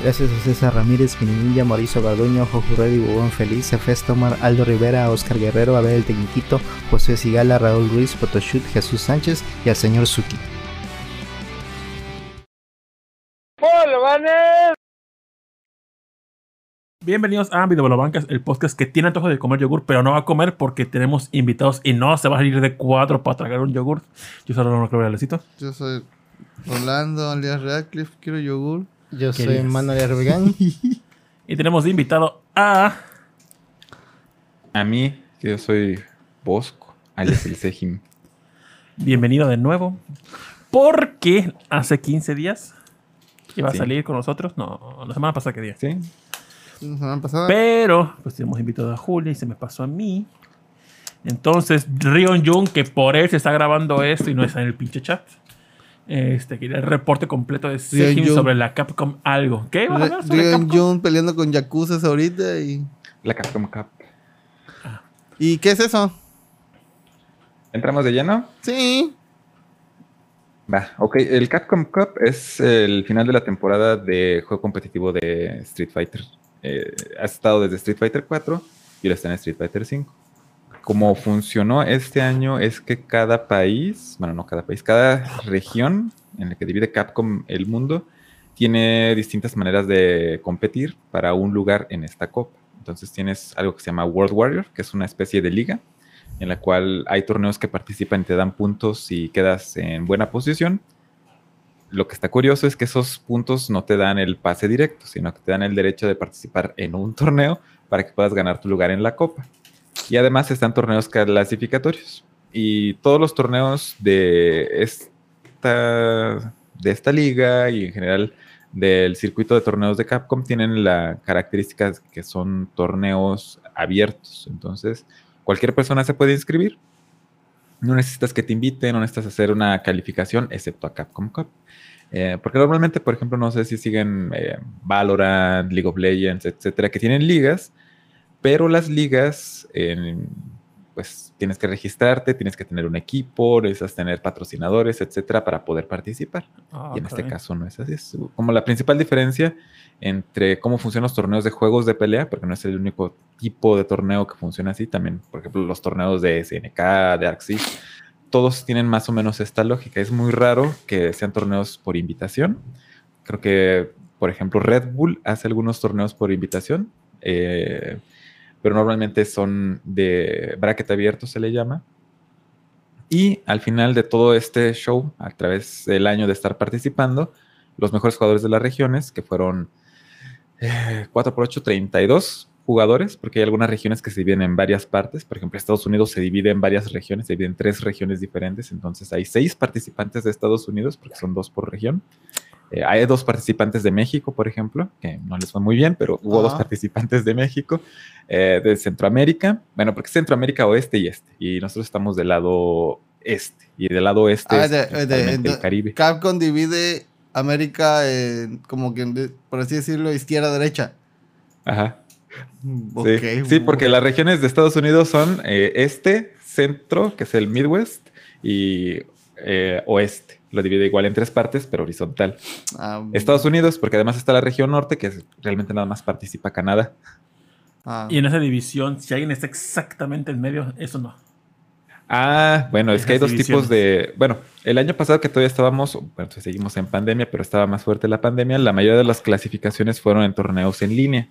Gracias a César Ramírez, Minilla, Mauricio Garduño, Jojo Reddy, Bubón Feliz, Efes Tomar, Aldo Rivera, Oscar Guerrero, Abel el Tecniquito, José Sigala, Raúl Ruiz, Photoshoot, Jesús Sánchez y al señor Suki. Bienvenidos a Videobolobancas, el podcast que tiene antojo de comer yogur, pero no va a comer porque tenemos invitados y no se va a salir de cuatro para tragar un yogur. Yo soy Rolando Clavelecito. Yo soy Rolando alias Radcliffe, quiero yogur. Yo soy. Manuel Arbegán. Y tenemos de invitado a. A mí, que yo soy Bosco, alias el Sejim. Bienvenido de nuevo. Porque hace 15 días iba a salir con nosotros. No, la semana pasada que día. ¿Sí? La semana pasada. Pero, pues tenemos invitado a Julia y se me pasó a mí. Entonces, Rion Jung, que por él se está grabando esto y no está en el pinche chat. Este, el reporte completo de Sejim Jung. sobre la Capcom algo. ¿Qué? ¿Vas a hablar sobre Rion Capcom? Jun peleando con Yakuza ahorita y. La Capcom Cup. ¿Y qué es eso? ¿Entramos de lleno? Sí. Va, ok. El Capcom Cup es el final de la temporada de juego competitivo de Street Fighter. Eh, ha estado desde Street Fighter 4 y ahora está en Street Fighter 5. Como funcionó este año es que cada país, bueno, no cada país, cada región en la que divide Capcom el mundo, tiene distintas maneras de competir para un lugar en esta copa. Entonces tienes algo que se llama World Warrior, que es una especie de liga en la cual hay torneos que participan y te dan puntos si quedas en buena posición. Lo que está curioso es que esos puntos no te dan el pase directo, sino que te dan el derecho de participar en un torneo para que puedas ganar tu lugar en la copa. Y además están torneos clasificatorios. Y todos los torneos de esta, de esta liga y en general del circuito de torneos de Capcom tienen la característica que son torneos abiertos. Entonces, cualquier persona se puede inscribir. No necesitas que te inviten, no necesitas hacer una calificación, excepto a Capcom Cup. Eh, porque normalmente, por ejemplo, no sé si siguen eh, Valorant, League of Legends, etcétera, que tienen ligas, pero las ligas, en- pues tienes que registrarte, tienes que tener un equipo, necesitas tener patrocinadores, etcétera, para poder participar. Ah, Y en este caray. caso no es así. Es como la principal diferencia entre cómo funcionan los torneos de juegos de pelea, porque no es el único tipo de torneo que funciona así. También, por ejemplo, los torneos de SNK, de Arc Six, todos tienen más o menos esta lógica. Es muy raro que sean torneos por invitación. Creo que, por ejemplo, Red Bull hace algunos torneos por invitación, eh, pero normalmente son de bracket abierto, se le llama. Y al final de todo este show, a través del año de estar participando, los mejores jugadores de las regiones, que fueron eh, 4x8, 32 jugadores, porque hay algunas regiones que se dividen en varias partes. Por ejemplo, Estados Unidos se divide en varias regiones, se divide en tres regiones diferentes. Entonces hay seis participantes de Estados Unidos, porque son dos por región. Eh, hay dos participantes de México, por ejemplo, que no les fue muy bien, pero hubo dos participantes de México, eh, de Centroamérica, bueno, porque Centroamérica oeste y este, y nosotros estamos del lado este, y del lado oeste Ah, es de- de- principalmente de- el Caribe. Capcom divide América en, como que, por así decirlo, izquierda-derecha. Ajá. Ok, sí. Sí, porque las regiones de Estados Unidos son eh, este, centro, que es el Midwest, y eh, oeste. Lo divide igual en tres partes, pero horizontal. Ah, Estados Unidos, porque además está la región norte, que es- realmente nada más participa Canadá. ah. Y en esa división, si alguien está exactamente en medio, eso no. Ah, bueno, es que hay dos tipos de. Bueno, el año pasado que todavía estábamos, bueno, seguimos en pandemia, pero estaba más fuerte la pandemia, la mayoría de las clasificaciones fueron en torneos en línea.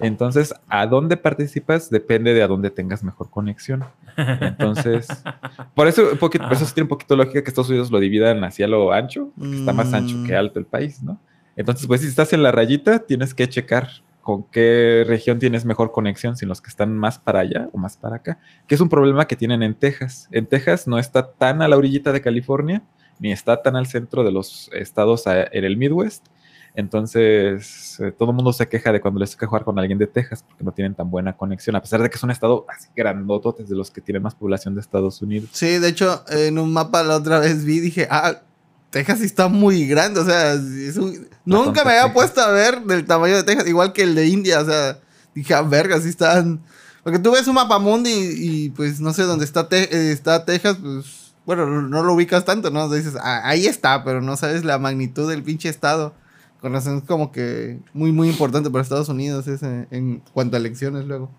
Entonces, a dónde participas depende de a dónde tengas mejor conexión. Entonces, por eso, un poquito, por eso tiene un poquito lógica que Estados Unidos lo dividan hacia lo ancho, porque está más ancho que Mm. alto el país, ¿no? Entonces, pues si estás en la rayita, tienes que checar con qué región tienes mejor conexión, si los que están más para allá o más para acá, que es un problema que tienen en Texas. En Texas no está tan a la orillita de California, ni está tan al centro de los estados en el Midwest. Entonces, eh, todo el mundo se queja de cuando les toca jugar con alguien de Texas porque no tienen tan buena conexión, a pesar de que es un estado así grandototes de los que tienen más población de Estados Unidos. Sí, de hecho, en un mapa la otra vez vi, dije, ah, Texas sí está muy grande, o sea, es un- nunca me había Texas. puesto a ver del tamaño de Texas, igual que el de India, o sea, dije, ah, verga, sí están... Porque tú ves un mapa mundi y, y, pues no sé dónde está, Te- eh, está Texas, pues bueno, no, no lo ubicas tanto, ¿no? Dices, "Ah, ahí está, pero no sabes la magnitud del pinche estado Con razón es como que muy, muy importante para Estados Unidos ese, en cuanto a elecciones luego.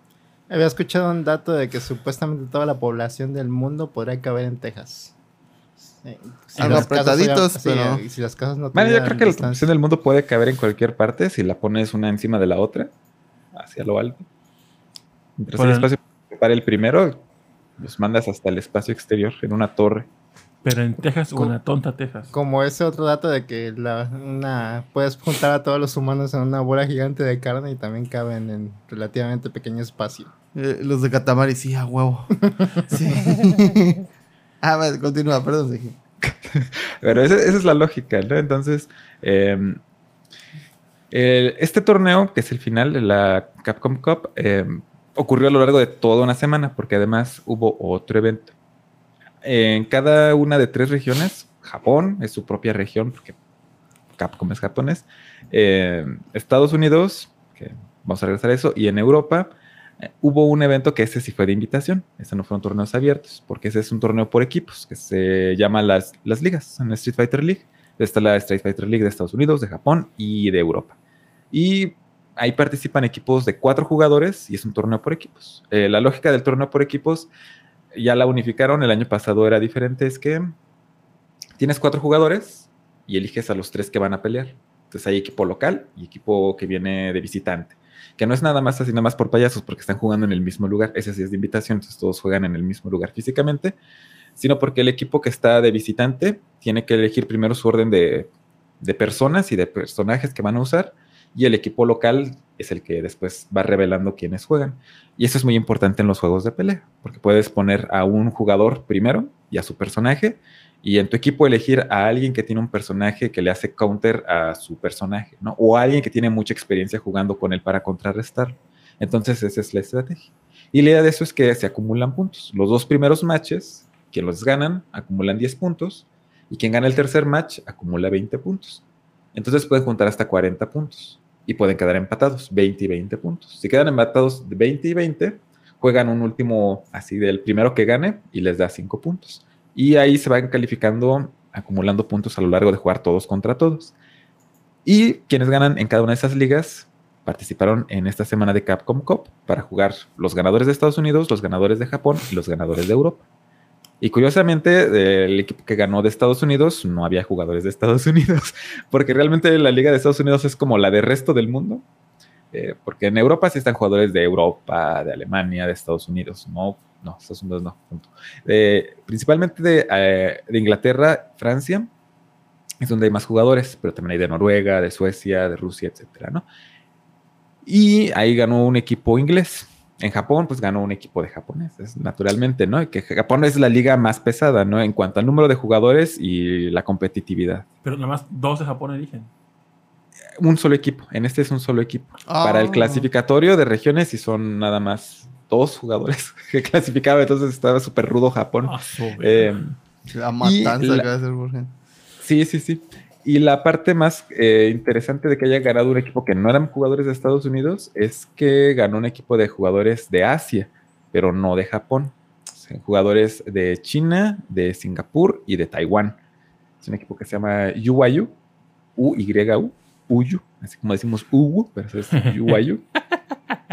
Había escuchado un dato de que supuestamente toda la población del mundo podría caber en Texas. Sí, si Algo casas apretaditos, fueran- pero- sí, si las casas no Bueno, yo creo que la población del mundo puede caber en cualquier parte si la pones una encima de la otra, hacia lo alto. Mientras Bueno. el espacio para el primero, los mandas hasta el espacio exterior en una torre. Pero en Texas, Co- una tonta Texas. Como ese otro dato de que la, una, puedes juntar a todos los humanos en una bola gigante de carne y también caben en relativamente pequeño espacio. Eh, los de Katamari, sí, a huevo. Sí. ah, vale, continúa, perdón. Seiji. Pero esa, esa es la lógica, ¿no? Entonces, eh, el- este torneo, que es el final de la Capcom Cup, eh, ocurrió a lo largo de toda una semana, porque además hubo otro evento. En cada una de tres regiones, Japón es su propia región, porque Capcom es japonés, eh, Estados Unidos, que vamos a regresar a eso, y en Europa eh, hubo un evento que ese sí fue de invitación, ese no fueron torneos abiertos, porque ese es un torneo por equipos, que se llama las, las ligas, en la Street Fighter League. Está la Street Fighter League de Estados Unidos, de Japón y de Europa. Y ahí participan equipos de cuatro jugadores y es un torneo por equipos. Eh, la lógica del torneo por equipos ya la unificaron, el año pasado era diferente, es que tienes cuatro jugadores y eliges a los tres que van a pelear. Entonces hay equipo local y equipo que viene de visitante. Que no es nada más así, nada más por payasos, porque están jugando en el mismo lugar. Ese sí es de invitación, entonces todos juegan en el mismo lugar físicamente. Sino porque el equipo que está de visitante tiene que elegir primero su orden de, de personas y de personajes que van a usar. Y el equipo local es el que después va revelando quiénes juegan. Y eso es muy importante en los juegos de pelea, porque puedes poner a un jugador primero y a su personaje, y en tu equipo elegir a alguien que tiene un personaje que le hace counter a su personaje, ¿no? O alguien que tiene mucha experiencia jugando con él para contrarrestarlo. Entonces esa es la estrategia. Y la idea de eso es que se acumulan puntos. Los dos primeros matches, quien los ganan, acumulan 10 puntos, y quien gana el tercer match acumula 20 puntos. Entonces pueden juntar hasta 40 puntos y pueden quedar empatados, 20 y 20 puntos. Si quedan empatados de 20 y 20, juegan un último así del primero que gane y les da 5 puntos. Y ahí se van calificando, acumulando puntos a lo largo de jugar todos contra todos. Y quienes ganan en cada una de esas ligas participaron en esta semana de Capcom Cup para jugar los ganadores de Estados Unidos, los ganadores de Japón y los ganadores de Europa. Y curiosamente, del equipo que ganó de Estados Unidos no había jugadores de Estados Unidos, porque realmente la liga de Estados Unidos es como la del resto del mundo. Eh, porque en Europa sí están jugadores de Europa, de Alemania, de Estados Unidos. No, no, Estados Unidos no. punto. Principalmente de, eh, de Inglaterra, Francia, es donde hay más jugadores, pero también hay de Noruega, de Suecia, de Rusia, etcétera, ¿no? Y ahí ganó un equipo inglés. En Japón, pues ganó un equipo de japoneses, naturalmente, ¿no? Y que Japón es la liga más pesada, ¿no? En cuanto al número de jugadores y la competitividad. Pero nada más dos de Japón eligen. Un solo equipo. En este es un solo equipo. Ah. Para el clasificatorio de regiones, y son nada más dos jugadores que clasificaban, entonces estaba súper rudo Japón. Ah, Eh, La matanza Y la- que va a hacer. Sí, sí, sí. Y la parte más eh, interesante de que haya ganado un equipo que no eran jugadores de Estados Unidos es que ganó un equipo de jugadores de Asia, pero no de Japón. Jugadores de China, de Singapur y de Taiwán. Es un equipo que se llama UYU, U-Y-U, UYU, así como decimos UWU, pero eso es UYU.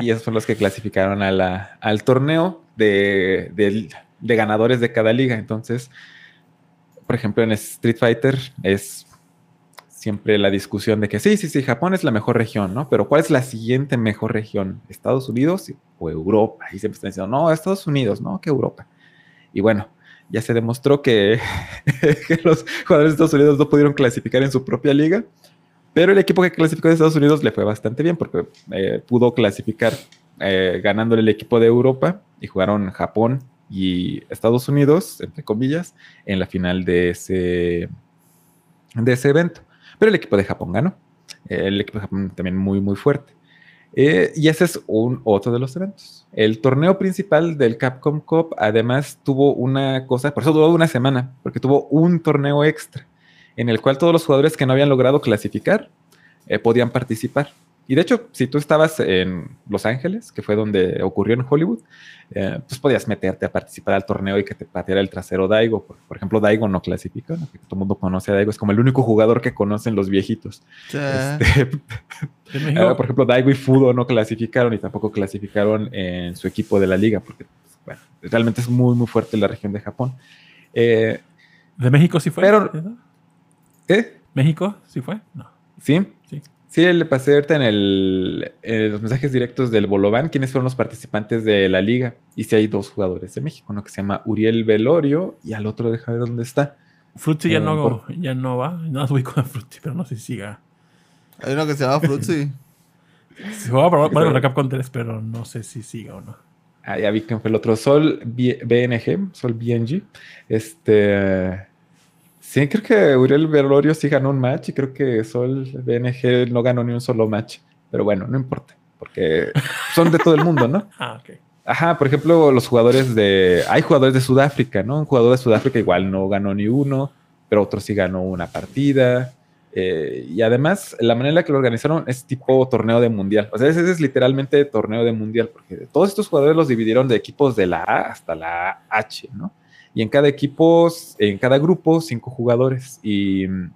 y esos son los que clasificaron a la- al torneo de, de- de ganadores de cada liga. Entonces, por ejemplo, en Street Fighter es siempre la discusión de que sí, sí, sí, Japón es la mejor región, ¿no? Pero ¿cuál es la siguiente mejor región? ¿Estados Unidos o Europa? Y siempre están diciendo, no, Estados Unidos, no, que Europa. Y bueno, ya se demostró que, que los jugadores de Estados Unidos no pudieron clasificar en su propia liga, pero el equipo que clasificó de Estados Unidos le fue bastante bien porque eh, pudo clasificar eh, ganándole el equipo de Europa y jugaron Japón y Estados Unidos, entre comillas, en la final de ese, de ese evento. Pero el equipo de Japón ganó. El equipo de Japón también muy, muy fuerte. Eh, y ese es un, otro de los eventos. El torneo principal del Capcom Cup además tuvo una cosa, por eso duró una semana, porque tuvo un torneo extra en el cual todos los jugadores que no habían logrado clasificar eh, podían participar. Y de hecho, si tú estabas en Los Ángeles, que fue donde ocurrió en Hollywood, eh, pues podías meterte a participar al torneo y que te pateara el trasero Daigo. Por, por ejemplo, Daigo no clasifica, ¿no? todo el mundo conoce a Daigo, es como el único jugador que conocen los viejitos. Sí. Este, por ejemplo, Daigo y Fudo no clasificaron y tampoco clasificaron en su equipo de la liga, porque pues, bueno, realmente es muy, muy fuerte la región de Japón. Eh, ¿De México sí fue? pero-. ¿eh? ¿México sí fue? No. ¿Sí? Sí. Sí, le pasé ahorita en, el, en los mensajes directos del Bolobán quiénes fueron los participantes de la liga. Y sí hay dos jugadores de México, uno que se llama Uriel Velorio y al otro déjame ver dónde está. Fruitsy ya, Eh, no, por- ya no va. No ubico a Fruitsy, pero no sé si siga. Hay uno que se llama Fruitsy. Se jugaba para, la Capcom 3, pero no sé si siga o no. Ah, ya vi quién fue el otro, Sol B- BNG, Sol BNG. Este. Sí, creo que Uriel Velorio sí ganó un match y creo que Sol BNG no ganó ni un solo match. Pero bueno, no importa, porque son de todo el mundo, ¿no? Ah, ok. Ajá, por ejemplo, los jugadores de. Hay jugadores de Sudáfrica, ¿no? Un jugador de Sudáfrica igual no ganó ni uno, pero otro sí ganó una partida. Eh, y además, la manera en la que lo organizaron es tipo torneo de mundial. O sea, ese es literalmente torneo de mundial, porque todos estos jugadores los dividieron de equipos de la A hasta la H, ¿no? Y en cada equipo, en cada grupo, cinco jugadores. Y mm,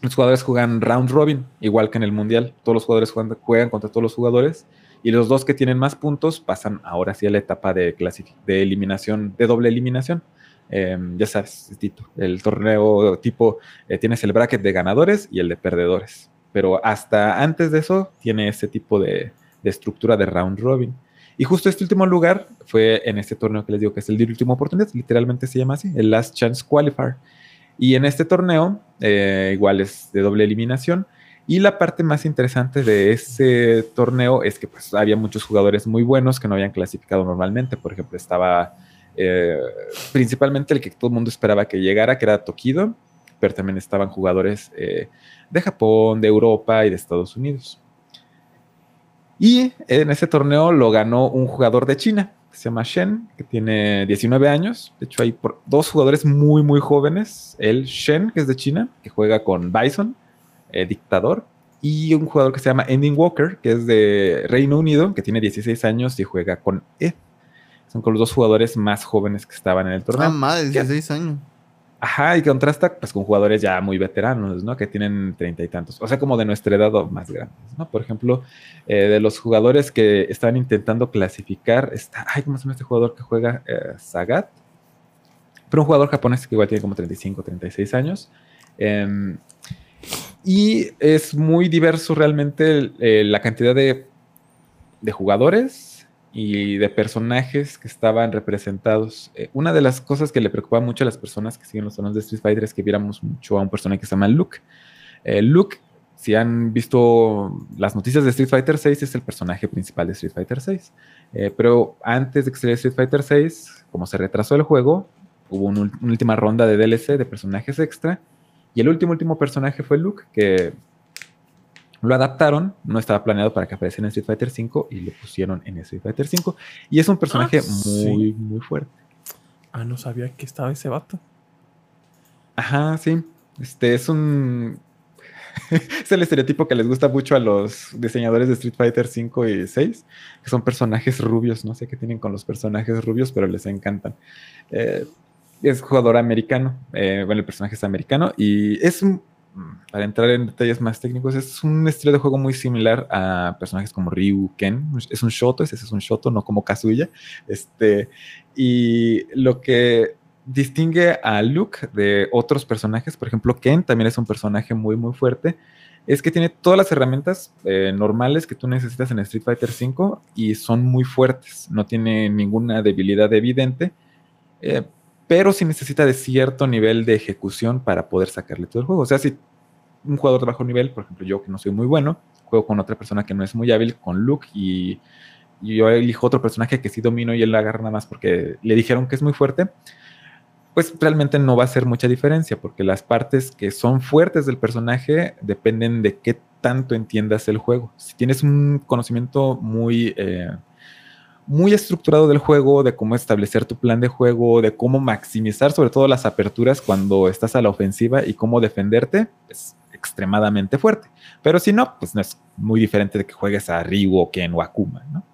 los jugadores juegan round robin, igual que en el mundial. Todos los jugadores juegan, contra todos los jugadores. Y los dos que tienen más puntos pasan ahora sí a la etapa de, de eliminación, de doble eliminación. Eh, ya sabes, Tito, el torneo tipo, eh, tienes el bracket de ganadores y el de perdedores. Pero hasta antes de eso tiene ese tipo de estructura de round robin. Y justo este último lugar fue en este torneo que les digo que es el de última oportunidad, literalmente se llama así, el Last Chance Qualifier. Y en este torneo, eh, igual es de doble eliminación. Y la parte más interesante de ese torneo es que pues, había muchos jugadores muy buenos que no habían clasificado normalmente. Por ejemplo, estaba eh, principalmente el que todo el mundo esperaba que llegara, que era Tokido, pero también estaban jugadores eh, de Japón, de Europa y de Estados Unidos. Y en ese torneo lo ganó un jugador de China, que se llama Shen, que tiene 19 años. De hecho, hay dos jugadores muy, muy jóvenes. El Shen, que es de China, que juega con Bison, eh, dictador. Y un jugador que se llama Ending Walker, que es de Reino Unido, que tiene 16 años y juega con Ed. Son con los dos jugadores más jóvenes que estaban en el torneo. Ah, madre, 16 años. Ajá, y contrasta pues con jugadores ya muy veteranos, ¿no? Que tienen treinta y tantos. O sea, como de nuestra edad o más grandes, ¿no? Por ejemplo, eh, de los jugadores que estaban intentando clasificar, está, ay, ¿cómo se llama este jugador que juega? Eh, Sagat. Pero un jugador japonés que igual tiene como 35, 36 años. Em, y es muy diverso realmente eh, la cantidad de, de jugadores y de personajes que estaban representados. Eh, una de las cosas que le preocupa mucho a las personas que siguen los torneos de Street Fighter es que viéramos mucho a un personaje que se llama Luke. Eh, Luke, si han visto las noticias de Street Fighter 6, es el personaje principal de Street Fighter 6. Eh, pero antes de que saliera Street Fighter 6, como se retrasó el juego, hubo una última ronda de DLC de personajes extra. Y el último, último personaje fue Luke, que lo adaptaron, no estaba planeado para que apareciera en Street Fighter 5 y lo pusieron en Street Fighter 5. Y es un personaje Ah, sí. muy, muy fuerte. Ah, no sabía que estaba ese vato. Ajá, sí. Este es un. es el estereotipo que les gusta mucho a los diseñadores de Street Fighter 5 y 6, que son personajes rubios. No sé qué tienen con los personajes rubios, pero les encantan. Eh, es jugador americano. eh, bueno, el personaje es americano y es un. Para entrar en detalles más técnicos, es un estilo de juego muy similar a personajes como Ryu, Ken. Es un Shoto, ese es un Shoto, no como Kazuya. Este, y lo que distingue a Luke de otros personajes, por ejemplo, Ken también es un personaje muy, muy fuerte, es que tiene todas las herramientas eh, normales que tú necesitas en Street Fighter V y son muy fuertes, no tiene ninguna debilidad evidente, eh, pero sí necesita de cierto nivel de ejecución para poder sacarle todo el juego. O sea, si un jugador de bajo nivel, por ejemplo, yo que no soy muy bueno, juego con otra persona que no es muy hábil, con Luke, y, yo elijo otro personaje que sí domino y él la agarra nada más porque le dijeron que es muy fuerte, pues realmente no va a hacer mucha diferencia, porque las partes que son fuertes del personaje dependen de qué tanto entiendas el juego. Si tienes un conocimiento muy, eh, muy estructurado del juego, de cómo establecer tu plan de juego, de cómo maximizar sobre todo las aperturas cuando estás a la ofensiva y cómo defenderte, es extremadamente fuerte. Pero si no, pues no es muy diferente de que juegues a Ryu o Ken o Akuma, ¿no?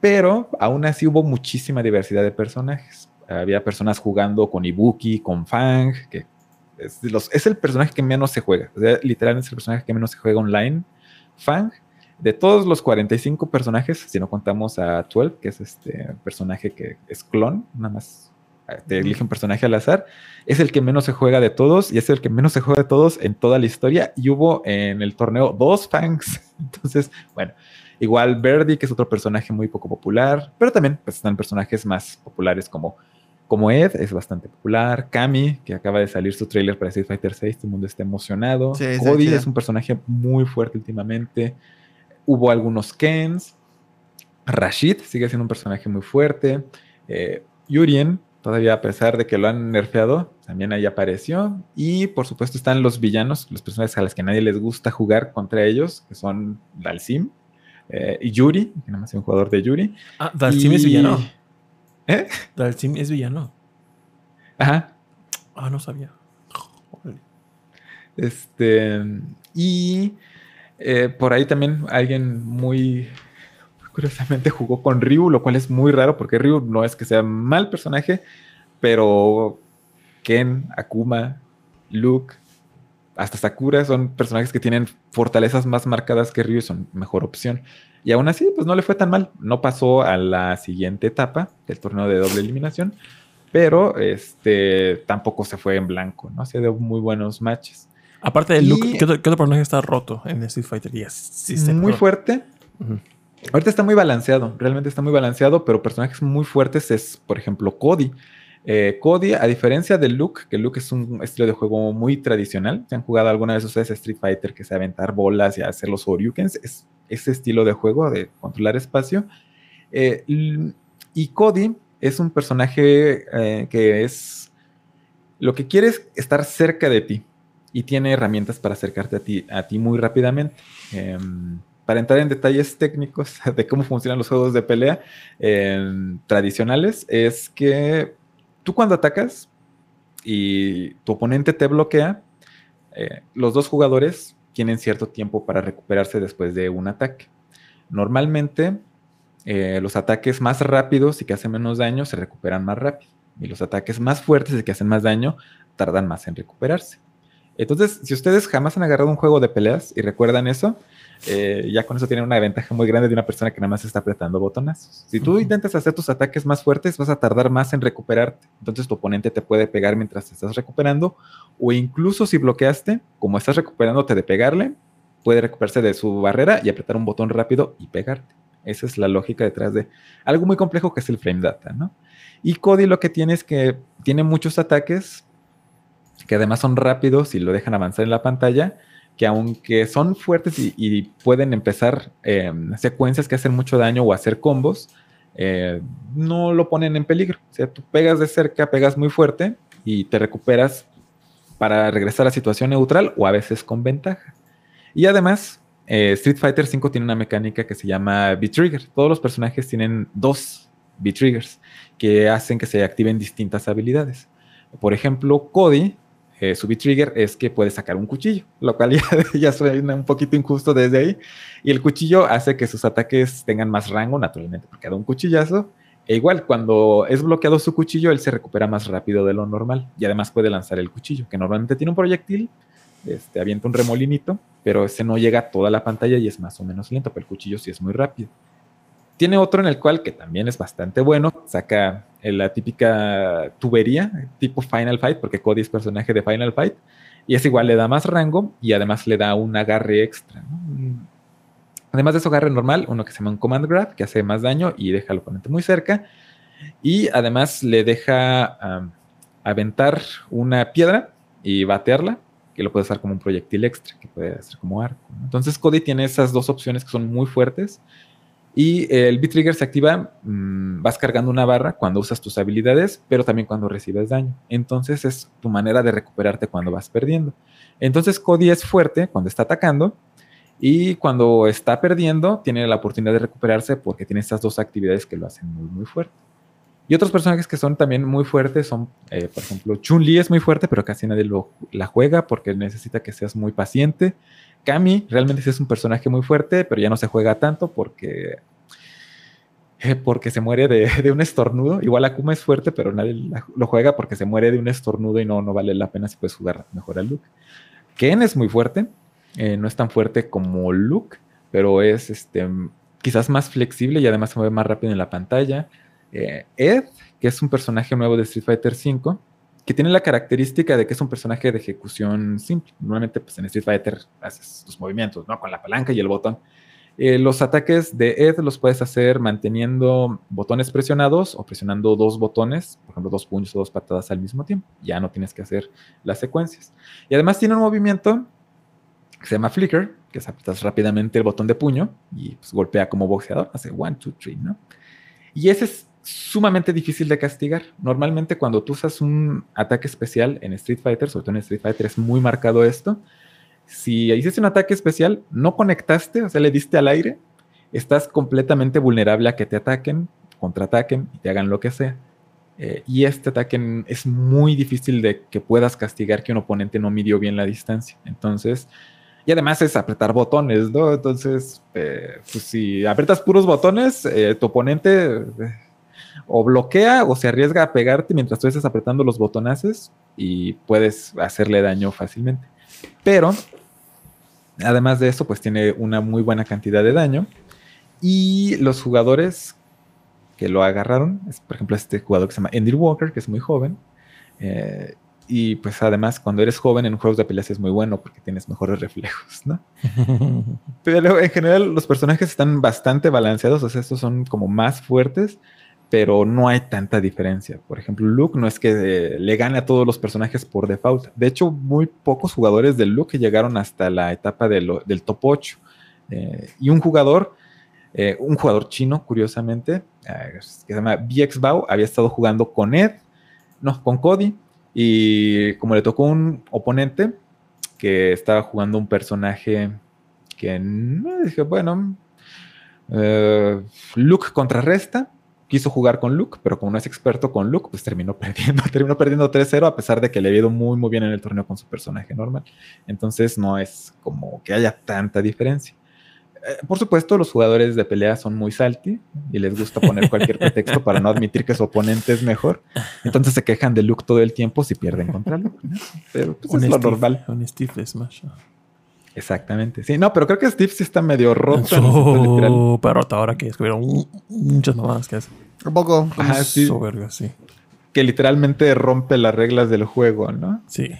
Pero aún así hubo muchísima diversidad de personajes. Había personas jugando con Ibuki, con Fang, que es, el personaje que menos se juega. O literalmente es el personaje que menos se juega online. Fang, de todos los 45 personajes, si no contamos a 12, que es este personaje que es clon, nada más eh, te elige un personaje al azar, es el que menos se juega de todos y es el que menos se juega de todos en toda la historia. Y hubo en el torneo dos Fangs. Entonces, bueno, igual Verdi, que es otro personaje muy poco popular, pero también pues, están personajes más populares como, como Ed, es bastante popular. Kami, que acaba de salir su trailer para Street Fighter 6, todo el mundo está emocionado. Sí, Cody es un personaje muy fuerte últimamente. Hubo algunos Kens. Rashid sigue siendo un personaje muy fuerte. Eh, Yurien, todavía a pesar de que lo han nerfeado, también ahí apareció. Y por supuesto están los villanos, los personajes a los que nadie les gusta jugar contra ellos, que son Dalsim eh, y Yuri, que nada más es un jugador de Yuri. Ah, Dalsim es villano. ¿Eh? Dalsim es villano. Ajá. Ah, no sabía. Órale. Este, y eh, por ahí también alguien muy curiosamente jugó con Ryu, lo cual es muy raro porque Ryu no es que sea mal personaje, pero Ken, Akuma, Luke, hasta Sakura son personajes que tienen fortalezas más marcadas que Ryu y son mejor opción. Y aún así, pues no le fue tan mal. No pasó a la siguiente etapa del torneo de doble eliminación, pero este tampoco se fue en blanco, ¿no? Se dio muy buenos matches. Aparte de Y- Luke, ¿qué otro, qué otro personaje está roto en Street Fighter? Yes. Muy perdón. fuerte. Ujú. Ahorita está muy balanceado, realmente está muy balanceado, pero personajes muy fuertes es, por ejemplo, Cody. Eh, Cody, a diferencia de Luke, que Luke es un estilo de juego muy tradicional, ¿se han jugado alguna vez ustedes Street Fighter que se aventar bolas y hacer los Oryukens? Es ese estilo de juego de controlar espacio. Eh, y Cody es un personaje eh, que es... Lo que quiere es estar cerca de ti y tiene herramientas para acercarte a ti, a ti muy rápidamente. Em, para entrar en detalles técnicos de cómo funcionan los juegos de pelea em, tradicionales, es que tú cuando atacas y tu oponente te bloquea, eh, los dos jugadores tienen cierto tiempo para recuperarse después de un ataque. Normalmente, eh, los ataques más rápidos y que hacen menos daño se recuperan más rápido. Y los ataques más fuertes y que hacen más daño tardan más en recuperarse. Entonces, si ustedes jamás han agarrado un juego de peleas y recuerdan eso, eh, ya con eso tienen una ventaja muy grande de una persona que nada más está apretando botonazos. Si tú Ujú. intentas hacer tus ataques más fuertes, vas a tardar más en recuperarte. Entonces tu oponente te puede pegar mientras te estás recuperando, o incluso si bloqueaste, como estás recuperándote de pegarle, puede recuperarse de su barrera y apretar un botón rápido y pegarte. Esa es la lógica detrás de algo muy complejo que es el frame data, ¿no? Y Cody lo que tiene es que tiene muchos ataques que además son rápidos y lo dejan avanzar en la pantalla, que aunque son fuertes y, pueden empezar eh, secuencias que hacen mucho daño o hacer combos, eh, no lo ponen en peligro. O sea, tú pegas de cerca, pegas muy fuerte y te recuperas para regresar a situación neutral o a veces con ventaja. Y además, eh, Street Fighter V tiene una mecánica que se llama B-Trigger. Todos los personajes tienen dos B-Triggers que hacen que se activen distintas habilidades. Por ejemplo, Cody, eh, su B-Trigger es que puede sacar un cuchillo, lo cual ya, ya suena un poquito injusto desde ahí. Y el cuchillo hace que sus ataques tengan más rango, naturalmente, porque da un cuchillazo. E igual, cuando es bloqueado su cuchillo, él se recupera más rápido de lo normal. Y además puede lanzar el cuchillo, que normalmente tiene un proyectil, este, avienta un remolinito, pero ese no llega a toda la pantalla y es más o menos lento, pero el cuchillo sí es muy rápido. Tiene otro en el cual, que también es bastante bueno, saca eh, la típica tubería, tipo Final Fight, porque Cody es personaje de Final Fight, y es igual, le da más rango y además le da un agarre extra. Además de su agarre normal, uno que se llama un Command Grab, que hace más daño y deja al oponente muy cerca, y además le deja aventar una piedra y batearla, que lo puede usar como un proyectil extra, que puede hacer como arco. Entonces Cody tiene esas dos opciones que son muy fuertes. Y el B-Trigger se activa, mm, vas cargando una barra cuando usas tus habilidades, pero también cuando recibes daño. Entonces es tu manera de recuperarte cuando vas perdiendo. Entonces Cody es fuerte cuando está atacando y cuando está perdiendo tiene la oportunidad de recuperarse porque tiene estas dos actividades que lo hacen muy, muy fuerte. Y otros personajes que son también muy fuertes son, eh, por ejemplo, Chun-Li es muy fuerte, pero casi nadie lo, la juega porque necesita que seas muy paciente. Kami realmente sí es un personaje muy fuerte, pero ya no se juega tanto porque eh, porque se muere de, un estornudo. Igual Akuma es fuerte, pero nadie lo juega porque se muere de un estornudo y no, no vale la pena si puedes jugar mejor a Luke. Ken es muy fuerte, eh, no es tan fuerte como Luke, pero es este, quizás más flexible y además se mueve más rápido en la pantalla. Eh, Ed, que es un personaje nuevo de Street Fighter V, que tiene la característica de que es un personaje de ejecución simple. Normalmente pues, en Street Fighter haces tus movimientos, ¿no? Con la palanca y el botón. Eh, los ataques de Ed los puedes hacer manteniendo botones presionados o presionando dos botones, por ejemplo, dos puños o dos patadas al mismo tiempo. Ya no tienes que hacer las secuencias. Y además tiene un movimiento que se llama Flicker, que es apretas rápidamente el botón de puño y pues, golpea como boxeador, hace one, two, three, ¿no? Y ese es sumamente difícil de castigar. Normalmente cuando tú usas un ataque especial en Street Fighter, sobre todo en Street Fighter es muy marcado esto, si hiciste un ataque especial, no conectaste, o sea, le diste al aire, estás completamente vulnerable a que te ataquen, contraataquen y te hagan lo que sea. Eh, y este ataque es muy difícil de que puedas castigar que un oponente no midió bien la distancia. Entonces, y además es apretar botones, ¿no? Entonces, eh, pues si aprietas puros botones, eh, tu oponente eh, o bloquea o se arriesga a pegarte mientras tú estás apretando los botonazos y puedes hacerle daño fácilmente. Pero, además de eso, pues tiene una muy buena cantidad de daño. Y los jugadores que lo agarraron, es, por ejemplo, este jugador que se llama Andy Walker, que es muy joven. eh, y pues además, cuando eres joven en juegos de peleas es muy bueno porque tienes mejores reflejos, ¿no? Pero en general los personajes están bastante balanceados, o sea, estos son como más fuertes, pero no hay tanta diferencia. Por ejemplo, Luke no es que eh, le gane a todos los personajes por default. De hecho, muy pocos jugadores de Luke llegaron hasta la etapa del top 8. Eh, y un jugador, eh, un jugador chino, curiosamente, que se llama BX había estado jugando con Ed, no, con Cody, y como le tocó un oponente que estaba jugando un personaje que dije, bueno, Luke contrarresta, quiso jugar con Luke, pero como no es experto con Luke, pues terminó perdiendo, terminó perdiendo 3-0 a pesar de que le había ido muy muy bien en el torneo con su personaje normal. Entonces no es como que haya tanta diferencia. Eh, por supuesto, los jugadores de pelea son muy salty y les gusta poner cualquier pretexto para no admitir que su oponente es mejor. Entonces se quejan de Luke todo el tiempo si pierden contra Luke. ¿no? Pero pues, es lo Steve- normal. Un Steve Smash. Exactamente. Sí, no, pero creo que Steve sí está medio roto. Súper rota ahora que descubrieron mu- muchas mamadas que hace. Un poco. Ajá, sí. Sí. Que literalmente rompe las reglas del juego, ¿no? Sí.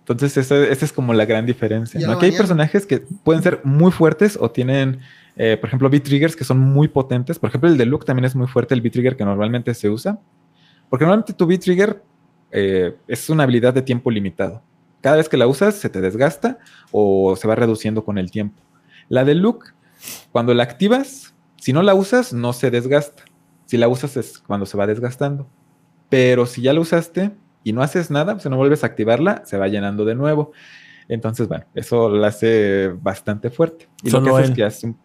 Entonces, esa, esa es como la gran diferencia. ¿no? Aquí hay personajes que pueden ser muy fuertes o tienen, eh, por ejemplo, V-Triggers que son muy potentes. Por ejemplo, el de Luke también es muy fuerte, el V-Trigger que normalmente se usa. Porque normalmente tu V-Trigger eh, es una habilidad de tiempo limitado. Cada vez que la usas, se te desgasta o se va reduciendo con el tiempo. La de Luke, cuando la activas, si no la usas, no se desgasta. Si la usas es cuando se va desgastando. Pero si ya la usaste y no haces nada, si no vuelves a activarla, se va llenando de nuevo. Entonces, bueno, eso la hace bastante fuerte. Y lo que hace él. es que hace un,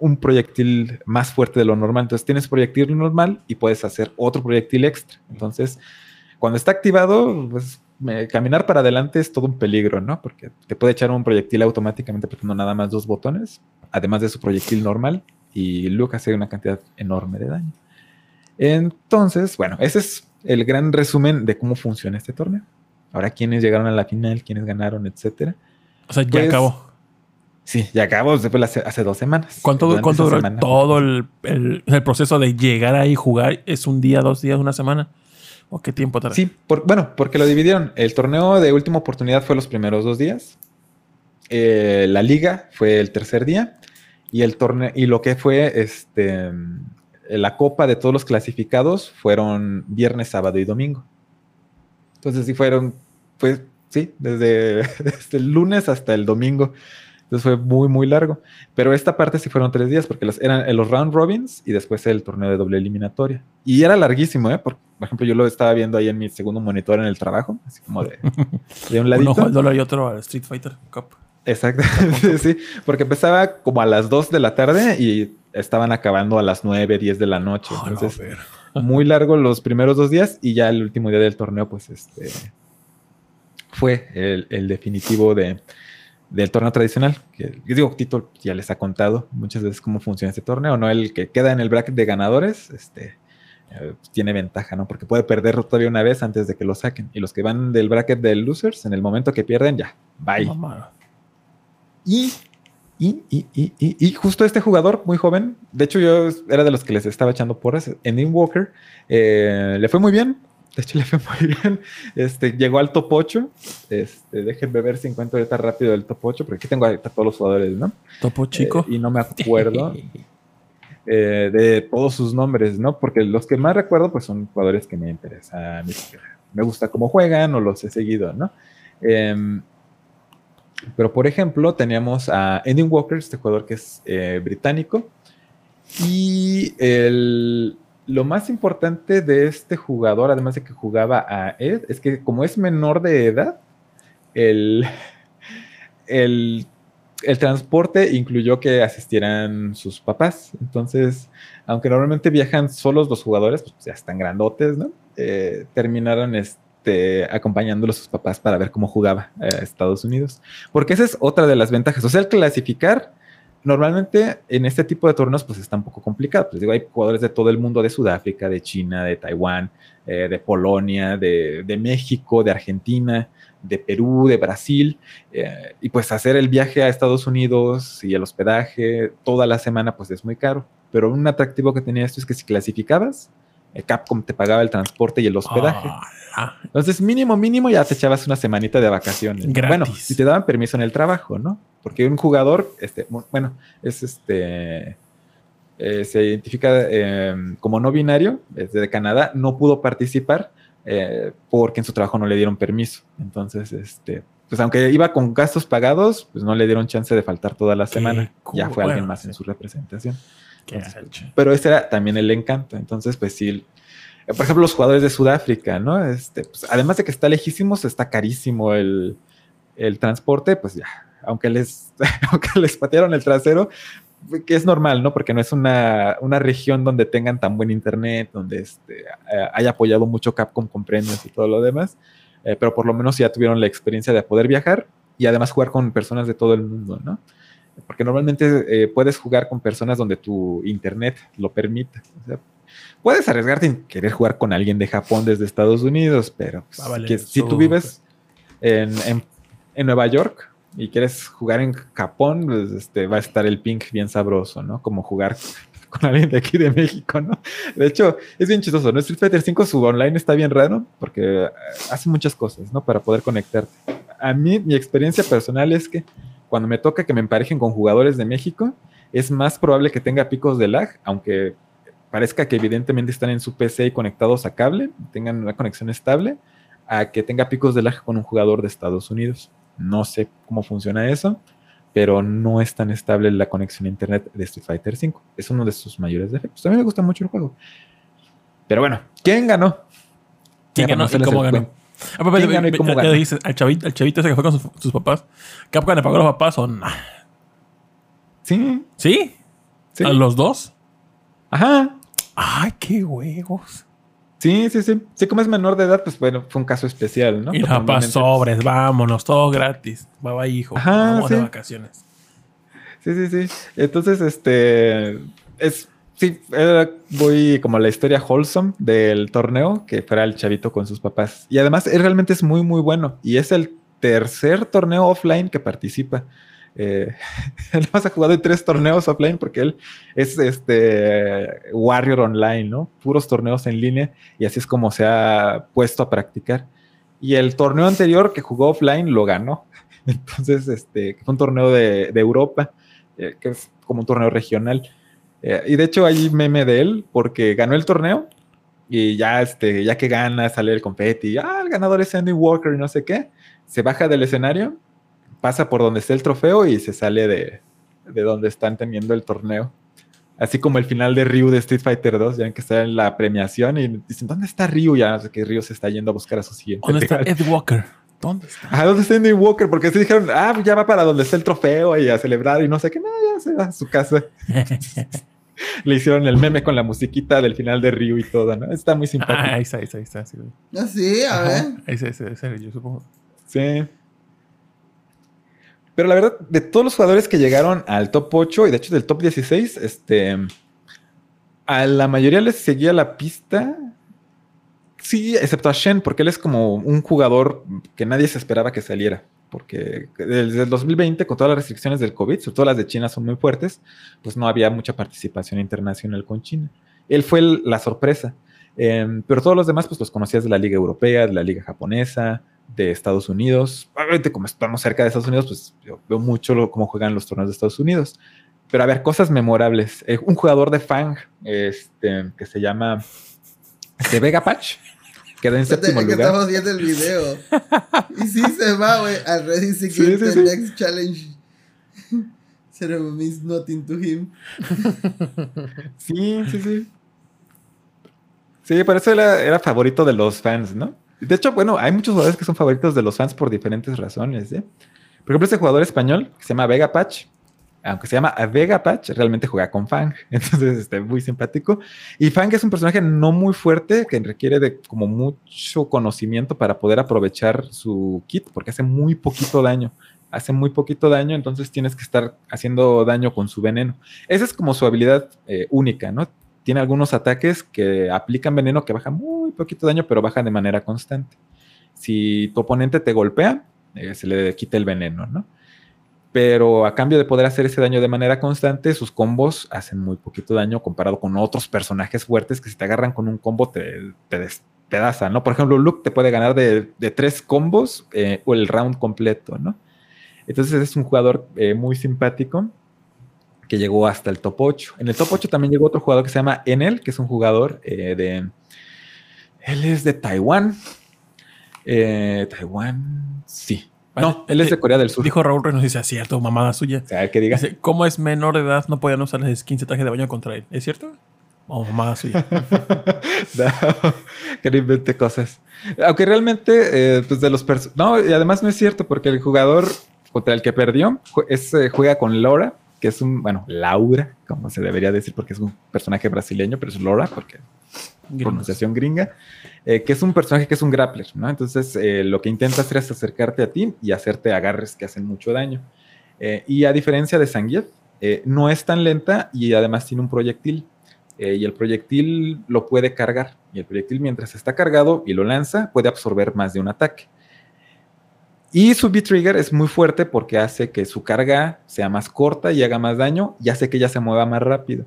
un proyectil más fuerte de lo normal. Entonces, tienes proyectil normal y puedes hacer otro proyectil extra. Entonces, cuando está activado, pues caminar para adelante es todo un peligro, ¿no? Porque te puede echar un proyectil automáticamente apretando nada más dos botones, además de su proyectil normal, y Luke hace una cantidad enorme de daño. Entonces, bueno, ese es el gran resumen de cómo funciona este torneo. Ahora, quiénes llegaron a la final, quiénes ganaron, etcétera. O sea, ya Pues, acabó. Sí, ya acabó después hace, hace dos semanas. ¿Cuánto, duró semana, todo el, el- el proceso de llegar ahí y jugar? ¿Es un día, dos días, una semana? ¿O qué tiempo tarda? Sí, por- bueno, porque lo dividieron. El torneo de última oportunidad fue los primeros dos días. Eh, la liga fue el tercer día. Y el torneo, y lo que fue este la copa de todos los clasificados fueron viernes, sábado y domingo. Entonces sí fueron, pues sí, desde, desde el lunes hasta el domingo. Entonces fue muy, muy largo. Pero esta parte sí fueron tres días porque los, eran los round robins y después el torneo de doble eliminatoria. Y era larguísimo, ¿eh? Por, por ejemplo, yo lo estaba viendo ahí en mi segundo monitor en el trabajo, así como de, de un ladito. ojo al dólar y otro al Street Fighter Cup. Exacto, sí, porque empezaba como a las 2 de la tarde y estaban acabando a las 9, 10 de la noche. Oh, Entonces, ver. muy largo los primeros dos días y ya el último día del torneo, pues este fue el, el definitivo de, del torneo tradicional. Que, yo digo, Tito ya les ha contado muchas veces cómo funciona este torneo, ¿no? El que queda en el bracket de ganadores, este, eh, tiene ventaja, ¿no? Porque puede perder todavía una vez antes de que lo saquen. Y los que van del bracket de losers, en el momento que pierden, ya, bye. Mamá. Y, y, y, y, y- y justo este jugador, muy joven, de hecho yo era de los que les estaba echando porras, en Walker, eh, le fue muy bien. De hecho, le fue muy bien. Este, llegó al top 8. Este, déjenme ver si encuentro ahorita rápido el top 8, porque aquí tengo ahorita todos los jugadores, ¿no? Topo chico. Eh, y no me acuerdo eh, de todos sus nombres, ¿no? Porque los que más recuerdo, pues son jugadores que me interesan, me gusta cómo juegan o los he seguido, ¿no? Em, pero, por ejemplo, teníamos a Ending Walker, este jugador que es eh, británico. Y el, lo más importante de este jugador, además de que jugaba a Ed, es que como es menor de edad, el, el, el transporte incluyó que asistieran sus papás. Entonces, aunque normalmente viajan solos los jugadores, pues ya están grandotes. Eh, terminaron este, acompañándolo a sus papás para ver cómo jugaba a Estados Unidos. Porque esa es otra de las ventajas. O sea, el clasificar normalmente en este tipo de torneos pues está un poco complicado. Pues digo, hay jugadores de todo el mundo, de Sudáfrica, de China, de Taiwán, eh, de Polonia, de, México, de Argentina, de Perú, de Brasil. Eh, y pues hacer el viaje a Estados Unidos y el hospedaje toda la semana pues es muy caro. Pero un atractivo que tenía esto es que si clasificabas, Capcom te pagaba el transporte y el hospedaje. Ah, Entonces, mínimo, mínimo, ya te echabas una semanita de vacaciones. Gratis. Bueno, si te daban permiso en el trabajo, ¿no? Porque un jugador, este, bueno, es este, eh, se identifica eh, como no binario, es de Canadá, no pudo participar eh, porque en su trabajo no le dieron permiso. Entonces, este, pues aunque iba con gastos pagados, pues no le dieron chance de faltar toda la semana. cool. Ya fue alguien más en su representación. Entonces, pero ese era también el encanto. Entonces, pues sí. eh, Por ejemplo, los jugadores de Sudáfrica, ¿no? Este, pues, además de que está lejísimos, está carísimo el, el transporte, pues ya, aunque les, aunque les patearon el trasero, que es normal, ¿no? Porque no es una, una región donde tengan tan buen internet, donde este, eh, haya apoyado mucho Capcom con premios y todo lo demás, eh, pero por lo menos ya tuvieron la experiencia de poder viajar y además jugar con personas de todo el mundo, ¿no? Porque normalmente eh, puedes jugar con personas donde tu internet lo permita. O sea, puedes arriesgarte en querer jugar con alguien de Japón desde Estados Unidos, pero pues, Va a valer que si tú vives en, en- en Nueva York y quieres jugar en Japón, pues este, va a estar el ping bien sabroso, ¿no? Como jugar con alguien de aquí de México, ¿no? De hecho, es bien chistoso, ¿no? Street Fighter 5 su online está bien raro porque eh, hace muchas cosas, ¿no? Para poder conectarte. A mí, mi experiencia personal es que cuando me toca que me emparejen con jugadores de México, es más probable que tenga picos de lag, aunque parezca que evidentemente están en su PC y conectados a cable, tengan una conexión estable, a que tenga picos de lag con un jugador de Estados Unidos. No sé cómo funciona eso, pero no es tan estable la conexión a internet de Street Fighter V. Es uno de sus mayores defectos. A mí me gusta mucho el juego. Pero bueno, ¿quién ganó? ¿Quién ganó y cómo ganó? Ah, pero, ¿Quién pero, pero, ya dices, al chavito, al chavito ese que fue con sus, sus papás. ¿Capcom le pagó a los papás o no? Sí, ¿Sí? sí. ¿A los dos? Ajá. ¡Ay, qué huevos! Sí, sí, sí. Sí, como es menor de edad, pues bueno, fue un caso especial, ¿no? y papás normalmente- sobres, vámonos, todo gratis. Bye, hijo. Ajá, Vamos de sí. vacaciones. Sí, sí, sí. Entonces, este. Es. Sí, era como la historia wholesome del torneo, que fuera el chavito con sus papás. Y además, él realmente es muy, muy bueno. Y es el tercer torneo offline que participa. Eh, él ha jugado en tres torneos offline porque él es este Warrior Online, ¿no? Puros torneos en línea. Y así es como se ha puesto a practicar. Y el torneo anterior que jugó offline lo ganó. Entonces, este, fue un torneo de, de Europa, eh, que es como un torneo regional. Eh, y de hecho hay meme de él porque ganó el torneo y ya, este, ya que gana, sale el confeti, ah, el ganador es Andy Walker y no sé qué, se baja del escenario, pasa por donde está el trofeo y se sale de, de donde están teniendo el torneo. Así como el final de Ryu de Street Fighter 2, ya que está en la premiación y dicen, ¿dónde está Ryu? Ya no sé que Ryu se está yendo a buscar a su siguiente. ¿Dónde está. Ed Walker? ¿Dónde está? Ajá, ¿dónde está Andy Walker? Porque se dijeron, ah, ya va para donde está el trofeo y a celebrar y no sé qué, no, ya se va a su casa. Le hicieron el meme con la musiquita del final de Ryu y todo, ¿no? Está muy simpático. Ah, ahí está, ahí está, ahí está. Sí, güey. Ah, sí, a ver. Ese, ese, ese, yo supongo. Sí. Pero la verdad, de todos los jugadores que llegaron al top 8 y de hecho del top 16, este, a la mayoría les seguía la pista. Sí, excepto a Shen, porque él es como un jugador que nadie se esperaba que saliera. Porque desde el 2020, con todas las restricciones del COVID, sobre todo las de China son muy fuertes, pues no había mucha participación internacional con China. Él fue el- la sorpresa. Em, pero todos los demás, pues los conocías de la Liga Europea, de la Liga Japonesa, de Estados Unidos. Obviamente, como estamos cerca de Estados Unidos, pues yo veo mucho lo- cómo juegan los torneos de Estados Unidos. Pero a ver, cosas memorables. Eh, un jugador de Fang, este, que se llama de Vega Patch, quedó en séptimo que lugar. estamos viendo el video. y sí se va, güey. Al Secret sí, sí. Next Challenge. Ceremony means nothing to him. Sí, sí, sí. Sí, por eso era, era favorito de los fans, ¿no? De hecho, bueno, hay muchos jugadores que son favoritos de los fans por diferentes razones, ¿eh? Por ejemplo, ese jugador español que se llama Vega Patch, aunque se llama Vega Patch, realmente juega con Fang, entonces este, muy simpático. Y Fang es un personaje no muy fuerte que requiere de como mucho conocimiento para poder aprovechar su kit, porque hace muy poquito daño. Hace muy poquito daño, entonces tienes que estar haciendo daño con su veneno. Esa es como su habilidad eh, única, ¿no? Tiene algunos ataques que aplican veneno que bajan muy poquito daño, pero bajan de manera constante. Si tu oponente te golpea, eh, se le quita el veneno, ¿no? Pero a cambio de poder hacer ese daño de manera constante, sus combos hacen muy poquito daño comparado con otros personajes fuertes que si te agarran con un combo te, te despedazan, ¿no? Por ejemplo, Luke te puede ganar de, tres combos eh, o el round completo, ¿no? Entonces es un jugador eh, muy simpático que llegó hasta el top 8. En el top 8 también llegó otro jugador que se llama Enel, que es un jugador eh, de... Él es de Taiwán. Taiwán, sí. No, él es de Corea del Sur. Dijo Raúl Reynos, dice, es cierto, mamada suya. O sea, que diga. Dice, ¿cómo es menor de edad? No podían usar las skins de traje de baño contra él. ¿Es cierto? O mamada suya. no, que no invente cosas. Aunque realmente, eh, pues de los. No, y además no es cierto, porque el jugador contra el que perdió es, eh, juega con Laura, que es un, bueno, Laura, como se debería decir, porque es un personaje brasileño, pero es Laura, porque pronunciación gringa, eh, que es un personaje que es un grappler, ¿no? Entonces, eh, lo que intenta hacer es acercarte a ti y hacerte agarres que hacen mucho daño. Eh, y a diferencia de Zangief, no es tan lenta y además tiene un proyectil. y el proyectil lo puede cargar. Y el proyectil, mientras está cargado y lo lanza, puede absorber más de un ataque. Y su B-Trigger es muy fuerte porque hace que su carga sea más corta y haga más daño y hace que ella se mueva más rápido.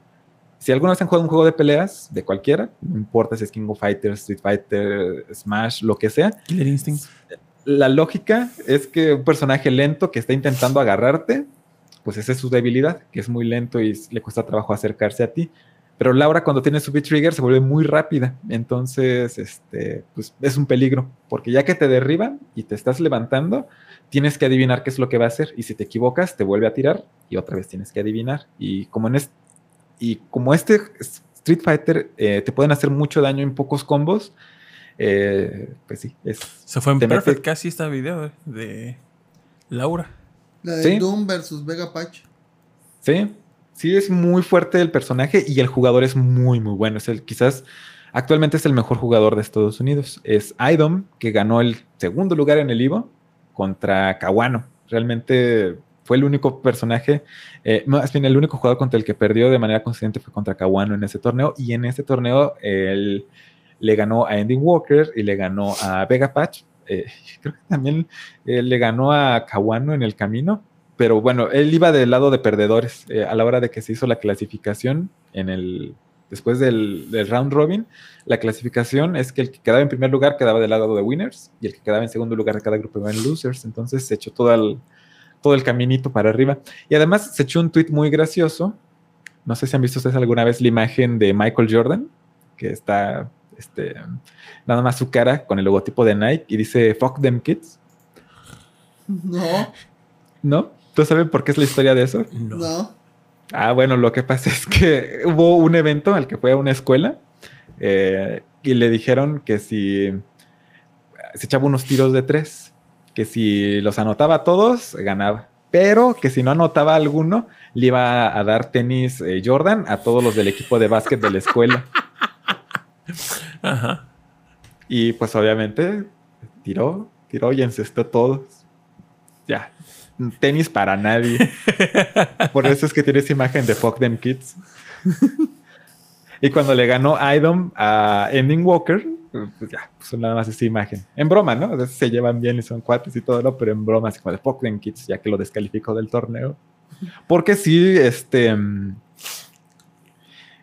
Si alguna vez han jugado un juego de peleas, de cualquiera, no importa si es King of Fighters, Street Fighter, Smash, lo que sea, Killer Instinct. la lógica es que un personaje lento que está intentando agarrarte, pues esa es su debilidad, que es muy lento y le cuesta trabajo acercarse a ti. Pero Laura cuando tiene su B-Trigger se vuelve muy rápida, entonces este, pues es un peligro, porque ya que te derriban y te estás levantando, tienes que adivinar qué es lo que va a hacer y si te equivocas te vuelve a tirar y otra vez tienes que adivinar. Y como en este, y como este Street Fighter eh, te pueden hacer mucho daño en pocos combos, eh, pues sí, es, Se fue en mete- Perfect casi este video eh, de Laura. La de Sí. Doom versus Vega Patch. Sí, sí es muy fuerte el personaje y el jugador es muy, muy bueno. Es el, quizás actualmente es el mejor jugador de Estados Unidos. Es Idom, que ganó el segundo lugar en el Ivo contra Kawano. Realmente fue el único personaje, eh, más bien el único jugador contra el que perdió de manera consistente fue contra Kawano en ese torneo. Y en ese torneo él le ganó a Andy Walker y le ganó a Vega Patch. Eh, creo que también eh, le ganó a Kawano en el camino, pero bueno, él iba del lado de perdedores eh, a la hora de que se hizo la clasificación en el después del, del round robin. La clasificación es que el que quedaba en primer lugar quedaba del lado de winners y el que quedaba en segundo lugar de cada grupo iba en losers. Entonces se echó todo el, todo el caminito para arriba. Y además se echó un tweet muy gracioso. No sé si han visto ustedes alguna vez la imagen de Michael Jordan, que está este, nada más su cara con el logotipo de Nike y dice Fuck them kids. No, ¿No? ¿Tú sabes por qué es la historia de eso? No. no. Ah, bueno, lo que pasa es que hubo un evento al que fue a una escuela eh, y le dijeron que si se echaba unos tiros de tres, que si los anotaba todos, ganaba. pero que si no anotaba alguno, le iba a dar tenis eh, Jordan a todos los del equipo de básquet de la escuela. Ajá. Y pues obviamente tiró, tiró y encestó todos. Ya, tenis para nadie. Por eso es que tiene esa imagen de Fuck Them Kids. y cuando le ganó Idom a Ending Walker, pues ya, puso nada más esa imagen. En broma, ¿no? A veces se llevan bien y son cuates y todo, ¿no? Pero en broma, así como de Them Kids, ya que lo descalificó del torneo. Porque sí, este. mm,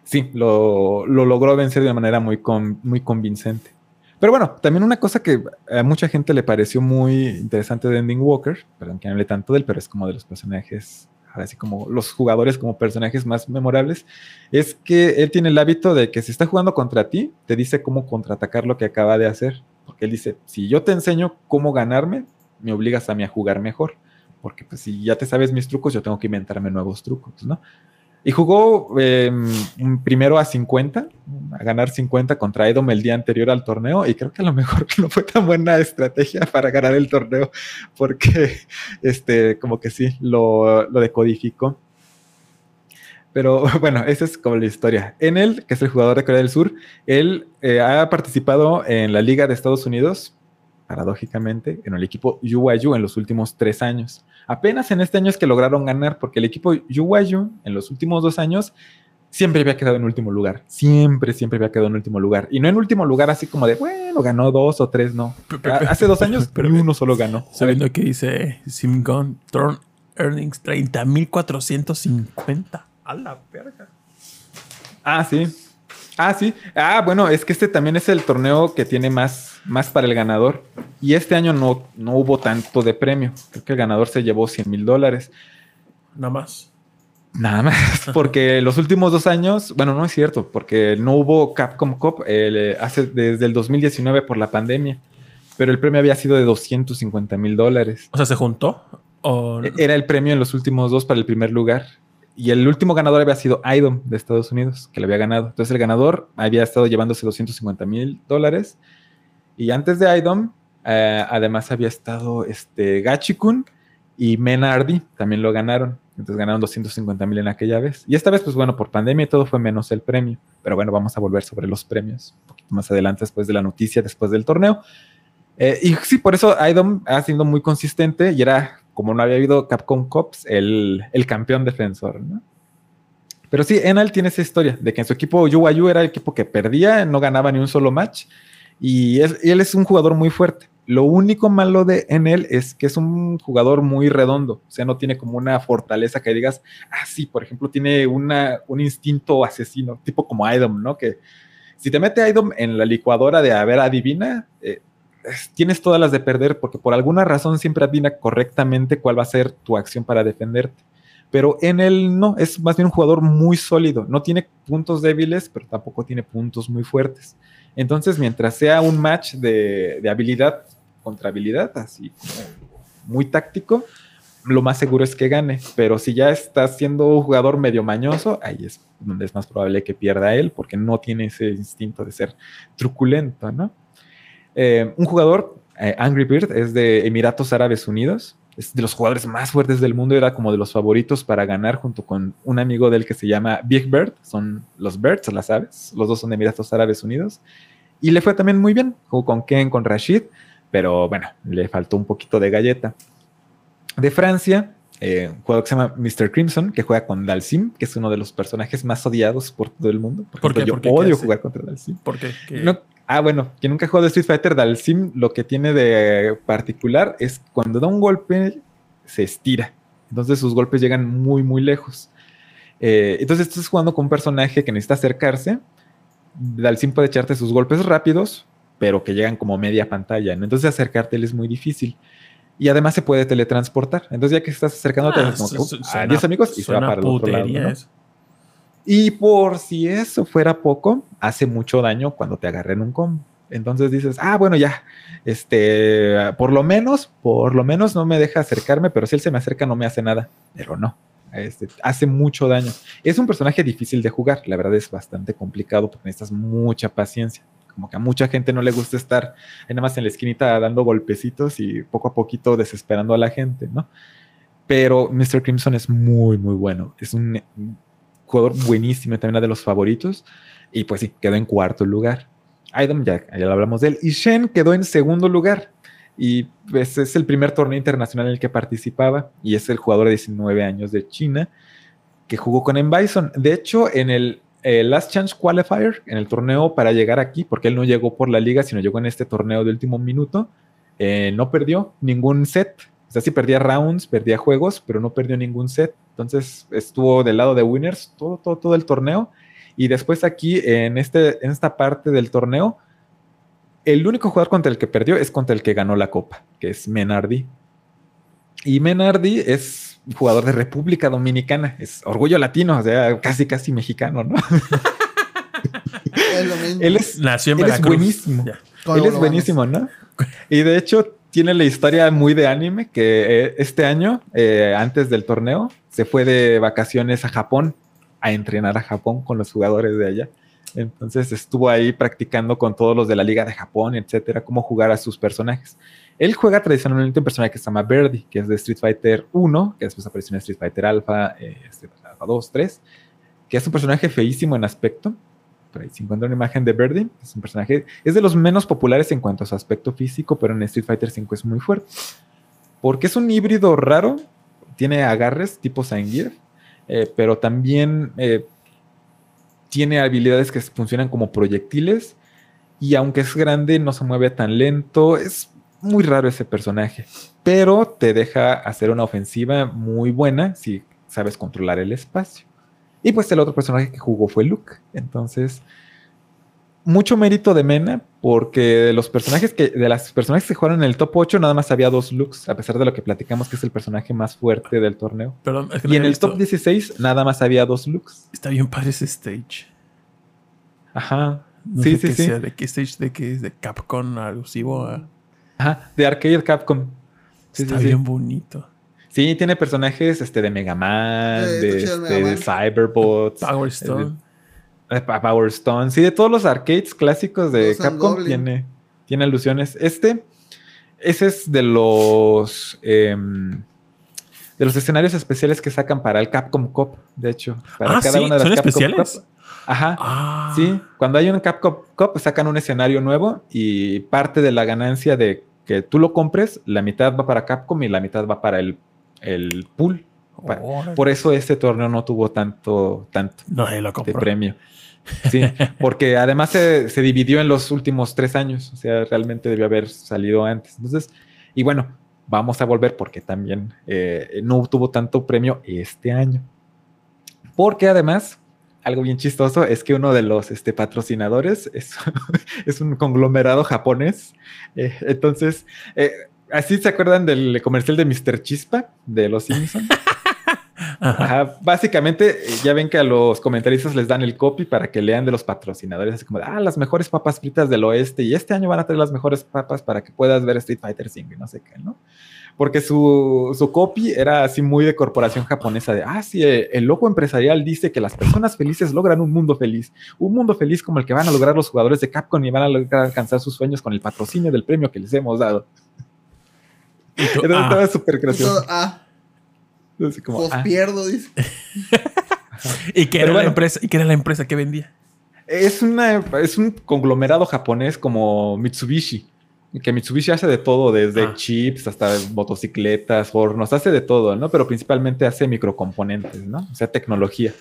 Sí, lo, lo logró vencer de una manera muy, muy convincente. Pero bueno, también una cosa que a mucha gente le pareció muy interesante de Ending Walker, perdón que no hable tanto de él, pero es como de los personajes, ahora sí como los jugadores como personajes más memorables, es que él tiene el hábito de que si está jugando contra ti, te dice cómo contraatacar lo que acaba de hacer. Porque él dice, si yo te enseño cómo ganarme, me obligas a mí a jugar mejor. Porque pues si ya te sabes mis trucos, yo tengo que inventarme nuevos trucos, ¿no? Y jugó un primero a 50, a ganar 50 contra Edom el día anterior al torneo. Y creo que a lo mejor no fue tan buena estrategia para ganar el torneo, porque este, como que sí, lo, lo decodificó. Pero bueno, esa es como la historia. En él, que es el jugador de Corea del Sur, él eh, ha participado en la Liga de Estados Unidos, paradójicamente, en el equipo UYU en los últimos tres años. Apenas en este año es que lograron ganar, porque el equipo UYU en los últimos dos años siempre había quedado en último lugar. Siempre, siempre había quedado en último lugar. Y no en último lugar así como de, bueno, ganó dos o tres, no. Hace dos años, pero uno solo ganó. Sabiendo que dice Simgon Turn Earnings 30.450. A la verga. Ah, sí. Ah, sí. Ah, bueno, es que este también es el torneo que tiene más, más para el ganador. Y este año no, no hubo tanto de premio. Creo que el ganador se llevó 100 mil dólares. Nada más. Nada más, porque los últimos dos años, bueno, no es cierto, porque no hubo Capcom Cup eh, hace, desde el 2019 por la pandemia, pero el premio había sido de 250 mil dólares. O sea, ¿se juntó? ¿O E- Era el premio en los últimos dos para el primer lugar. Y el último ganador había sido Idom de Estados Unidos, que le había ganado. Entonces el ganador había estado llevándose 250 mil dólares. Y antes de Idom, eh, además había estado este, Gachikun y Menardi, también lo ganaron. Entonces ganaron 250 mil en aquella vez. Y esta vez, pues bueno, por pandemia y todo fue menos el premio. Pero bueno, vamos a volver sobre los premios un poquito más adelante, después de la noticia, después del torneo. Eh, y sí, por eso Idom ha sido muy consistente y era, como no había habido Capcom Cups, el, el campeón defensor, ¿no? Pero sí, Enal tiene esa historia de que en su equipo UYU era el equipo que perdía, no ganaba ni un solo match y, es- y él es un jugador muy fuerte. Lo único malo de en él es que es un jugador muy redondo, o sea, no tiene como una fortaleza que digas, ah, sí, por ejemplo, tiene una, un instinto asesino, tipo como Idom, ¿no? Que si te mete Idom en la licuadora de a ver adivina, eh, tienes todas las de perder porque por alguna razón siempre adivina correctamente cuál va a ser tu acción para defenderte. Pero en él no, es más bien un jugador muy sólido. No tiene puntos débiles, pero tampoco tiene puntos muy fuertes. Entonces, mientras sea un match de, habilidad contra habilidad, así muy táctico, lo más seguro es que gane. Pero si ya está siendo un jugador medio mañoso, ahí es donde es más probable que pierda él, porque no tiene ese instinto de ser truculento, ¿no? Eh, un jugador, eh, Angry Bird, es de Emiratos Árabes Unidos. Es de los jugadores más fuertes del mundo. Era como de los favoritos para ganar junto con un amigo del que se llama Big Bird. Son los Birds, las aves. Los dos son de Emiratos Árabes Unidos. Y le fue también muy bien. Jugó con Ken, con Rashid. Pero bueno, le faltó un poquito de galleta. De Francia, eh, un jugador que se llama Mr. Crimson, que juega con Dalsim, que es uno de los personajes más odiados por todo el mundo. Por, ¿Por ejemplo, qué? yo ¿Por qué? ¿Qué odio jugar contra Dalsim. Porque que- No- ah, bueno, quien nunca ha jugado Street Fighter, Dalsim lo que tiene de particular es cuando da un golpe, se estira. Entonces sus golpes llegan muy, muy lejos. Eh, entonces estás jugando con un personaje que necesita acercarse. Dalsim puede echarte sus golpes rápidos, pero que llegan como media pantalla. ¿no? Entonces acercarte él es muy difícil. Y además se puede teletransportar. Entonces ya que estás acercándote, Ah, es como "Uh, adiós amigos, y se va para el otro lado. Y por si eso fuera poco, hace mucho daño cuando te agarren un combo. Entonces dices, ah, bueno, ya, este, por lo menos, por lo menos no me deja acercarme, pero si él se me acerca no me hace nada. Pero no, este, hace mucho daño. Es un personaje difícil de jugar, la verdad es bastante complicado porque necesitas mucha paciencia. Como que a mucha gente no le gusta estar nada más en la esquinita dando golpecitos y poco a poquito desesperando a la gente, ¿no? Pero Mr. Crimson es muy, muy bueno. Es un jugador buenísimo, también de los favoritos. Y pues sí, quedó en cuarto lugar. Aidom, ya, ya hablamos de él. Y Shen quedó en segundo lugar. Y pues es el primer torneo internacional en el que participaba. Y es el jugador de 19 años de China que jugó con M. Bison. De hecho, en el Last Chance Qualifier, en el torneo para llegar aquí, porque él no llegó por la liga, sino llegó en este torneo de último minuto, eh, no perdió ningún set. O sea, sí perdía rounds, perdía juegos, pero no perdió ningún set. Entonces estuvo del lado de winners todo, todo, todo el torneo. Y después aquí, en, este, en esta parte del torneo, el único jugador contra el que perdió es contra el que ganó la copa, que es Menardi. Y Menardi es jugador de República Dominicana, es orgullo latino, o sea, casi, casi mexicano, ¿no? Es lo mismo. él es, Nació en él es buenísimo. ¿Cómo Él es no buenísimo, ¿no? Y de hecho tiene la historia muy de anime que eh, este año, eh, antes del torneo, se fue de vacaciones a Japón a entrenar a Japón con los jugadores de allá. Entonces estuvo ahí practicando con todos los de la Liga de Japón, etcétera, cómo jugar a sus personajes. Él juega tradicionalmente un personaje que se llama Birdie, que es de Street Fighter 1, que después apareció en Street Fighter Alpha, eh, Street Fighter Alpha 2, 3, que es un personaje feísimo en aspecto. Por ahí se encuentra una imagen de Birdie. Es un personaje, es de los menos populares en cuanto a su aspecto físico, pero en Street Fighter 5 es muy fuerte. Porque es un híbrido raro, tiene agarres tipo Zangief, eh, pero también eh, tiene habilidades que funcionan como proyectiles. Y aunque es grande, no se mueve tan lento. Es muy raro ese personaje. Pero te deja hacer una ofensiva muy buena si sabes controlar el espacio. Y pues el otro personaje que jugó fue Luke. Entonces, mucho mérito de Mena, porque de los personajes que, de las personajes que jugaron en el top 8, nada más había dos looks, a pesar de lo que platicamos que es el personaje más fuerte del torneo. Perdón, es que Y en el visto. top 16, nada más había dos looks. Está bien padre ese stage. Ajá. No sí, sé sí, qué sí. sea, de qué stage, de qué es, de Capcom alusivo a... Ajá. De Arcade Capcom. Sí, Está sí, sí. bien bonito. Sí, tiene personajes este, de Mega Man, Eh, de, este, Mega de. Cyberbots, Power Stone. eh, Power Stone. Sí, de todos los arcades clásicos de Capcom tiene, tiene alusiones. Este, ese es de los em, de los escenarios especiales que sacan para el Capcom Cup, de hecho. Para Ah, ¿sí? ¿Son Capcom especiales? Cup. Ajá. Ah. Sí, cuando hay un Capcom Cup sacan un escenario nuevo y parte de la ganancia de que tú lo compres, la mitad va para Capcom y la mitad va para el, el pool. Por eso este torneo no tuvo tanto, tanto No, él lo de premio. Sí, porque además se, se dividió en los últimos tres años, o sea, realmente debió haber salido antes. Entonces, y bueno, vamos a volver porque también eh, no tuvo tanto premio este año. Porque además, algo bien chistoso es que uno de los este, patrocinadores es, es un conglomerado japonés. Eh, entonces, eh, así se acuerdan del comercial de Mr. Chispa de Los Simpsons. Ajá. Ajá, básicamente eh, ya ven que a los comentaristas les dan el copy para que lean de los patrocinadores, así como, ah, las mejores papas fritas del oeste y este año van a traer las mejores papas para que puedas ver Street Fighter 5 y no sé qué, ¿no? Porque su, su copy era así muy de corporación japonesa, de, ah, sí, eh, el logo empresarial dice que las personas felices logran un mundo feliz, un mundo feliz como el que van a lograr los jugadores de Capcom y van a lograr alcanzar sus sueños con el patrocinio del premio que les hemos dado. Y tú, Entonces ah, estaba súper gracioso. ah, Así como, ah. pierdo, dice. ¿Y qué era la empresa? ¿Y qué era la empresa que vendía? Es, una, es un conglomerado japonés como Mitsubishi, que Mitsubishi hace de todo, desde Ah. chips hasta motocicletas, hornos, hace de todo, ¿no? Pero principalmente hace microcomponentes, ¿no? O sea, tecnología.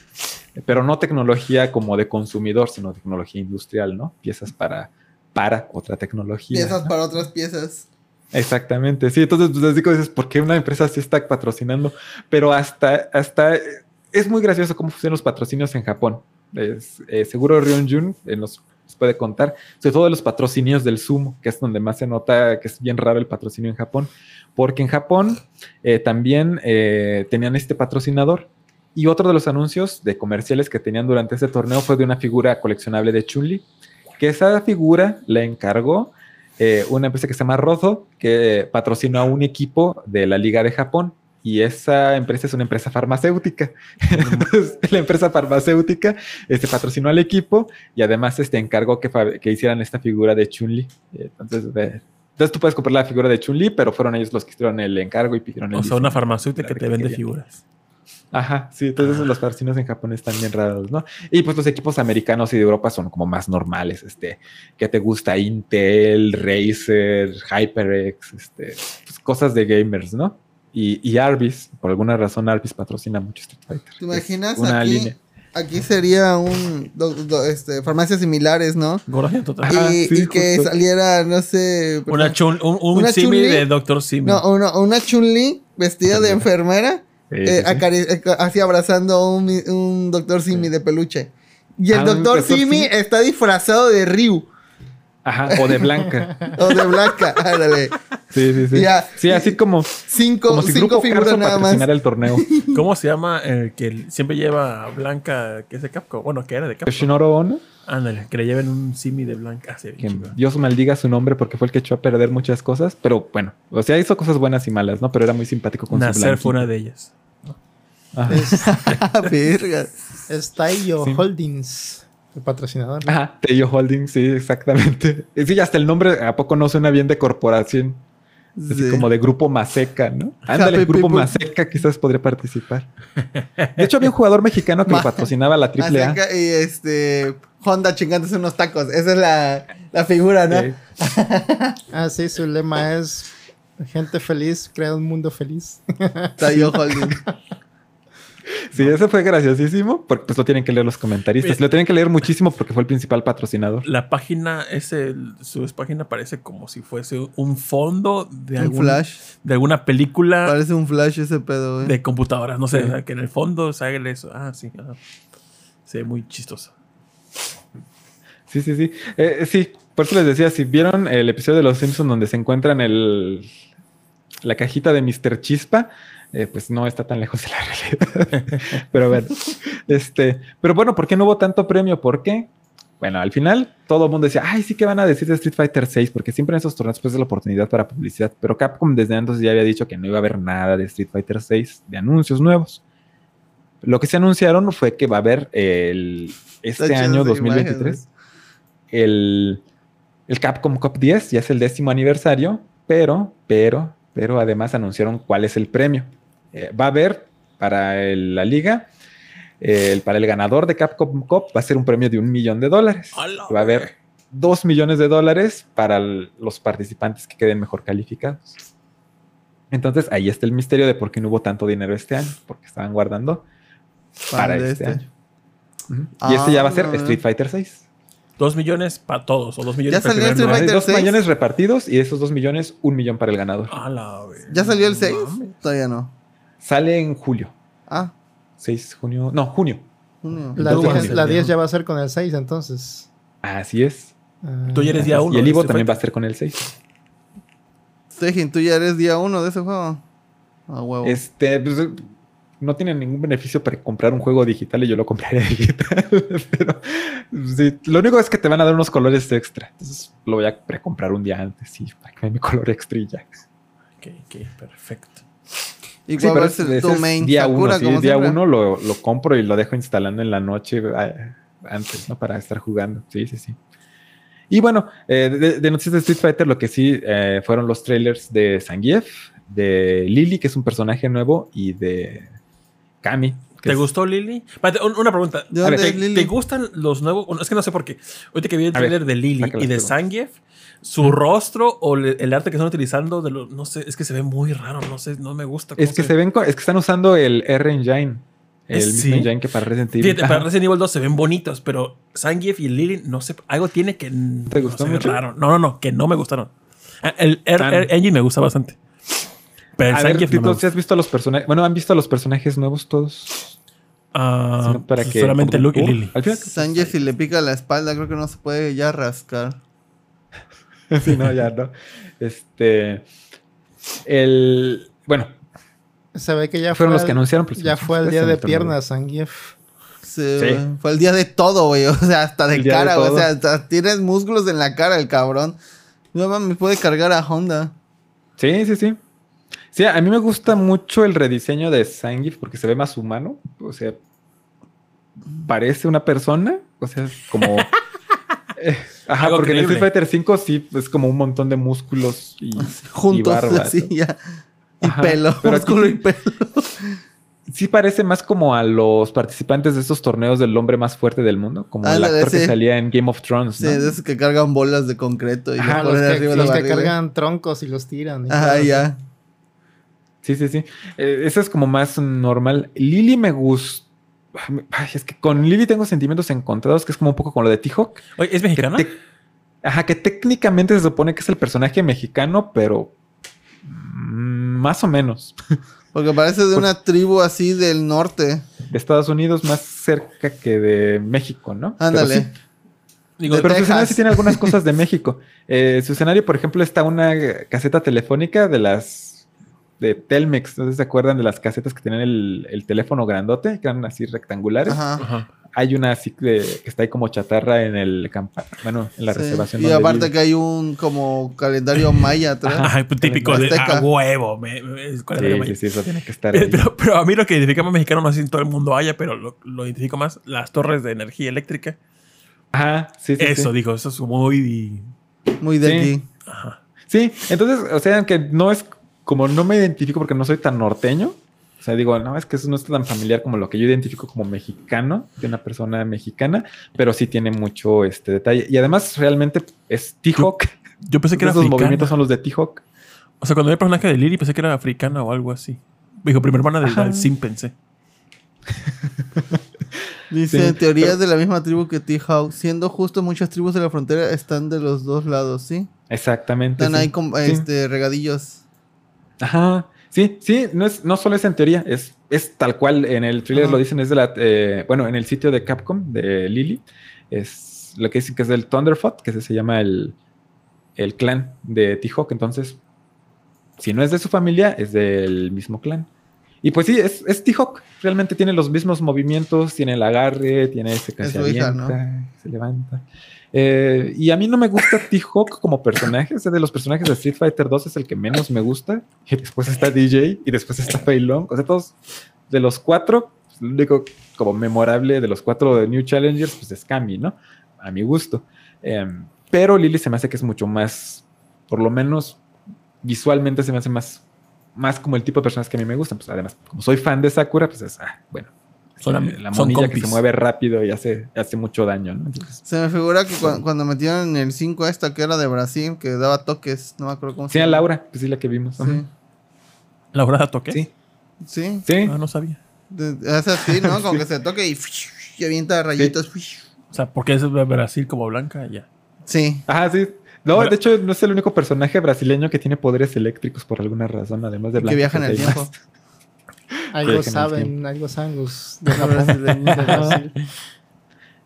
Pero no tecnología como de consumidor, sino tecnología industrial, ¿no? Piezas para, para otra tecnología. Piezas ¿no? para otras piezas. Exactamente, sí. Entonces, pues como dices, ¿por qué una empresa así está patrocinando? Pero hasta, hasta es muy gracioso cómo funcionan los patrocinios en Japón. Es, eh, seguro Rion Jun eh, nos puede contar, sobre todo de los patrocinios del sumo, que es donde más se nota que es bien raro el patrocinio en Japón, porque en Japón eh, también eh, tenían este patrocinador. Y otro de los anuncios de comerciales que tenían durante ese torneo fue de una figura coleccionable de Chun-Li, que esa figura la encargó eh, una empresa que se llama Rozo, que patrocinó a un equipo de la Liga de Japón. Y esa empresa es una empresa farmacéutica. Entonces, la empresa farmacéutica este, patrocinó al equipo y además este, encargó que, que hicieran esta figura de Chun-Li. Entonces, Entonces tú puedes comprar la figura de Chun-Li, pero fueron ellos los que hicieron el encargo y pidieron el O sea, una farmacéutica que te vende figuras. Ajá, sí, entonces los parcinos en Japón están bien raros, ¿no? Y pues los equipos americanos y de Europa son como más normales, este, que te gusta Intel, Razer, HyperX, este, pues, cosas de gamers, ¿no? Y, y Arby's, por alguna razón Arby's patrocina mucho Street Fighter. ¿Te imaginas una aquí? línea. Aquí sería un do- do- este, farmacias similares, ¿no? Total. Y, sí, y que saliera, no sé. Una chun, un, un Una simi de Doctor Simi. No, una, una Chun-Li vestida de enfermera, eh, sí, sí. acari- eh, así abrazando a un, doctor Simi de peluche. Y el Ah, doctor. Simi está disfrazado de Ryu Ajá, o de blanca. o de Blanca. Ándale. Sí, sí, sí. Ya. Sí, así como, Cinco, como si cinco Grupo figuras Carso nada más. el torneo. ¿Cómo se llama el que siempre lleva a Blanca, que es de Capcom? Bueno, que era de Capcom. Yoshinoro Ono, Ándale, que le lleven un simi de Blanca. Ah, que. Dios maldiga su nombre porque fue el que echó a perder muchas cosas, pero bueno, o sea, hizo cosas buenas y malas, ¿no? Pero era muy simpático con su Nacer fue una de ellas. Ajá. Es, Verga. es Taiyo Sí. Holdings, el patrocinador. ¿no? Ajá, Tello Holding, sí, exactamente. Sí, hasta el nombre, ¿a poco no suena bien de corporación? Así Sí. como de Grupo Maseca, ¿no? Ándale, Happy Grupo. Maseca quizás podría participar. De hecho, había un jugador mexicano que Ma- patrocinaba la AAA. Azteca y este. Honda chingándose unos tacos. Esa es la, la figura, ¿no? Eh, Ah, sí, su lema es gente feliz crea un mundo feliz. Tayo Holding. Sí, eso fue graciosísimo, porque pues lo tienen que leer los comentaristas. Lo tienen que leer muchísimo porque fue el principal patrocinador. La página, es el, su página parece como si fuese un fondo de, Un algún- flash. de alguna película Parece un flash ese pedo, güey. de computadoras. No sé, Sí. o sea, que en el fondo sale eso. Ah, sí. ajá. Se ve muy chistoso. Sí, sí, sí. Eh, sí, por eso les decía, si vieron el episodio de Los Simpsons donde se encuentran el, la cajita de Mr. Chispa, eh, pues no está tan lejos de la realidad. pero bueno, este, pero bueno, ¿por qué no hubo tanto premio? ¿Por qué? Bueno, al final todo el mundo decía, ay, sí que van a decir de Street Fighter 6, porque siempre en esos torneos pues es la oportunidad para publicidad. Pero Capcom desde antes ya había dicho que no iba a haber nada de Street Fighter 6, de anuncios nuevos. Lo que se anunciaron fue que va a haber el, este año esa imagen, 2023 el, el Capcom Cup 10, ya es el décimo aniversario, pero, pero, pero además anunciaron cuál es el premio. Eh, va a haber para el- la liga, eh, el- para el ganador de Capcom Cup va a ser un premio de un millón de dólares. Va a haber dos millones de dólares para el- los participantes que queden mejor calificados. Entonces ahí está el misterio de por qué no hubo tanto dinero este año, porque estaban guardando para Para este, este. año. Y este ya va a ser Ah, no. Street Fighter 6. Dos millones para todos, o dos millones Ya para el salió primer Street lugar. Fighter Hay dos 6. millones repartidos y de esos dos millones, un millón para el ganador. A la vez. ¿Ya salió el 6? Mames. Todavía no. Sale en julio. Ah, 6 de junio. No, junio. junio. La a 10, ser la viejo. 10 ya va a ser con el 6, entonces. Así es. Ah, Tú ya eres día uno. y el Ivo también va a ser con el 6. Tejín, tú ya eres día 1 de ese juego. A huevo. Este, pues, no tiene ningún beneficio para comprar un juego digital y yo lo compraría digital. Pero sí, lo único es que te van a dar unos colores extra. Entonces lo voy a precomprar un día antes, sí, para que me mi color extra y ya. Ok, ok, perfecto. ¿Y Sí, pero es main? día Sakura, uno, sí, día siempre. uno lo, lo compro y lo dejo instalando en la noche antes, ¿no? Para estar jugando. Sí, sí, sí. Y bueno, eh, de, de noticias de Street Fighter, lo que sí eh, fueron los trailers de Zangief, de Lily, que es un personaje nuevo, y de Kami. ¿Te es- gustó Lily? Una pregunta. ¿De dónde ¿Te, es Lily? te gustan los nuevos? es que no sé por qué. Ahorita que vi el A ver, trailer de Lily y de preguntas. Su rostro o le- el arte que están utilizando, de lo- no sé, es que se ve muy raro, no sé, no me gusta. Es que se ven, es que están usando el R Engine. El Es- mismo sí. engine que para Resident Evil. Fíjate, para. Resident Evil 2 se ven bonitos, pero Zangief y Lily, no sé, algo tiene que no ¿Te gustó ve mucho? raro. No, no, no, que no me gustaron. Ah, El R, Ah, R Engine me gusta bastante. Pero A ver, no. ¿sí has visto a los personajes? Bueno, ¿han visto a los personajes nuevos todos? Ah, para pues que- solamente Luke y Uh, Lily. Sánchez, si le pica la espalda, creo que no se puede ya rascar. sí, no, ya no. Este. El. Bueno, Se ve que ya fueron fue los al- que anunciaron. pues, Ya fue el día de piernas, Zangief. Se- Sí. Fue el día de todo, güey. O sea, hasta de El de cara, güey. O sea, hasta tienes músculos en la cara el cabrón. No mames, puede cargar a Honda. Sí, sí, sí. Sí, a mí me gusta mucho el rediseño de Zangief porque se ve más humano. O sea, parece una persona. O sea, como. Ajá, Algo porque en el Street. Fighter 5 sí es como un montón de músculos y, Juntos, y barba, así ¿no? ya. Y Ajá, pelo, aquí músculo sí- y pelo. Sí parece más como a los participantes de estos torneos del hombre más fuerte del mundo, como el Ándale, actor que sí. salía en Game of Thrones, Sí, ¿no? de esos que cargan bolas de concreto y Ajá, los los ponen que, arriba de los la que cargan troncos y los tiran. y Ajá, ya. Sí, sí, sí. Eh, ese es como más normal. Lily me gusta. Ay, es que con Lily tengo sentimientos encontrados, que es como un poco con lo de T-Hawk. Oye, ¿es que mexicana? te- Ajá, que técnicamente se supone que es el personaje mexicano, pero mm, más o menos. Porque parece de una tribu así del norte. De Estados Unidos, más cerca que de México, ¿no? Ándale. Digo, Pero su escenario Texas. sí tiene algunas cosas de México. Eh, su escenario, por ejemplo, está una caseta telefónica de las de Telmex. ¿No se acuerdan de las casetas que tenían el, el teléfono grandote? Que eran así rectangulares. Ajá. Ajá. Hay una así de, que está ahí como chatarra en el campa bueno, en la Sí. reservación. Y aparte vive. que hay un como calendario maya atrás. Ajá, típico de Azteca. a huevo. me- me- ¿cuál es la Sí, sí, sí, eso tiene que estar Eh, ahí. Pero, pero a mí lo que identifica más mexicano, no sé si en todo el mundo haya, pero lo, lo identifico más, las torres de energía eléctrica. Ajá, sí, sí. eso, sí. digo, eso es muy... Muy de Sí. aquí. Ajá. Sí, entonces, o sea, que no es como no me identifico porque no soy tan norteño. O sea, digo, no, es que eso no es tan familiar como lo que yo identifico como mexicano, de una persona mexicana, pero sí tiene mucho este detalle. Y además, realmente es T-Hawk. Yo pensé que era Esos africana. movimientos son los de T-Hawk. O sea, cuando vi el personaje de Lily pensé que era africana o algo así. Dijo, primera hermana de Sim pensé. Dice, Sí, teoría pero- de la misma tribu que T-Hawk. Siendo justo, muchas tribus de la frontera están de los dos lados, ¿sí? Exactamente. Están sí. ahí con Sí. este, regadillos. Ajá. Sí, sí, no, es, no solo es en teoría, es, es tal cual en el thriller lo dicen, es de la, eh, bueno, en el sitio de Capcom, de Lily, es lo que dicen que es del Thunderfoot, que se llama el, el clan de T-Hawk, entonces, si no es de su familia, es del mismo clan. Y pues sí, es, es T-Hawk, realmente tiene los mismos movimientos, tiene el agarre, tiene ese que Es se su hija, avienta, se levanta. Eh, y a mí no me gusta T-Hawk como personaje. De los personajes de Street Fighter 2 es el que menos me gusta. Y después está DJ y después está Fei Long. O sea, todos de los cuatro, pues, lo único como memorable de los cuatro de New Challengers, pues es Kami, ¿no? A mi gusto. Em, pero Lily se me hace que es mucho más, por lo menos visualmente se me hace más, más como el tipo de personas que a mí me gustan. Pues además, como soy fan de Sakura, pues es, ah, bueno. Son eh, la son monilla que se mueve rápido y hace, hace mucho daño, ¿no? Entonces, Se me figura que cu- cuando metieron en el 5 esta que era de Brasil, que daba toques, no me acuerdo cómo sí, a Laura, pues sí, la que vimos. Sí. ¿La hora toqué? Sí. Sí. Sí. Ah, no sabía. De- Es así, ¿no? Como Sí. que se toque y, y avienta rayitos. O sea, porque es de Brasil como blanca, ya. Sí. Ajá, sí. No, Bra- de hecho, no es el único personaje brasileño que tiene poderes eléctricos por alguna razón, además de Que Blanca. viaja en el tiempo. Algo saben, algo saben los de.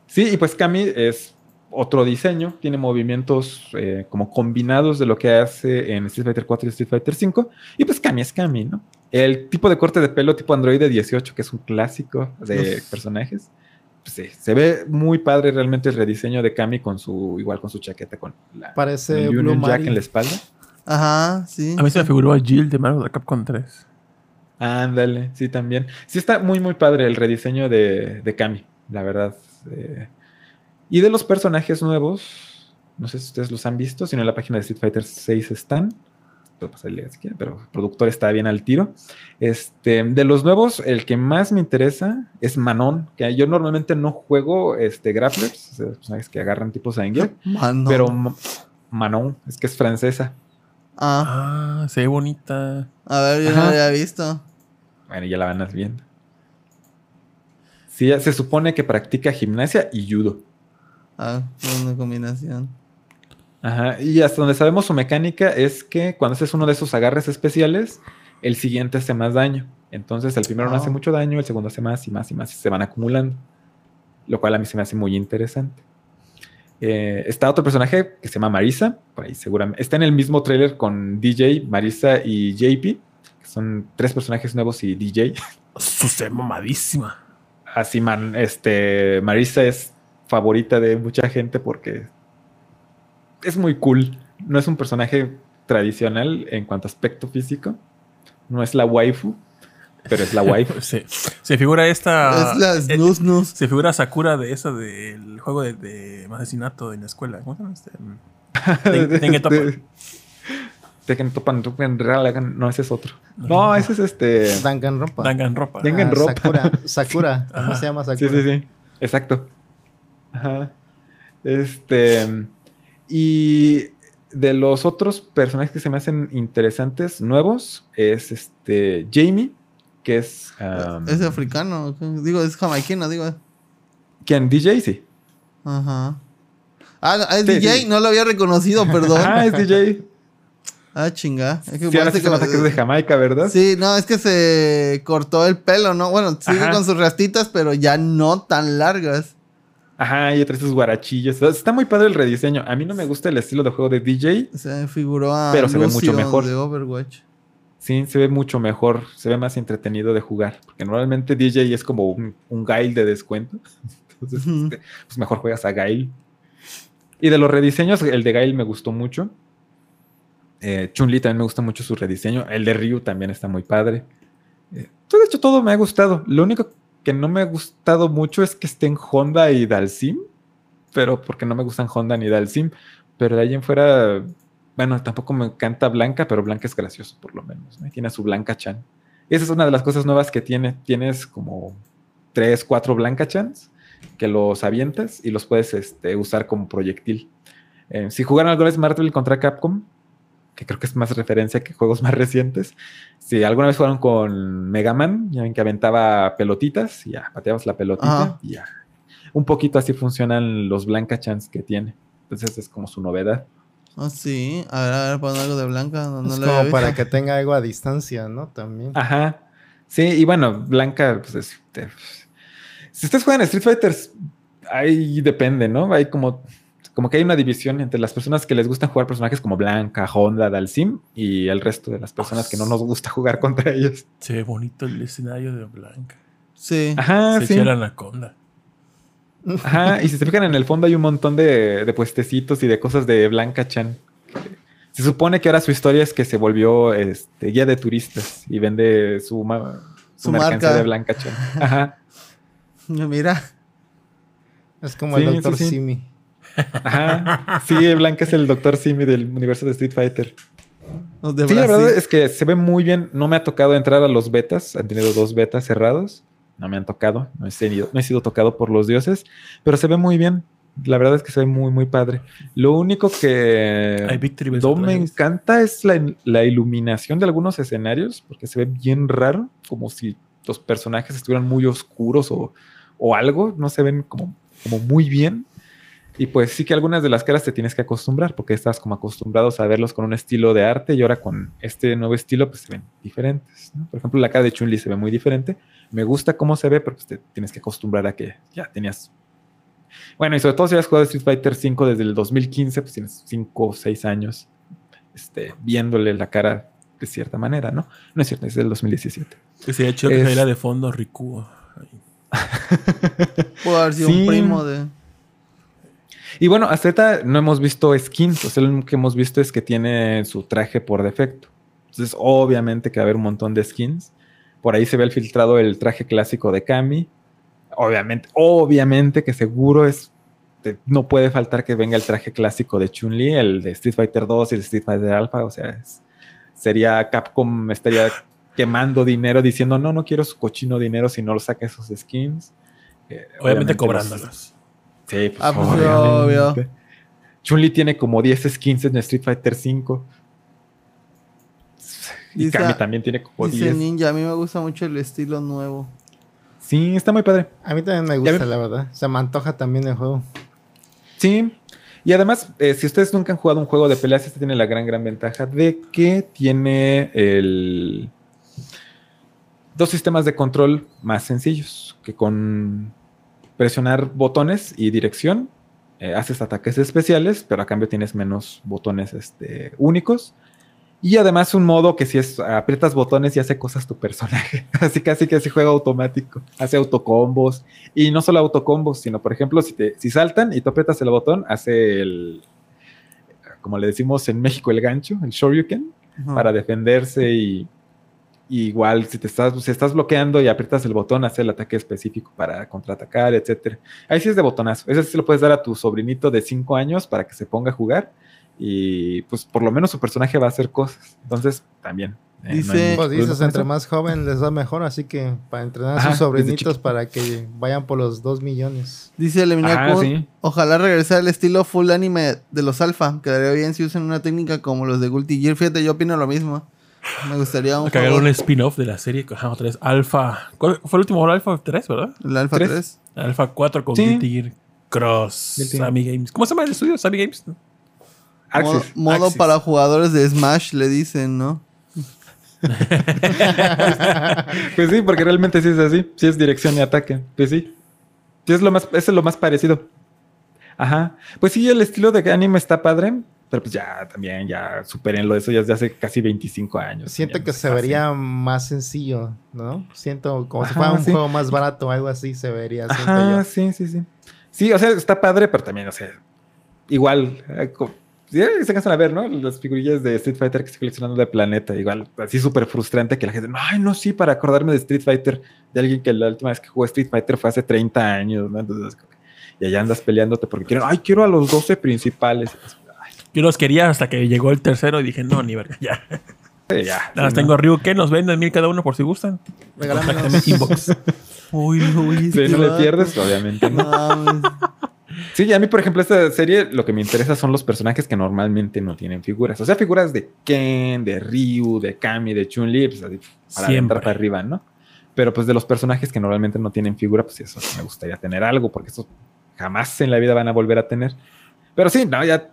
Sí, y pues Kami es otro diseño, tiene movimientos eh, como combinados de lo que hace en Street Fighter 4 y Street Fighter 5. Y pues Kami es Kami, ¿no? El tipo de corte de pelo tipo Android 18, que es un clásico de Uf. personajes. Pues sí, se ve muy padre realmente el rediseño de Kami con su, igual con su chaqueta, con la Parece el Blue Jack Mari. en la espalda. Ajá, sí. A mí se me figuró a Jill de Marvel Capcom 3. Ándale, sí, también. Sí, está muy, muy padre el rediseño de, de Kami, la verdad. eh. Y de los personajes nuevos, no sé si ustedes los han visto, si no en la página de Street Fighter 6 están. Pero el productor está bien al tiro. Este, de los nuevos, el que más me interesa es Manon, que yo normalmente no juego este, grapplers, o sea, personajes que agarran tipos a Engel, Mano. pero Ma- Manon, es que es francesa. Ah, Ah, se ve bonita. a ver, yo no lo había visto. Bueno, ya la van viendo. Sí, ya se supone que practica gimnasia y judo. Ah, una combinación. Ajá. Y hasta donde sabemos su mecánica es que cuando haces uno de esos agarres especiales, el siguiente hace más daño. Entonces el primero no Ah. hace mucho daño, el segundo hace más y más y más y se van acumulando. Lo cual a mí se me hace muy interesante. Eh, está otro personaje que se llama Marisa, por ahí seguramente. Está en el mismo trailer con DJ, Marisa y JP, son tres personajes nuevos y DJ. Su se ve mamadísima. Así, man, este, Marisa es favorita de mucha gente porque es muy cool. No es un personaje tradicional en cuanto a aspecto físico. No es la waifu, pero es la wife. Se, se figura esta. es la eh, snus snus. se figura Sakura de esa del juego de, de asesinato en la escuela. ¿Cómo se llama este? Ten-. Tengen Ralagan, no, ese es otro. No, ese es este. Danganronpa. Danganronpa. Dan- Ah, Danganronpa. Sakura. Sakura. ¿Cómo se llama Sí, Sakura? sí, sí. Exacto. Ajá. Este. Y de los otros personajes que se me hacen interesantes, nuevos, es este Jamie, que es. um, es africano. Digo, es jamaiquino, digo. ¿Quién? DJ, sí. Ajá. Ah, es Sí, DJ, sí. no lo había reconocido, perdón. Ah, es DJ. Ah, chinga. Es que Sí, ahora parece sí se nota que es de Jamaica, ¿verdad? Sí, no, es que se cortó el pelo, ¿no? Bueno, sigue Ajá. con sus rastitas, pero ya no tan largas. Ajá, y trae sus guarachillos. Está muy padre el rediseño. A mí no me gusta el estilo de juego de DJ. Se figuró a Pero se ve Lucio mucho mejor. de Overwatch. Sí, se ve mucho mejor, se ve más entretenido de jugar. Porque normalmente DJ es como un, un Gail de descuento. Entonces, este, pues mejor juegas a Gail. Y de los rediseños, el de Gail me gustó mucho. Eh, Chun-Li también me gusta mucho su rediseño. El de Ryu también está muy padre. Eh, de hecho, todo me ha gustado. Lo único que no me ha gustado mucho es que estén Honda y Dalsim. Pero porque no me gustan Honda ni Dalsim. Pero de ahí en fuera, bueno, tampoco me encanta Blanca, pero Blanca es gracioso por lo menos. ¿no? Tiene su Blanca Chan. Esa es una de las cosas nuevas que tiene. Tienes como tres, cuatro Blanca Chans que los avientas y los puedes este, usar como proyectil. Eh, si jugaron alguna vez Marvel contra Capcom, que creo que es más referencia que juegos más recientes, si alguna vez jugaron con Mega Man, ya ven que aventaba pelotitas, y ya pateabas la pelotita Ajá. y ya. Un poquito así funcionan los Blanca Chans que tiene. Entonces es como su novedad. Ah, sí. A ver, a ver, pon algo de blanca. No, no es lo como había para que tenga algo a distancia, ¿no? También. Ajá. Sí, y bueno, Blanca, pues es- te- si ustedes juegan Street Fighters, ahí depende, ¿no? Hay como, como que hay una división entre las personas que les gustan jugar personajes como Blanca, Honda, Dalsim y el resto de las personas que no nos gusta jugar contra ellos. Se ve bonito el escenario de Blanca. Sí. Ajá, Se sí. echa la anaconda. Ajá, y si se fijan en el fondo hay un montón de, de puestecitos y de cosas de Blanca Chan. Se supone que ahora su historia es que se volvió este, guía de turistas y vende su, ma- su, Su mercancía marca. de Blanca Chan. Ajá. Mira. Es como Sí, el sí, Doctor sí. Simi. Ajá. Sí, Blanca es el Dr. Simi del universo de Street Fighter. De sí, la verdad es que se ve muy bien. No me ha tocado entrar a los betas. Han tenido dos betas cerrados. No me han tocado. No he, sido, no he sido tocado por los dioses. Pero se ve muy bien. La verdad es que se ve muy, muy padre. Lo único que no me encanta es la, la iluminación de algunos escenarios. Porque se ve bien raro. Como si los personajes estuvieran muy oscuros o, o algo. No se ven como, como muy bien. Y pues sí que algunas de las caras te tienes que acostumbrar, porque estás como acostumbrados a verlos con un estilo de arte y ahora con este nuevo estilo pues se ven diferentes. ¿no? Por ejemplo, la cara de Chun-Li se ve muy diferente. Me gusta cómo se ve, pero pues te tienes que acostumbrar a que ya tenías... Bueno, y sobre todo si has jugado Street Fighter V desde el 2015, pues tienes 5 o 6 años este, viéndole la cara de cierta manera, ¿no? No es cierto, es del 2017. Que chido que Es- saliera de fondo Rikuo. Ahí. Pudo haber sido Sí. un primo de. Y bueno, hasta ahorita no hemos visto skins. O sea, lo único que hemos visto es que tiene su traje por defecto. Entonces, obviamente que va a haber un montón de skins. Por ahí se ve el filtrado el traje clásico de Kami. Obviamente, obviamente que seguro es. No puede faltar que venga el traje clásico de Chun-Li, el de Street Fighter 2 y el Street Fighter Alpha. O sea, es- sería Capcom estaría quemando dinero diciendo no, no quiero su cochino dinero si no lo saca esos skins. Eh, Obviamente los- cobrándolos. Sí, pues, Ah, pues, obvio. Chun-Li tiene como 10 skins en Street Fighter 5. Y Dice- Kami también tiene como Dice 10. Ninja, a mí me gusta mucho el estilo nuevo. Sí, está muy padre. A mí también me gusta, la verdad. Se me antoja también el juego. Sí. Y además, eh, si ustedes nunca han jugado un juego de peleas, este tiene la gran, gran ventaja de que tiene el... dos sistemas de control más sencillos, que con presionar botones y dirección eh, haces ataques especiales, pero a cambio tienes menos botones este, únicos. Y además un modo que si es aprietas botones y hace cosas tu personaje. Así casi que así juega automático. Hace autocombos. Y no solo autocombos, sino por ejemplo, si, te, si saltan y tú aprietas el botón, hace el, como le decimos en México, el gancho, el shoryuken, Ajá. para defenderse y, y igual, si te estás, si estás bloqueando y aprietas el botón, hace el ataque específico para contraatacar, etcétera. Ahí sí es de botonazo. Ese sí lo puedes dar a tu sobrinito de 5 años para que se ponga a jugar. Y pues por lo menos su personaje va a hacer cosas. Entonces, también. eh, Dice- no Pues dices, entre más joven les da mejor, así que para entrenar a sus sobrinitos para que vayan por los 2 millones. Dice Eliminar sí. ojalá regresar al estilo full anime de los alfa. Quedaría bien si usan una técnica como los de Guilty Gear. Fíjate, yo opino lo mismo. Me gustaría un hagan un spin-off de la serie. Ajá, otra vez. Alpha. ¿Cuál fue el último? Alpha 3, ¿verdad? el Alpha Tres. 3. Alpha 4 con Sí. Gear Cross. Guilty. Sammy Games. ¿Cómo se llama el estudio? Sammy Games. Modo, Axis. modo Axis. para jugadores de Smash, le dicen, ¿no? Pues sí, porque realmente sí es así. Sí es dirección y ataque. Pues sí. Sí es lo más, ese es lo más parecido. Ajá. Pues sí, el estilo de anime está padre. Pero pues ya también, ya supérenlo. Eso ya es de hace casi 25 años. Siento que se fácil. vería más sencillo, ¿no? Siento como si Ajá, fuera un sí. juego más barato algo así se vería. Ajá, yo. sí, sí, sí. Sí, o sea, está padre, pero también, o sea, igual, eh, se cansan a ver, ¿no? Las figurillas de Street Fighter que estoy coleccionando de Planeta, igual, así súper frustrante que la gente, ay, no, sí, para acordarme de Street Fighter, de alguien que la última vez que jugó Street Fighter fue hace 30 años, ¿no? Entonces, y allá andas peleándote porque quieren, ay, quiero a los 12 principales. Yo los quería hasta que llegó el tercero y dije, no, ni verga, ya. sí, ya. Nada sí, tengo Ryuken, nos venden mil cada uno por si gustan. Contáctame inbox. Uy, uy, ¿no? este Sí, no le pierdes, obviamente, ¿no? Sí, y a mí, por ejemplo, esta serie lo que me interesa son los personajes que normalmente no tienen figuras. O sea, figuras de Ken, de Ryu, de Kami, de Chun-Li, pues así, para Siempre. entrar para arriba, ¿no? Pero pues de los personajes que normalmente no tienen figura, pues eso me gustaría tener algo, porque eso jamás en la vida van a volver a tener. Pero sí, no, ya.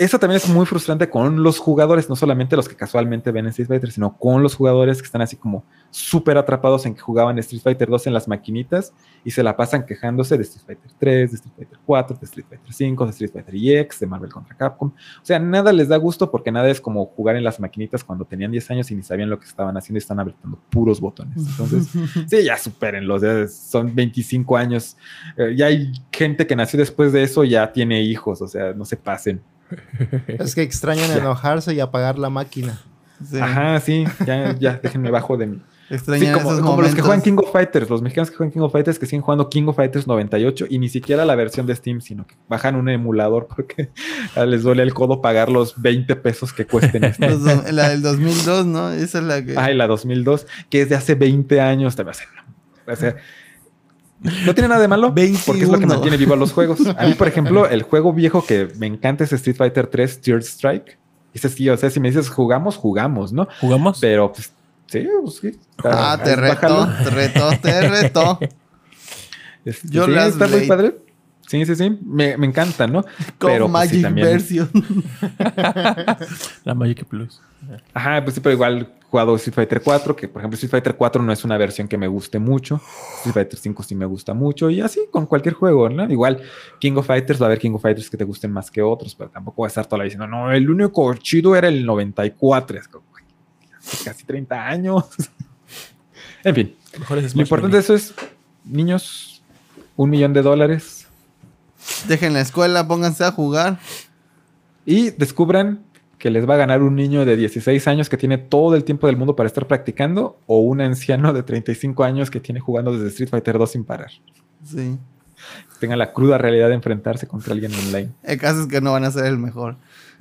Eso también es muy frustrante con los jugadores, no solamente los que casualmente ven en Street Fighter, sino con los jugadores que están así como súper atrapados en que jugaban Street Fighter 2 en las maquinitas y se la pasan quejándose de Street Fighter 3, de Street Fighter 4, de Street Fighter 5, de Street Fighter EX, de Marvel contra Capcom. O sea, nada les da gusto porque nada es como jugar en las maquinitas cuando tenían 10 años y ni sabían lo que estaban haciendo y están apretando puros botones. Entonces, sí, ya supérenlo. o sea, son 25 años. Eh, ya hay gente que nació después de eso, ya tiene hijos. O sea, no se pasen. Es que extrañan enojarse y apagar la máquina. Sí. Ajá, sí, ya, ya, déjenme bajo de mí. Sí, Extrañan como, esos como los que juegan King of Fighters, los mexicanos que juegan King of Fighters que siguen jugando King of Fighters 98 y ni siquiera la versión de Steam, sino que bajan un emulador porque les duele el codo pagar los 20 pesos que cuesten este. La del 2002, ¿no? Esa es la que... Ay, la 2002, que es de hace 20 años. Sea, no, o sea, no tiene nada de malo porque es lo que 21. mantiene vivo a los juegos. A mí, por ejemplo, el juego viejo que me encanta es Street Fighter 3 Third Strike. Ese sí, o sea, si me dices jugamos, jugamos, ¿no? ¿Jugamos? Pero pues, sí, pues sí. Ah, te reto, bájalo. te reto, te reto. Este, Yo sí, las está muy padre. Sí, sí, sí. Me, me encanta, ¿no? Con Pero, pues, sí, Magic también- Version. La Magic Plus. Ajá, pues sí, pero igual he jugado Street Fighter 4, que por ejemplo Street Fighter 4 no es una versión que me guste mucho. Street Fighter 5 sí me gusta mucho. Y así con cualquier juego, ¿no? Igual King of Fighters, va a haber King of Fighters que te gusten más que otros, pero tampoco va a estar toda la vida diciendo, no, el único chido era el 94. Es como, hace casi 30 años. en fin, Mejor es lo importante de eso es, niños, un millón de dólares. Dejen la escuela, pónganse a jugar. y descubran que les va a ganar un niño de 16 años que tiene todo el tiempo del mundo para estar practicando o un anciano de 35 años que tiene jugando desde Street Fighter 2 sin parar. Sí. Tengan la cruda realidad de enfrentarse contra alguien online. El caso es que no van a ser el mejor.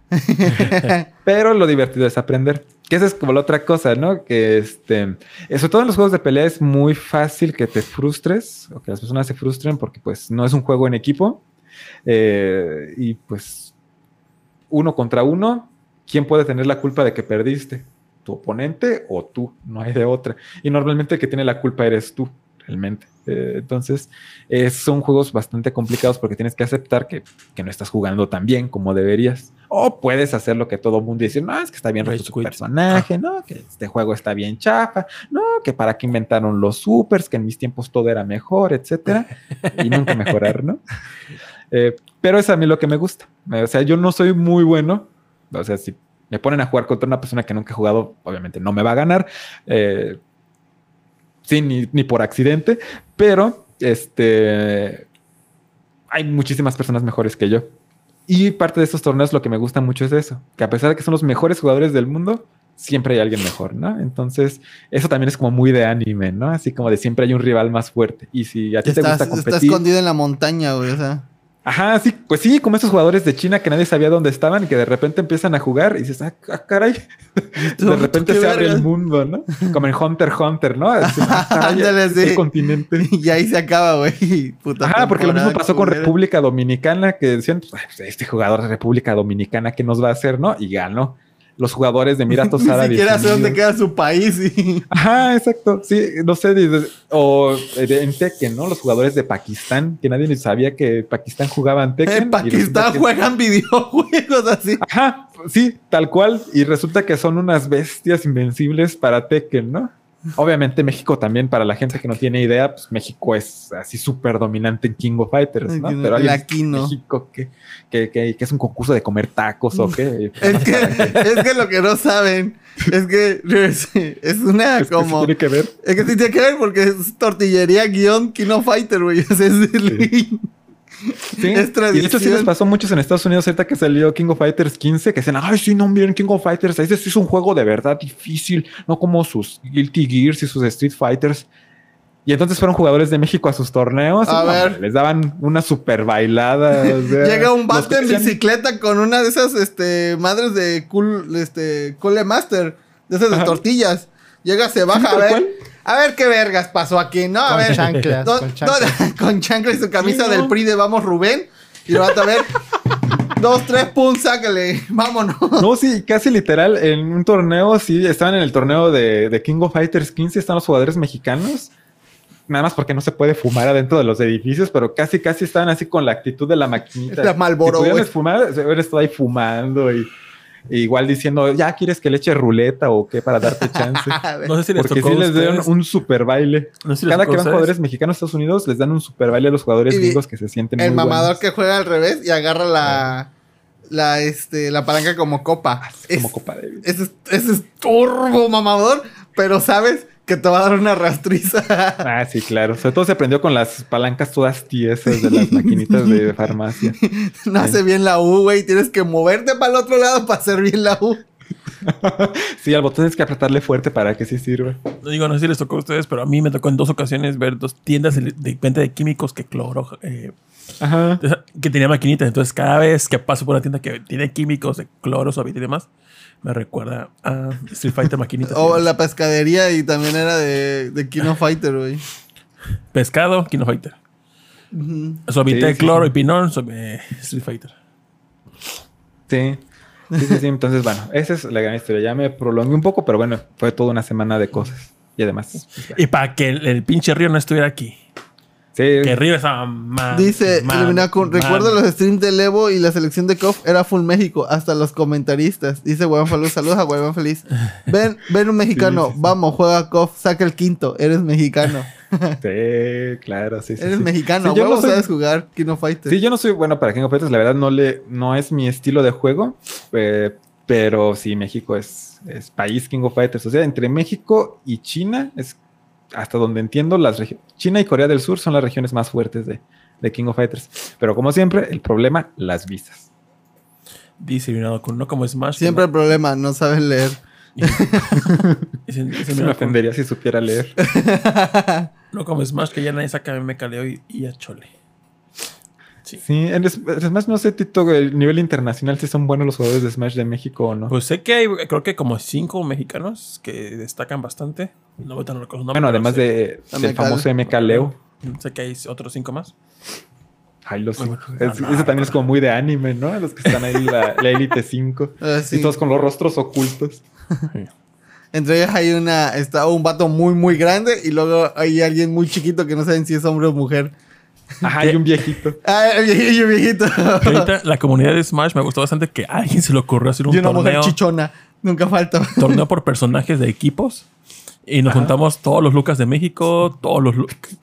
Pero lo divertido es aprender. Que esa es como la otra cosa, ¿no? Que este, sobre todo en los juegos de pelea es muy fácil que te frustres o que las personas se frustren porque pues no es un juego en equipo. Eh, y pues uno contra uno, ¿quién puede tener la culpa de que perdiste? ¿Tu oponente o tú? No hay de otra. Y normalmente el que tiene la culpa eres tú, realmente. Eh, entonces, eh, son juegos bastante complicados porque tienes que aceptar que, que no estás jugando tan bien como deberías. O puedes hacer lo que todo mundo dice, no, es que está bien roto tu quit. personaje, no, que este juego está bien chafa, no, que para qué inventaron los supers, que en mis tiempos todo era mejor, etcétera, y nunca mejorar, ¿no? Eh, pero es a mí lo que me gusta. O sea, yo no soy muy bueno. O sea, si me ponen a jugar contra una persona que nunca ha jugado, obviamente no me va a ganar. Eh, sí, ni, ni por accidente. Pero, este, hay muchísimas personas mejores que yo. Y parte de estos torneos lo que me gusta mucho es eso. Que a pesar de que son los mejores jugadores del mundo, siempre hay alguien mejor, ¿no? Entonces, eso también es como muy de anime, ¿no? Así como de siempre hay un rival más fuerte. Y si a ti te Está, gusta está escondido en la montaña, güey. O sea. Ajá, sí, pues sí, como esos jugadores de China que nadie sabía dónde estaban y que de repente empiezan a jugar y dices, ah, ah, caray. de repente se abre el mundo, ¿no? Como en Hunter Hunter, ¿no? Ah, Ándale, sí. continente. Y ahí se acaba, güey. Ajá, porque lo mismo pasó con. República Dominicana, que decían, pues, "Ay, este jugador de República Dominicana, ¿qué nos va a hacer, no? Y ganó. Los jugadores de Emiratos Ni Árabes. siquiera sé dónde queda su país. Y... Ajá, exacto. Sí, no sé. O eh, en Tekken, ¿no? Los jugadores de Pakistán, que nadie ni sabía que Pakistán jugaba en Tekken. En Pakistán que- juegan videojuegos así. Ajá, sí, tal cual. Y resulta que son unas bestias invencibles para Tekken, ¿no? Obviamente México también, para la gente que no tiene idea, pues México es así súper dominante en King of Fighters, ¿no? Pero no. México, que, que, que, que es un concurso de comer tacos o qué. Es que, es que lo que no saben es que es una Es que sí como. tiene que ver. Es que sí tiene que ver porque es tortillería guion Kino Fighter, güey. O sea, es el- Sí. Es Y de hecho sí les pasó muchos en Estados Unidos ahorita que salió King of Fighters 15, que decían, ay, sí, no, miren King of Fighters, ese sí es un juego de verdad difícil, no como sus Guilty Gears y sus Street Fighters. Y entonces fueron jugadores de México a sus torneos. y, no. Les daban una super bailada. o sea, Llega un vato en bicicleta con una de esas este, madres de cool, este, Cool Master, de esas de tortillas. Llega, se baja, a ver. cual. A ver qué vergas pasó aquí, ¿no? A Con ver. chanclas, No, con no, chanclas. con chancla y su camisa Sí, del ¿no? PRI de Vamos Rubén. Y lo va a ver. Dos, tres, pum, sácale. Vámonos. No, sí, casi literal, en un torneo, sí, estaban en el torneo de, de King of Fighters 15, están los jugadores mexicanos. Nada más porque no se puede fumar adentro de los edificios, pero casi, casi estaban así con la actitud de la maquinita. La Marlboro, si pudieran fumar, se hubieran estado ahí fumando y igual diciendo, ya quieres que le eche ruleta o qué para darte chance. No sé si les Porque tocó sí a les dieron un super baile. no sé si Cada que van jugadores mexicanos a Estados Unidos, les dan un super baile a los jugadores gringos que se sienten El muy mamador buenos. que juega al revés y agarra la. La, este, la palanca como copa. Como Es- Copa Davis. Ese es, ese es turbo mamador, pero sabes que te va a dar una rastriza. Ah, sí, claro. Sobre todo se aprendió con las palancas todas tiesas de las maquinitas de farmacia. no hace bien la U, güey. Tienes que moverte para el otro lado para hacer bien la U. Sí, al botón tienes que apretarle fuerte para que sí sirva. No digo, no sé si les tocó a ustedes, pero a mí me tocó en dos ocasiones ver dos tiendas de venta de químicos que cloro, eh, Ajá. que tenía maquinitas. Entonces, cada vez que paso por una tienda que tiene químicos de cloro, suavite y demás, me recuerda a Street Fighter maquinitas. O la pescadería y también era de, de Kino Fighter, güey. Pescado, Kino Fighter. Sí, sí, cloro sí. y pinón, sobre Street Fighter. Sí. Sí, sí, sí. Entonces, bueno, esa es la gran historia. Ya me prolongué un poco, pero bueno, fue toda una semana de cosas. Y además, pues, Y para que el, el pinche Río no estuviera aquí. Sí, Que Río estaba mal. Dice, mal. recuerdo los streams de Evo y la selección de KOF era full México, hasta los comentaristas. Dice Huevón Feliz, saludos a Huevón Feliz. Ven, ven un mexicano, Sí, sí, sí. vamos, juega KOF, saca el quinto, eres mexicano. sí, claro, sí, sí. eres sí. mexicano, Sí, yo no soy- sabes jugar Kino Fighter. Sí, yo no soy bueno para King of Fighters, la verdad no le, no es mi estilo de juego, eh, pero sí, México es, es país King of Fighters. O sea, entre México y China, es hasta donde entiendo, las China y Corea del Sur son las regiones más fuertes de, de King of Fighters. Pero como siempre, el problema, las visas. Dice Illuminacun, no como Smash. Siempre el problema, no sabes leer. Se me Illuminacun, ofendería si supiera leer. No como Smash, que ya nadie saca me caleo y, y a chole. Sí. Sí, en además no sé, Tito, el nivel internacional, si son buenos los jugadores de Smash de México o no. Pues sé que hay, creo que como cinco mexicanos que destacan bastante. No voy a tener los nombres, bueno, además de, del famoso MK Leo. Sé que hay otros cinco más. Ay, los Bueno, cinco. bueno, Es- no, eso no, también es como muy de anime, ¿no? Los que están ahí, la, la Elite 5. Ah, sí. Y todos con los rostros ocultos. Entre ellas hay una, está un vato muy, muy grande y luego hay alguien muy chiquito que no saben si es hombre o mujer. Ajá, y un viejito. Ah, el viejillo, viejito. Que ahorita la comunidad de Smash me gustó bastante que a alguien se le ocurrió hacer un Y una mujer torneo, chichona. Nunca falta. torneo por personajes de equipos. Y nos juntamos todos los Lucas de México, todos los...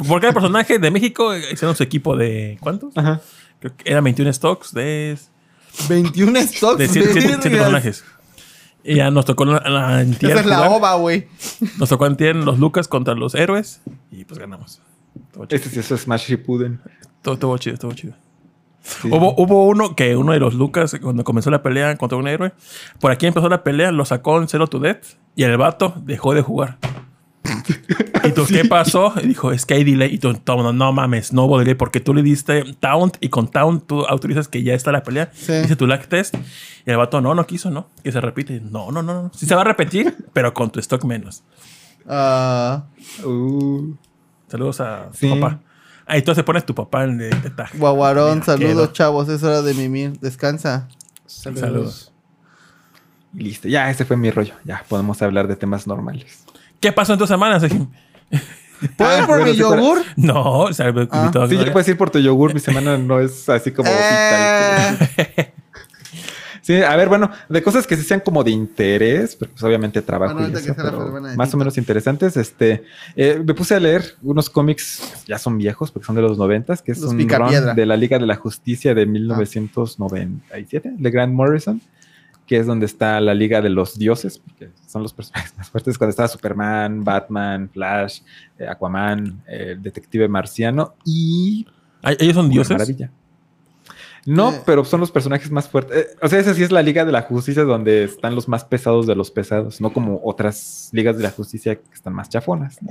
Por cada personaje de México hicieron su equipo de... ¿Cuántos? Ajá. Creo que eran 21 stocks de... 21 stocks. De 7 vergas. personajes. Y ya nos tocó la, la Esa es la jugar. ova, güey. Nos tocó antier los Lucas contra los héroes. Y pues ganamos. Este sí es Smash Shippuden. Todo estuvo chido, estuvo chido. Sí. Hubo, hubo uno que uno de los Lucas, cuando comenzó la pelea contra un héroe, por aquí empezó la pelea, lo sacó en Zero to Death y el vato dejó de jugar. ¿Y tú qué pasó? Y dijo, es que hay delay. Y tú, todo, no, no mames, no hubo delay porque tú le diste Taunt y con Taunt tú autorizas que ya está la pelea. Sí. Dice tu lag test. Y el vato, no, no quiso, no. Que se repite. No, no, no. no. Sí se va a repetir, pero con tu stock menos. Ah, Uh, Saludos a tu Sí. papá. Ahí tú se pones tu papá en el de tag. Guaguarón, saludos chavos, es hora de mimir. Descansa. Saludos. y listo. Ya, ese fue mi rollo. Ya podemos hablar de temas normales. ¿Qué pasó en tu semana? Sergio? ¿Puedo Ah, ir por bueno, mi yogur? No, o sea, invitado a Sí, Gloria. puedes ir por tu yogur. Mi semana no es así como vital. Eh, Sí, a ver, bueno, de cosas que sí sean como de interés, porque pues obviamente trabajo Bueno, y eso, pero más o menos interesantes. Este, eh, me puse a leer unos cómics, ya son viejos, porque son de los noventas, que es Los un run de la Liga de la Justicia de 1997, de Grant Morrison, que es donde está la Liga de los Dioses, porque son los personajes más fuertes, cuando estaba Superman, Batman, Flash, eh, Aquaman, eh, el Detective Marciano y Ay, ¿Ellos son dioses? Maravilla. No, Eh. pero son los personajes más fuertes. Eh, o sea, esa sí es la Liga de la Justicia donde están los más pesados de los pesados, no como otras ligas de la justicia que están más chafonas. ¿no?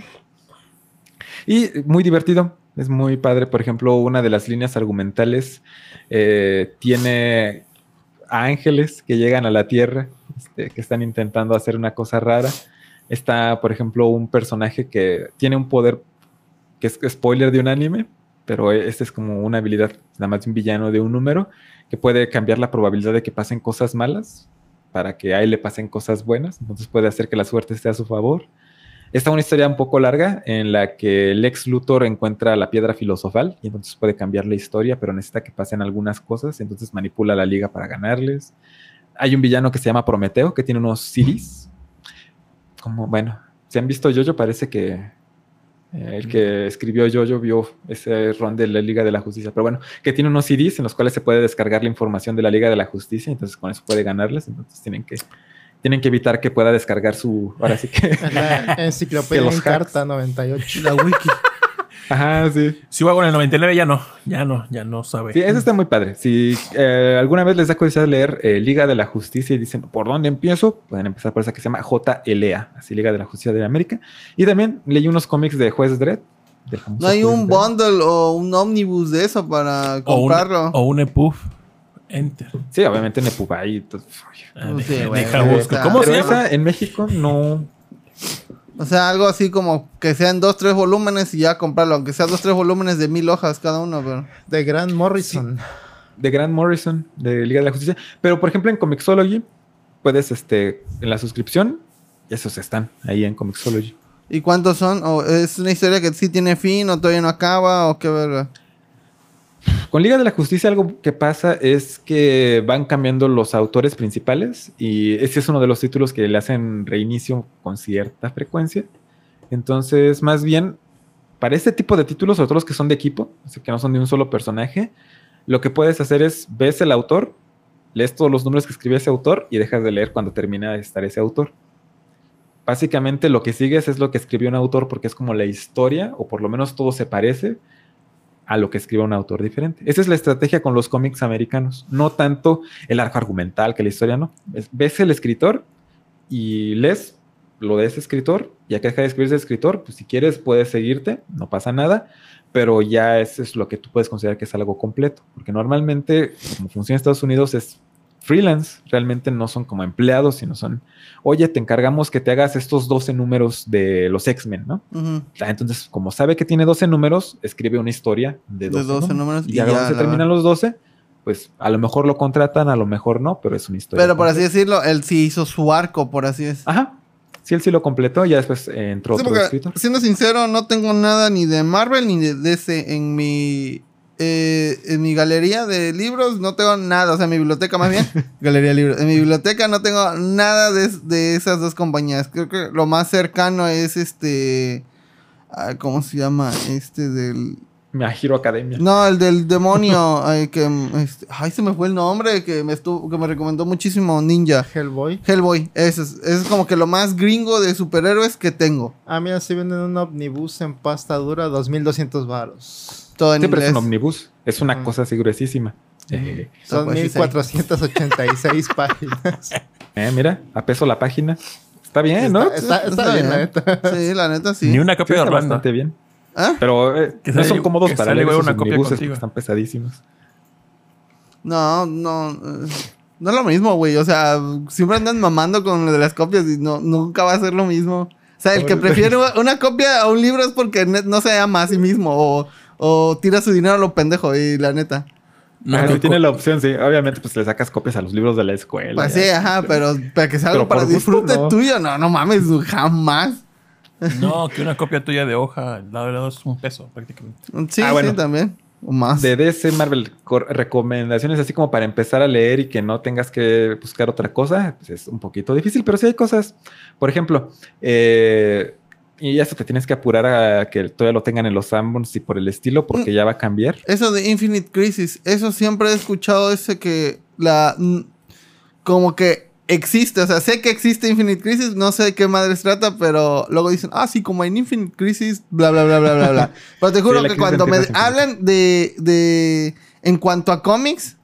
Y muy divertido, es muy padre. Por ejemplo, una de las líneas argumentales eh, tiene ángeles que llegan a la Tierra, este, que están intentando hacer una cosa rara. Está, por ejemplo, un personaje que tiene un poder que es spoiler de un anime, pero este es como una habilidad, nada más de un villano de un número, que puede cambiar la probabilidad de que pasen cosas malas para que a él le pasen cosas buenas, entonces puede hacer que la suerte esté a su favor. Esta es una historia un poco larga en la que Lex Luthor encuentra la piedra filosofal y entonces puede cambiar la historia, pero necesita que pasen algunas cosas, entonces manipula la liga para ganarles. Hay un villano que se llama Prometeo, que tiene unos CDs. Como, bueno, si han visto Jojo, parece que el que escribió Jojo vio ese run de la Liga de la Justicia. Pero bueno, que tiene unos CDs en los cuales se puede descargar la información de la Liga de la Justicia, entonces con eso puede ganarles. Entonces tienen que, tienen que evitar que pueda descargar su. Ahora sí que. La enciclopedia Que en carta 98. la wiki. Ajá, sí. Si hubo en el 99 ya no, ya no, ya no sabe. Sí, eso está muy padre. Si eh, alguna vez les da curiosidad leer eh, Liga de la Justicia y dicen, ¿por dónde empiezo? Pueden empezar por esa que se llama JLA, así Liga de la Justicia de América. Y también leí unos cómics de Juez Dredd. No hay un Dredd. bundle o un omnibus de eso para o un, comprarlo. o un EPUB. Enter. Sí, obviamente en Epubay todo. Ah, No deja- sé, güey. deja busco. ¿Cómo se llama? en México no. O sea, algo así como que sean dos, tres volúmenes y ya comprarlo. Aunque sea dos, tres volúmenes de mil hojas cada uno, pero... De Grant Morrison. De Grant Morrison, de Liga de la Justicia. Pero, por ejemplo, en Comixology, puedes, este, en la suscripción, esos están ahí en Comixology. ¿Y cuántos son? ¿O es una historia que sí tiene fin o todavía no acaba o qué verga? Con Liga de la Justicia algo que pasa es que van cambiando los autores principales y ese es uno de los títulos que le hacen reinicio con cierta frecuencia. Entonces, más bien, para este tipo de títulos, sobre todo los que son de equipo, así que no son de un solo personaje, lo que puedes hacer es, ves el autor, lees todos los números que escribió ese autor y dejas de leer cuando termina de estar ese autor. Básicamente lo que sigues es lo que escribió un autor porque es como la historia, o por lo menos todo se parece, a lo que escribe un autor diferente. Esa es la estrategia con los cómics americanos. No tanto el arco argumental que la historia, no. Es- ves el escritor y lees lo de ese escritor, ya que deja de escribir ese escritor, pues si quieres puedes seguirte, no pasa nada, pero ya eso es lo que tú puedes considerar que es algo completo, porque normalmente, como funciona en Estados Unidos, es freelance, realmente no son como empleados, sino son, oye, te encargamos que te hagas estos 12 números de los X-Men, ¿no? Ah, Entonces, como sabe que tiene 12 números, escribe una historia de De 12, 12 números Y y ya se terminan los 12, pues a lo mejor lo contratan, a lo mejor no, pero es una historia. Pero por así decirlo, él sí hizo su arco, por así decirlo. Ajá. Sí, él sí lo completó, ya después eh, entró Sí, otro porque, escritor. siendo sincero, no tengo nada ni de Marvel ni de DC en mi eh, en mi galería de libros. No tengo nada, o sea, en mi biblioteca más bien. galería de libros. En mi biblioteca no tengo nada de, de esas dos compañías. Creo que lo más cercano es este. ah, ¿Cómo se llama? Este del. My Hero Academia. No, el del demonio. ay, que, este, ay, se me fue el nombre que me, estuvo, que me recomendó muchísimo Ninja. Hellboy. Hellboy. Ese es, es como que lo más gringo de superhéroes que tengo. Ah, mira, si venden un omnibus en pasta dura, 2200 varos. Todo en Siempre es un omnibus. Es una Ah. cosa así gruesísima. Eh, Son pues sí, sí. 1486 páginas. eh, mira, a peso la página. Está bien, ¿no? Está, está- está Está bien, la neta. Sí, la neta sí. Ni una Sí, copia de está Orlando. bastante bien. ¿Ah? Pero eh, Que no son cómodos que para sale leer igual esos una copia contigo. están pesadísimos. No, no. No es lo mismo, güey. O sea, siempre andan mamando con lo de las copias y no, nunca va a ser lo mismo. O sea, el que prefiere una copia a un libro es porque no se ama a sí mismo o, o tira su dinero a lo pendejo y la neta. No, tiene la opción, sí. Obviamente, pues le sacas copias a los libros de la escuela. Pues sí, ajá, pero para que sea algo para gusto, disfrute no. tuyo, no, no mames, jamás. no, que una copia tuya de hoja al lado de lado es un peso prácticamente. Sí, Ah, bueno. sí, también. O más. De DC Marvel, recomendaciones así como para empezar a leer y que no tengas que buscar otra cosa, pues es un poquito difícil, pero sí hay cosas. Por ejemplo, eh, y ya se te tienes que apurar a que todavía lo tengan en los Sanborns y por el estilo, porque ya va a cambiar. Eso de Infinite Crisis, eso siempre he escuchado ese que la mm, como que existe, o sea, sé que existe Infinite Crisis, no sé de qué madres trata, pero luego dicen, ah, sí, como en Infinite Crisis, bla, bla, bla, bla, bla, bla. Pero te juro Sí, que cuando me hablan de, de, en cuanto a cómics,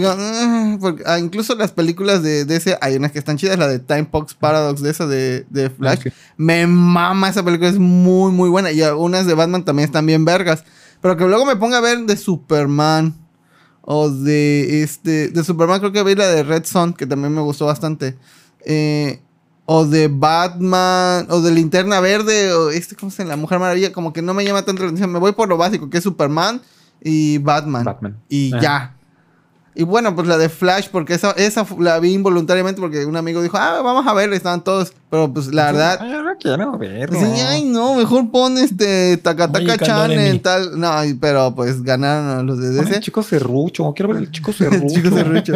digo, "Mm", porque, ah, incluso las películas de, ese, hay unas que están chidas, la de Time Box Paradox, de esa de, de Flash, me mama esa película, es muy, muy buena. Y algunas de Batman también están bien vergas. Pero que luego me ponga a ver de Superman. O de este. De Superman, creo que vi la de Red Son, que también me gustó bastante. Eh, o de Batman. O de Linterna Verde. O este, ¿cómo se llama? La Mujer Maravilla. Como que no me llama tanto la atención. Me voy por lo básico, que es Superman y Batman. Batman. Y Ajá. ya. Y bueno, pues la de Flash, porque esa, esa la vi involuntariamente porque un amigo dijo, ah, vamos a ver, estaban todos. Pero pues la verdad, Ay, no quiero verlo. Sí, ay, no, mejor pon este Takataka Chan en tal. No, pero pues ganaron los de Pon el DC. chico serrucho, quiero ver el chico El serrucho. chico serrucho.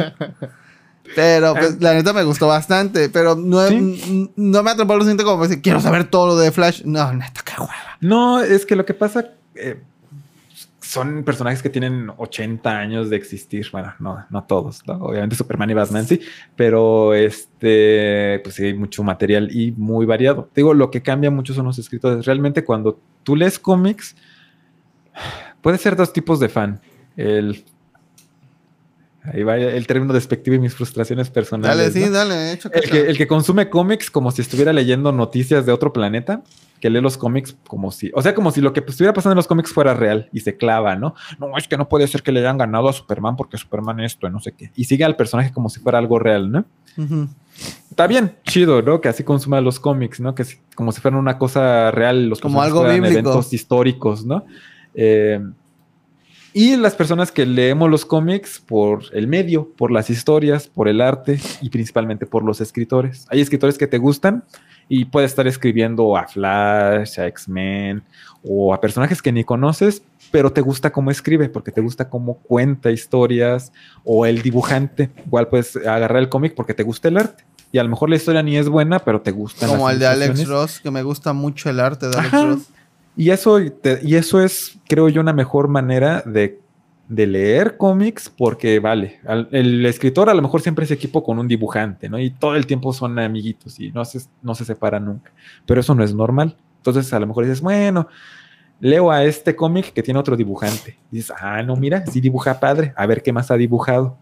Pero pues la neta me gustó bastante. Pero no, Sí. no me atrapó lo siguiente como decir, quiero saber todo lo de Flash. No, neta, qué hueva. No, es que lo que pasa eh, son personajes que tienen 80 años de existir. Bueno, no, no todos, ¿no? obviamente Superman y Batman sí, pero este, pues sí, hay mucho material y muy variado. Te Digo, lo que cambia mucho son los escritores. Realmente cuando tú lees cómics, puede ser dos tipos de fan. El Ahí va el término despectivo y mis frustraciones personales. Dale, sí, ¿no? dale, hecho El que, el que consume cómics como si estuviera leyendo noticias de otro planeta, que lee los cómics como si, o sea, como si lo que estuviera pasando en los cómics fuera real y se clava, ¿no? No, es que no puede ser que le hayan ganado a Superman porque Superman esto, no sé qué. Y sigue al personaje como si fuera algo real, ¿no? Está bien, chido, ¿no? Que así consuma los cómics, ¿no? Que si- como si fueran una cosa real, los Como algo fueran bíblico. eventos históricos, ¿no? Eh, y las personas que leemos los cómics por el medio, por las historias, por el arte y principalmente por los escritores. Hay escritores que te gustan y puedes estar escribiendo a Flash, a X-Men o a personajes que ni conoces, pero te gusta cómo escribe, porque te gusta cómo cuenta historias o el dibujante.Igual puedes agarrar el cómic porque te gusta el arte. Y a lo mejor la historia ni es buena, pero te gusta. Como el de Alex Ross, que me gusta mucho el arte de Alex Ajá. Ross. Y eso, te- y eso es, creo yo, una mejor manera de, de leer cómics, porque vale, al- el escritor a lo mejor siempre es equipo con un dibujante, ¿no? Y todo el tiempo son amiguitos y no se, no se separan nunca. Pero eso no es normal. Entonces a lo mejor dices, bueno, leo a este cómic que tiene otro dibujante. Y dices, ah, no, mira, sí dibuja padre, a ver qué más ha dibujado.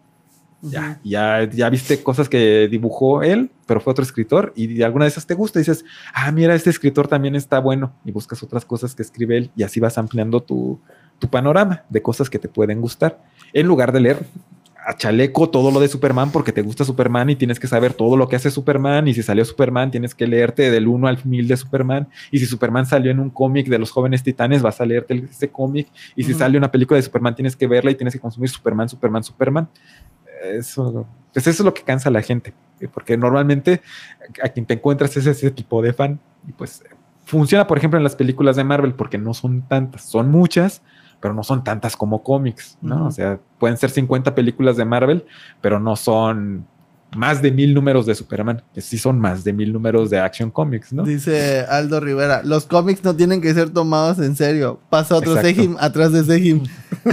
Ya, ya, ya viste cosas que dibujó él, pero fue otro escritor, y de alguna de esas te gusta, y dices, ah, mira, este escritor también está bueno, y buscas otras cosas que escribe él, y así vas ampliando tu, tu panorama de cosas que te pueden gustar, en lugar de leer a chaleco todo lo de Superman porque te gusta Superman y tienes que saber todo lo que hace Superman, y si salió Superman tienes que leerte del 1 al 1000 de Superman, y si Superman salió en un cómic de los jóvenes titanes, vas a leerte ese cómic, y si Ujú. sale una película de Superman tienes que verla y tienes que consumir Superman, Superman, Superman eso, pues eso es lo que cansa a la gente, eh, porque normalmente a quien te encuentras es ese tipo de fan y pues funciona, por ejemplo, en las películas de Marvel porque no son tantas, son muchas, pero no son tantas como cómics, ¿no? O sea, pueden ser 50 películas de Marvel, pero no son más de mil números de Superman, que sí son más de mil números de Action Comics, ¿no? Dice Aldo Rivera, los cómics no tienen que ser tomados en serio. Pasa otro. Sejim atrás de Sejim.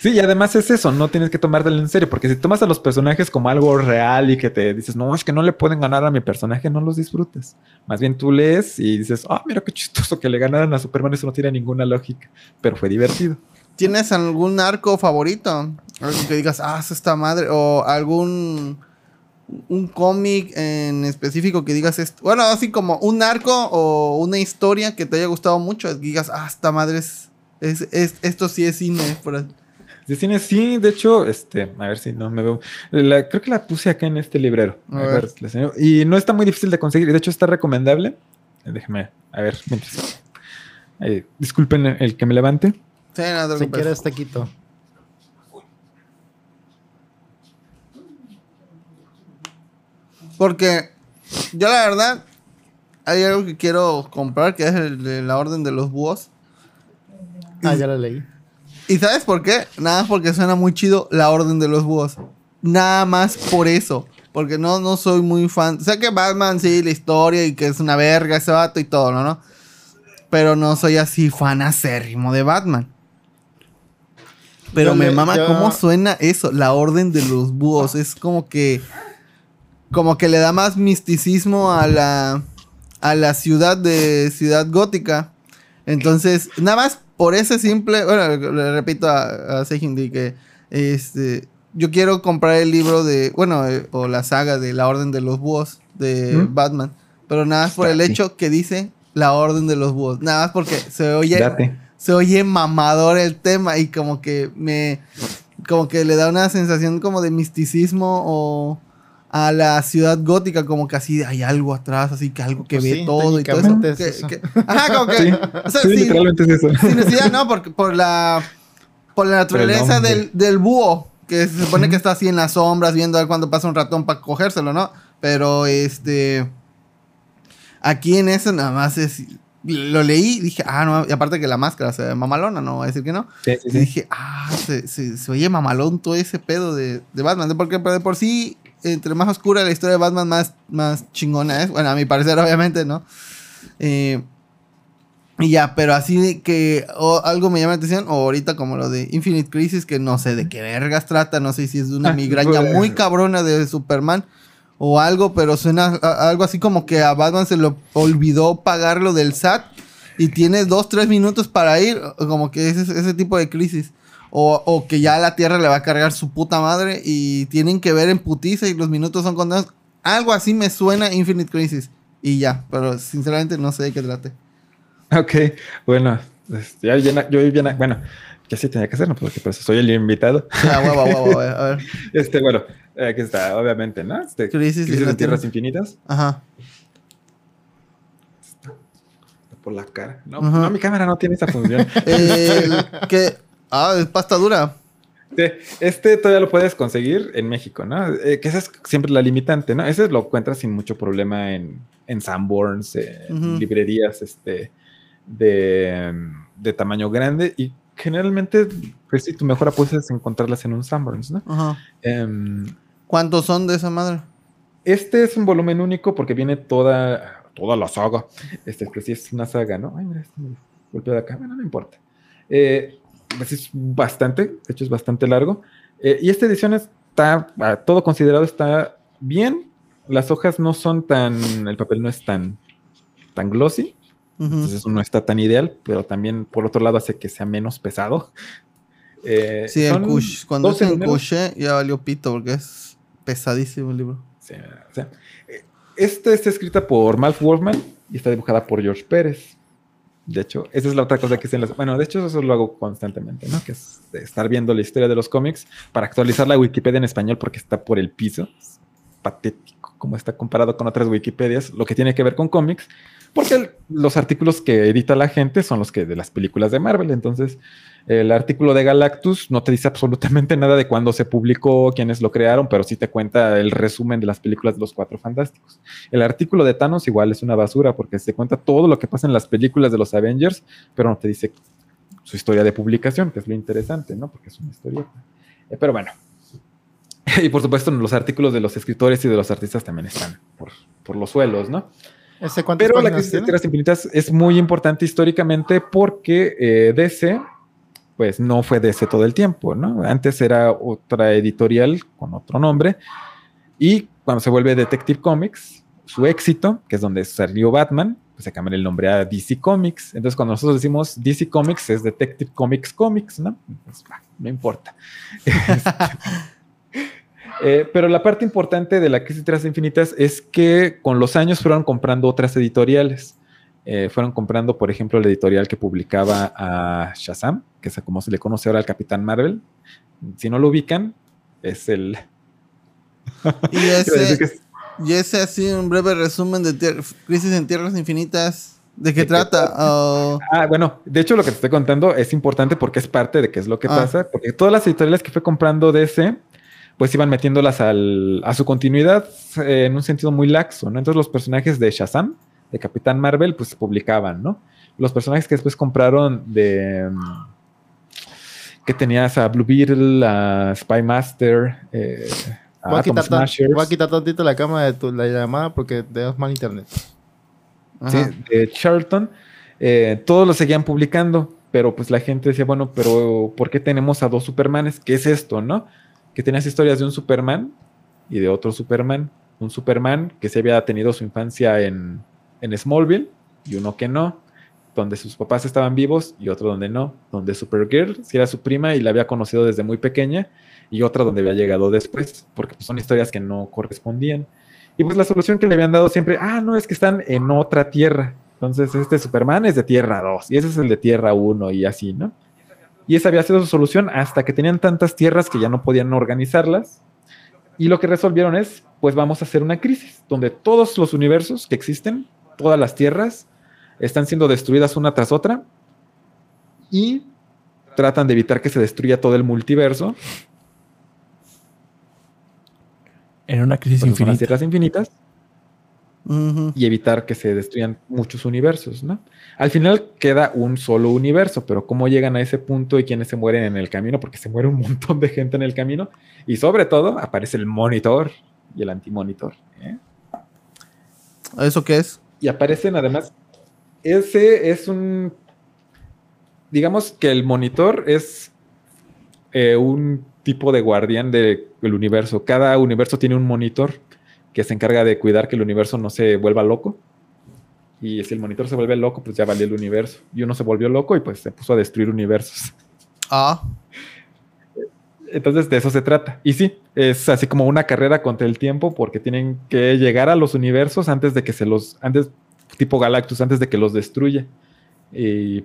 Sí, y además es eso, no tienes que tomártelo en serio, porque si tomas a los personajes como algo real y que te dices, no, es que no le pueden ganar a mi personaje, no los disfrutas. Más bien tú lees y dices, ah, mira qué chistoso que le ganaran a Superman, eso no tiene ninguna lógica, pero fue divertido. ¿Tienes algún arco favorito? Algo que digas, ah, es esta madre. O algún un cómic en específico que digas esto. Bueno, así como un arco o una historia que te haya gustado mucho. Que digas, ah, esta madre es. es, es- esto sí es cine. por ahí". De cine, sí, de hecho, este, a ver si no me veo. La- creo que la puse acá en este librero. A ver. Y no está muy difícil de conseguir. De hecho, está recomendable. Déjeme, a ver, mientras. Eh, disculpen el que me levante. Sí, no te Si quieres, taquito. Porque yo la verdad, hay algo que quiero comprar, que es el de la Orden de los Búhos. Ah, ya la leí. ¿Y sabes por qué? Nada más porque suena muy chido la Orden de los Búhos. Nada más por eso. Porque no, no soy muy fan. Sé que Batman sí, la historia y que es una verga ese vato y todo, ¿no? ¿no? Pero no soy así fan acérrimo de Batman. Pero Yo me le- mama yo- cómo suena eso, la Orden de los Búhos. Es como que. Como que le da más misticismo a la. a la ciudad de Ciudad Gótica. Entonces, nada más por ese simple, bueno, le repito a, a Sejin de que este, yo quiero comprar el libro de, bueno, eh, o la saga de la Orden de los Búhos de ¿Mm? Batman, pero nada más por el hecho que dice la Orden de los Búhos, nada más porque se oye, Date. Se oye mamador el tema y como que me, como que le da una sensación como de misticismo o a la ciudad gótica, como que así hay algo atrás, así que algo que Pues ve sí, todo y todo eso. es Que- eso. que- ajá, como que, Sí, o sea, sí, sí, literalmente es eso. sin necesidad, ¿no? Porque por la por la naturaleza del, del búho, que se supone que está así en las sombras, viendo a ver cuándo pasa un ratón para cogérselo, ¿no? Pero este aquí en eso nada más es lo leí y dije, ah, no, y aparte que la máscara se ve mamalona, no voy a decir que no. Sí, sí, Y dije, ah, se, se- se oye mamalón todo ese pedo de, de Batman. Porque de por sí, entre más oscura la historia de Batman, más, más chingona es. Bueno, a mi parecer, obviamente, ¿no? Eh, y ya, pero así que o algo me llama la atención, o ahorita como lo de Infinite Crisis, que no sé de qué vergas trata, no sé si es de una migraña muy cabrona de Superman o algo, pero suena a- algo así como que a Batman se le olvidó pagar lo del SAT y tiene dos, tres minutos para ir, como que ese, ese tipo de crisis. O, o que ya la Tierra le va a cargar su puta madre y tienen que ver en putiza y los minutos son contados. Algo así me suena Infinite Crisis. Y ya, pero sinceramente no sé de qué trate. Ok, bueno, ya, ya- yo ya- bueno, ya sí tenía que hacerlo porque por eso soy el invitado. Ya, huevo, huevo, huevo, a ver. Este, bueno, aquí está, obviamente, ¿no? Este, Crisis Crisis, en Tierras Tierra. Infinitas. Ajá. Por la cara. No, Ajá. no, mi cámara no tiene esa función. Que. Ah, es pasta dura. Este, este todavía lo puedes conseguir en México, ¿no? Eh, que esa es siempre la limitante, ¿no? Ese lo encuentras sin mucho problema en, en Sanborns, en librerías este, de, de tamaño grande y generalmente, pues sí, tu mejor apuesta es encontrarlas en un Sanborns, ¿no? Ajá. Em, ¿Cuántos son de esa madre? este es un volumen único porque viene toda, toda la saga. Este, pues sí es una saga, ¿no? Ay, mira, este me golpeó de acá. Bueno, no importa. Eh, pues es bastante, de hecho es bastante largo. Eh, y esta edición está, a todo considerado, está bien. Las hojas no son tan, el papel no es tan, tan glossy. Entonces no está tan ideal, pero también por otro lado hace que sea menos pesado. Eh, Sí, el cush. Cuando 12 es en couché, ya valió pito porque es pesadísimo el libro. Sí, o sea, esta está escrita por Malf Wolfman y está dibujada por George Pérez. De hecho, esa es la otra cosa que se las... Bueno, de hecho eso lo hago constantemente, ¿no? Que es estar viendo la historia de los cómics para actualizar la Wikipedia en español porque está por el piso. Es patético como está comparado con otras Wikipedias, lo que tiene que ver con cómics, porque el- los artículos que edita la gente son los que de las películas de Marvel. Entonces, el artículo de Galactus no te dice absolutamente nada de cuándo se publicó, quiénes lo crearon, pero sí te cuenta el resumen de las películas de los Cuatro Fantásticos. El artículo de Thanos igual es una basura porque se cuenta todo lo que pasa en las películas de los Avengers, pero no te dice su historia de publicación, que es lo interesante, ¿no? Porque es una historieta. Eh, pero bueno. y por supuesto, los artículos de los escritores y de los artistas también están por, por los suelos, ¿no? ¿Ese cuántas Pero la crisis de? Tierras Infinitas es muy importante históricamente porque eh, DC, pues no fue DC todo el tiempo, ¿no? Antes era otra editorial con otro nombre y cuando se vuelve Detective Comics, su éxito, que es donde salió Batman, pues se cambia el nombre a DC Comics. Entonces cuando nosotros decimos DC Comics es Detective Comics Comics, ¿no? Pues, no importa. Eh, pero la parte importante de la crisis de Infinitas es que con los años fueron comprando otras editoriales. Eh, fueron comprando, por ejemplo, la editorial que publicaba a Shazam, que es como se le conoce ahora al Capitán Marvel. Si no lo ubican, es el. Y ese, es- y ese así un breve resumen de Tier- Crisis en Tierras Infinitas. ¿De qué ¿De trata? Oh, Ah, bueno, de hecho lo que te estoy contando es importante porque es parte de qué es lo que Ah. pasa, porque todas las editoriales que fue comprando DC, pues iban metiéndolas al- a su continuidad eh, en un sentido muy laxo, ¿no? Entonces los personajes de Shazam, de Capitán Marvel, pues se publicaban, ¿no? Los personajes que después compraron de... mm, que tenías a Blue Beetle, a Spy Master, eh, a Voy a, quitar voy a quitar tantito la cámara de tu, la llamada porque tenemos mal internet. ¿sí? de Charlton, eh, todos lo seguían publicando, pero pues la gente decía, bueno, pero ¿por qué tenemos a dos Supermanes? ¿Qué es esto, no? Que tenías historias de un Superman y de otro Superman. Un Superman que se había tenido su infancia en, en Smallville y uno que no, donde sus papás estaban vivos y otro donde no, donde Supergirl si era su prima y la había conocido desde muy pequeña y otra donde había llegado después, porque pues, son historias que no correspondían. Y pues la solución que le habían dado siempre, ah, no, es que están en otra tierra. Entonces este Superman es de Tierra 2 y ese es el de Tierra 1 y así, ¿no? Y esa había sido su solución hasta que tenían tantas tierras que ya no podían organizarlas. Y lo que resolvieron es, pues vamos a hacer una crisis, donde todos los universos que existen, todas las tierras, están siendo destruidas una tras otra y tratan de evitar que se destruya todo el multiverso En una crisis las infinita. tierras infinitas y evitar que se destruyan muchos universos, ¿no? Al final queda un solo universo, pero cómo llegan a ese punto y quiénes se mueren en el camino, porque se muere un montón de gente en el camino, y sobre todo aparece el monitor y el antimonitor. ¿eh? ¿Eso qué es? Y aparecen además, ese es un, digamos que el monitor es eh, un tipo de guardián del universo. Cada universo tiene un monitor que se encarga de cuidar que el universo no se vuelva loco. Y si el monitor se vuelve loco, pues ya valió el universo. Y uno se volvió loco y pues se puso a destruir universos. Ah, Entonces de eso se trata. Y sí, es así como una carrera contra el tiempo porque tienen que llegar a los universos antes de que se los, antes, tipo Galactus, antes de que los destruya. Y,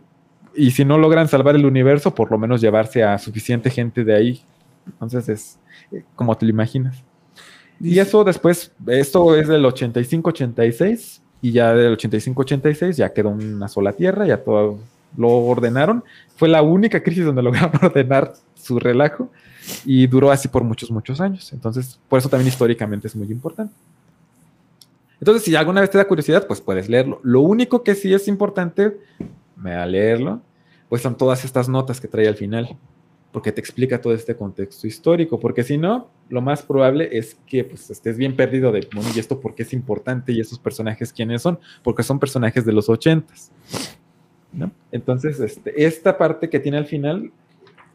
y si no logran salvar el universo, por lo menos llevarse a suficiente gente de ahí. Entonces es eh, como te lo imaginas. Y eso después, esto es del 85-86 y ya del 85-86 ya quedó una sola tierra, ya todo lo ordenaron. Fue la única crisis donde lograron ordenar su relajo y duró así por muchos, muchos años. Entonces, por eso también históricamente es muy importante. Entonces, si alguna vez te da curiosidad, pues puedes leerlo. Lo único que sí es importante, me da leerlo, pues son todas estas notas que trae al final, porque te explica todo este contexto histórico, porque si no, lo más probable es que pues, estés bien perdido de, bueno, ¿y esto por qué es importante? ¿Y esos personajes quiénes son? Porque son personajes de los ochentas. ¿no? Entonces, este, esta parte que tiene al final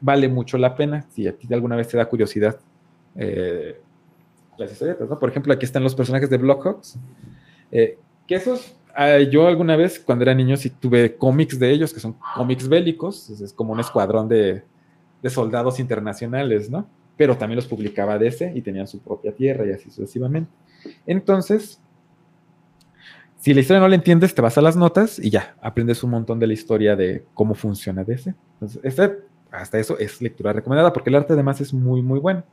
vale mucho la pena si a ti alguna vez te da curiosidad eh, las historietas, ¿no? Por ejemplo, aquí están los personajes de Blockhawks, eh, que esos, ah, yo alguna vez cuando era niño sí tuve cómics de ellos, que son cómics bélicos, es, como un escuadrón de, de soldados internacionales, ¿no? Pero también los publicaba DC y tenían su propia tierra y así sucesivamente. Entonces, si la historia no la entiendes, te vas a las notas y ya, aprendes un montón de la historia de cómo funciona DC. Entonces, este, hasta eso es lectura recomendada porque el arte además es muy, muy bueno.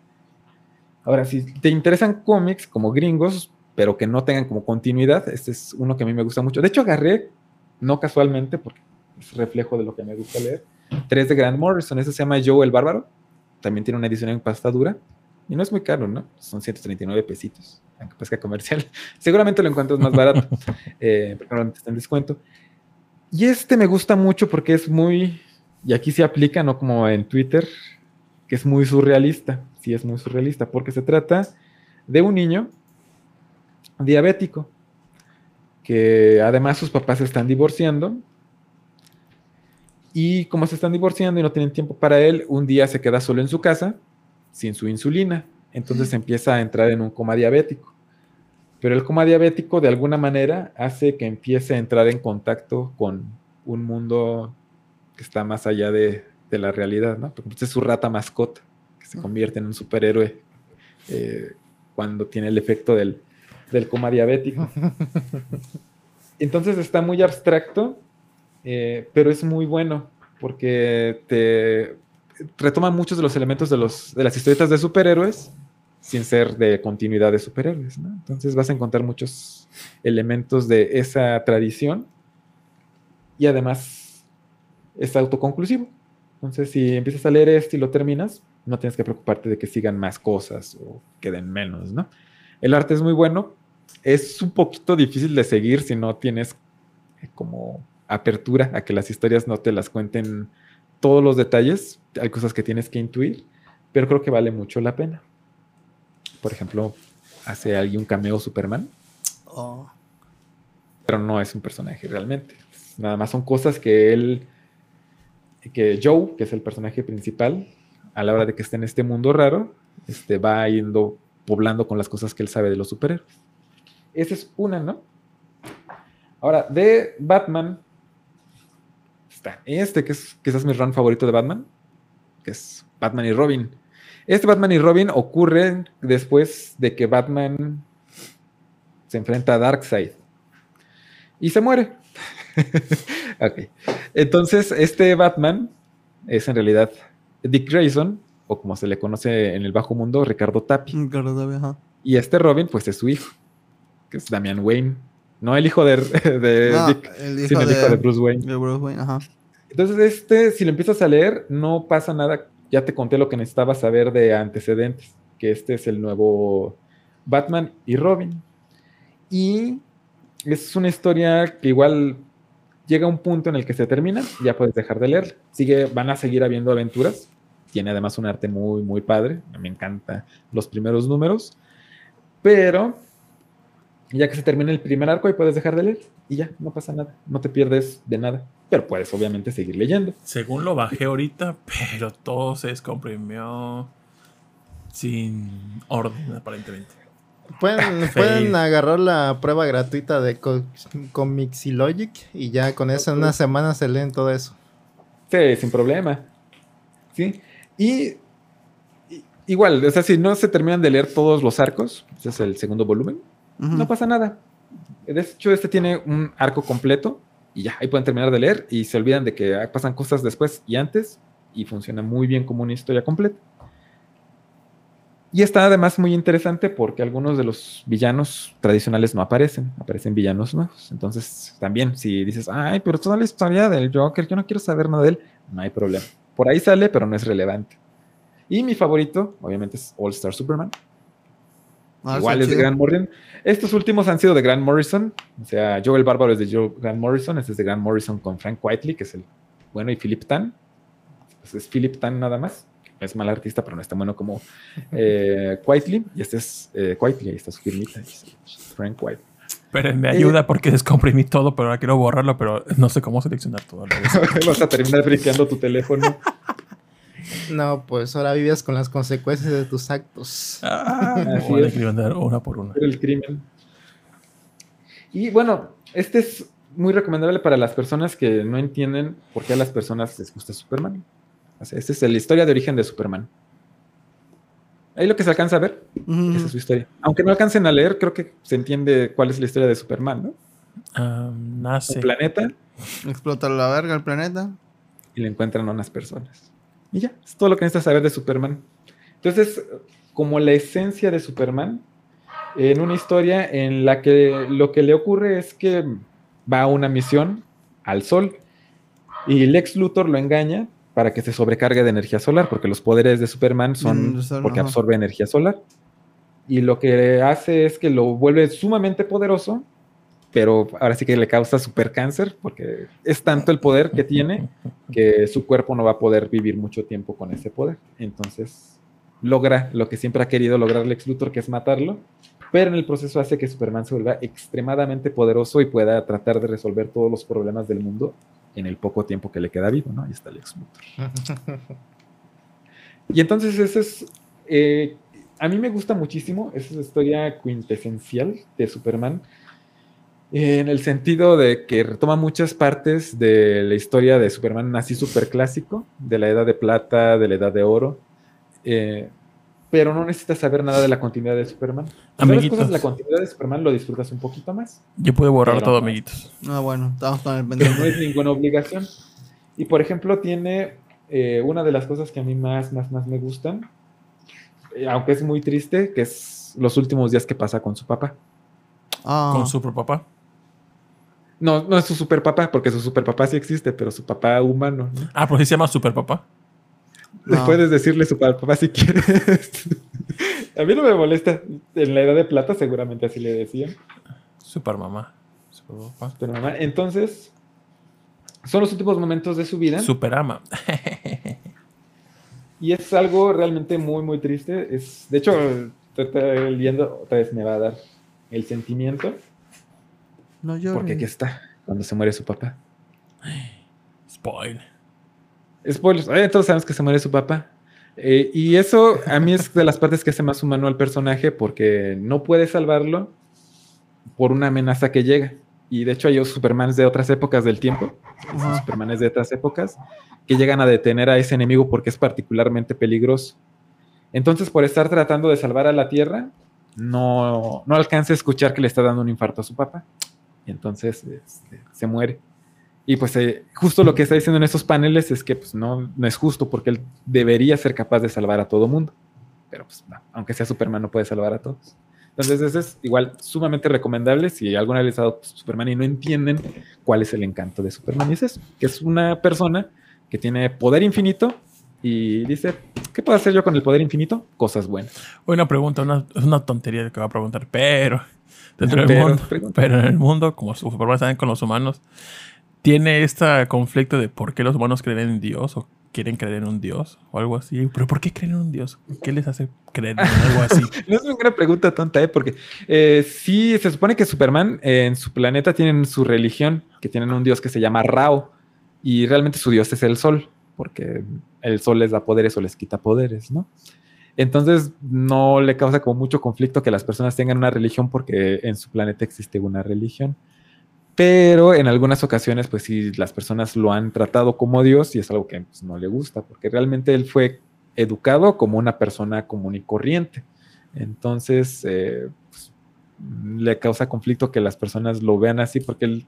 Ahora, si te interesan cómics como gringos, pero que no tengan como continuidad, este es uno que a mí me gusta mucho. De hecho, agarré, no casualmente, porque es reflejo de lo que me gusta leer, tres de Grant Morrison. Ese se llama Joe el Bárbaro. También tiene una edición en pasta dura. Y no es muy caro, ¿no? Son 139 pesitos. Aunque pesca comercial. Seguramente lo encuentras más barato. eh, normalmente está en descuento. Y este me gusta mucho porque es muy. Y aquí se aplica, no como en Twitter, que es muy surrealista. sí es muy surrealista, porque se trata de un niño diabético, que además sus papás se están divorciando. Y como se están divorciando y no tienen tiempo para él, un día se queda solo en su casa, sin su insulina. Entonces empieza a entrar en un coma diabético. Pero el coma diabético de alguna manera hace que empiece a entrar en contacto con un mundo que está más allá de, la realidad, ¿no? Porque es su rata mascota, que se convierte en un superhéroe eh, cuando tiene el efecto del, coma diabético. Entonces está muy abstracto, eh, pero es muy bueno porque te retoma muchos de los elementos de, los, de las historietas de superhéroes sin ser de continuidad de superhéroes. ¿no? Entonces vas a encontrar muchos elementos de esa tradición y además es autoconclusivo. Entonces si empiezas a leer esto y lo terminas, no tienes que preocuparte de que sigan más cosas o queden menos. ¿no? El arte es muy bueno, es un poquito difícil de seguir si no tienes como apertura a que las historias no te las cuenten todos los detalles. Hay cosas que tienes que intuir, pero creo que vale mucho la pena. Por ejemplo, hace alguien un cameo Superman. Oh. Pero no es un personaje realmente. Nada más son cosas que él, que Joe, que es el personaje principal, a la hora de que esté en este mundo raro, este, va yendo poblando con las cosas que él sabe de los superhéroes. Esa es una, ¿no? Ahora, de Batman, está este, que es quizás mi run favorito de Batman, que es Batman y Robin. Este Batman y Robin ocurre después de que Batman se enfrenta a Darkseid y se muere. ok. Entonces, este Batman es en realidad Dick Grayson, o como se le conoce en el bajo mundo, Ricardo Tapi. Ricardo Tapi, ajá. Y este Robin, pues es su hijo, que es Damian Wayne. No el hijo de, Dick, sino el hijo de Bruce Wayne. De Bruce Wayne, ajá. Entonces, este, si lo empiezas a leer, no pasa nada ya te conté lo que necesitabas saber de antecedentes, que este es el nuevo Batman y Robin. Y es una historia que igual llega un punto en el que se termina, ya puedes dejar de leer. Sigue, van a seguir habiendo aventuras. Tiene además un arte muy, muy padre. Me encanta los primeros números. Pero ya que se termina el primer arco, y puedes dejar de leer. Y ya, no pasa nada. No te pierdes de nada pero puedes obviamente seguir leyendo. Según lo bajé ahorita, pero todo se descomprimió sin orden, aparentemente. Pueden, pueden agarrar la prueba gratuita de Comixilogic y ya con eso en una semana se leen todo eso. Sí, sin problema. Sí. Y, igual, o sea, si no se terminan de leer todos los arcos, ese es el segundo volumen, no pasa nada. De hecho, este tiene un arco completo y ya, ahí pueden terminar de leer y se olvidan de que pasan cosas después y antes y funciona muy bien como una historia completa. Y está además muy interesante porque algunos de los villanos tradicionales no aparecen, aparecen villanos nuevos. Entonces, también, si dices, ay, pero toda la historia del Joker, yo no quiero saber nada de él, no hay problema. Por ahí sale, pero no es relevante. Y mi favorito, obviamente, es All Star Superman. Ah, Igual es de Grant Morrison. Estos últimos han sido de Grant Morrison. O sea, Joe el Bárbaro es de Joe Grant Morrison. Este es de Grant Morrison con Frank Whiteley, que es el bueno, y Philip Tan. Pues es Philip Tan nada más. Es mal artista, pero no es tan bueno como eh, Whiteley. Y este es eh, Whiteley, ahí está su firmita. Frank Whiteley. Pero me ayuda eh, porque descomprimí todo, pero ahora quiero borrarlo, pero no sé cómo seleccionar todo. Vas a terminar brincando tu teléfono. No, pues ahora vives con las consecuencias de tus actos. Ah, Así es. una por una. El crimen. Y bueno, este es muy recomendable para las personas que no entienden por qué a las personas les gusta Superman. Esta es la historia de origen de Superman. Ahí lo que se alcanza a ver, esa es su historia. Aunque no alcancen a leer, creo que se entiende cuál es la historia de Superman, ¿no? Nace. Un planeta. Explota la verga el planeta. Y le encuentran a unas personas. Y ya, es todo lo que necesitas saber de Superman. Entonces, como la esencia de Superman, en una historia en la que lo que le ocurre es que va a una misión al Sol y Lex Luthor lo engaña para que se sobrecargue de energía solar, porque los poderes de Superman son mm, porque absorbe energía solar. Y lo que hace es que lo vuelve sumamente poderoso pero ahora sí que le causa super cáncer porque es tanto el poder que tiene que su cuerpo no va a poder vivir mucho tiempo con ese poder. Entonces logra lo que siempre ha querido lograr Lex Luthor, que es matarlo, pero en el proceso hace que Superman se vuelva extremadamente poderoso y pueda tratar de resolver todos los problemas del mundo en el poco tiempo que le queda vivo, ¿no? Ahí está Lex Luthor. y entonces ese es... eh, a mí me gusta muchísimo, esa historia quintesencial de Superman, en el sentido de que retoma muchas partes de la historia de Superman así súper clásico, de la edad de plata, de la edad de oro, eh, pero no necesitas saber nada de la continuidad de Superman. Amiguitos. cosas de la continuidad de Superman, lo disfrutas un poquito más. Yo pude borrar Pero- todo, amiguitos. Ah, bueno, estamos con el pendiente. no es ninguna obligación. Y por ejemplo, tiene eh, una de las cosas que a mí más, más, más me gustan, eh, aunque es muy triste, que es los últimos días que pasa con su papá. Ah, Con su papá. No, no es su super papá, porque su super papá sí existe, pero su papá humano. ¿no? Ah, pero sí se llama Super Papá. No. Puedes decirle su papá si quieres. a mí no me molesta. En la edad de plata seguramente así le decían. Super Mamá. Super Papá. Mamá, entonces, son los últimos momentos de su vida. Super Ama. Y es algo realmente muy, muy triste. Es, de hecho, leyendo, otra vez me va a dar el sentimiento. no llores. Porque aquí está, cuando se muere su papá. Spoil. Spoilers, eh, todos sabemos que se muere su papá. Eh, y eso a mí es de las partes que hace más humano al personaje porque no puede salvarlo por una amenaza que llega. Y de hecho hay Supermans de otras épocas del tiempo. Supermanes de otras épocas, que llegan a detener a ese enemigo porque es particularmente peligroso. Entonces, por estar tratando de salvar a la Tierra, no, no alcanza a escuchar que le está dando un infarto a su papá. Y entonces este, se muere. Y pues eh, justo lo que está diciendo en estos paneles es que pues, no, no es justo porque él debería ser capaz de salvar a todo mundo. Pero pues, no, aunque sea Superman, no puede salvar a todos. Entonces, ese es igual sumamente recomendable si alguna vez les ha dado pues, Superman y no entienden cuál es el encanto de Superman. Y es eso, que es una persona que tiene poder infinito y dice, ¿qué puedo hacer yo con el poder infinito? Cosas buenas. Una pregunta, una, es una tontería que va a preguntar, pero dentro del Pero, mundo, pregunta. pero en el mundo, como Superman saben con los humanos, tiene este conflicto de por qué los humanos creen en Dios o quieren creer en un Dios o algo así. Pero ¿por qué creen en un Dios? ¿Qué les hace creer en algo así? No es una pregunta tonta, ¿eh? Porque eh, sí, se supone que Superman eh, en su planeta tienen su religión, que tienen un dios que se llama Rao, y realmente su dios es el sol, porque el sol les da poderes o les quita poderes, ¿no? Entonces no le causa como mucho conflicto que las personas tengan una religión porque en su planeta existe una religión. Pero en algunas ocasiones, pues sí, las personas lo han tratado como Dios y es algo que pues, no le gusta, porque realmente él fue educado como una persona común y corriente. Entonces, eh, pues, le causa conflicto que las personas lo vean así, porque él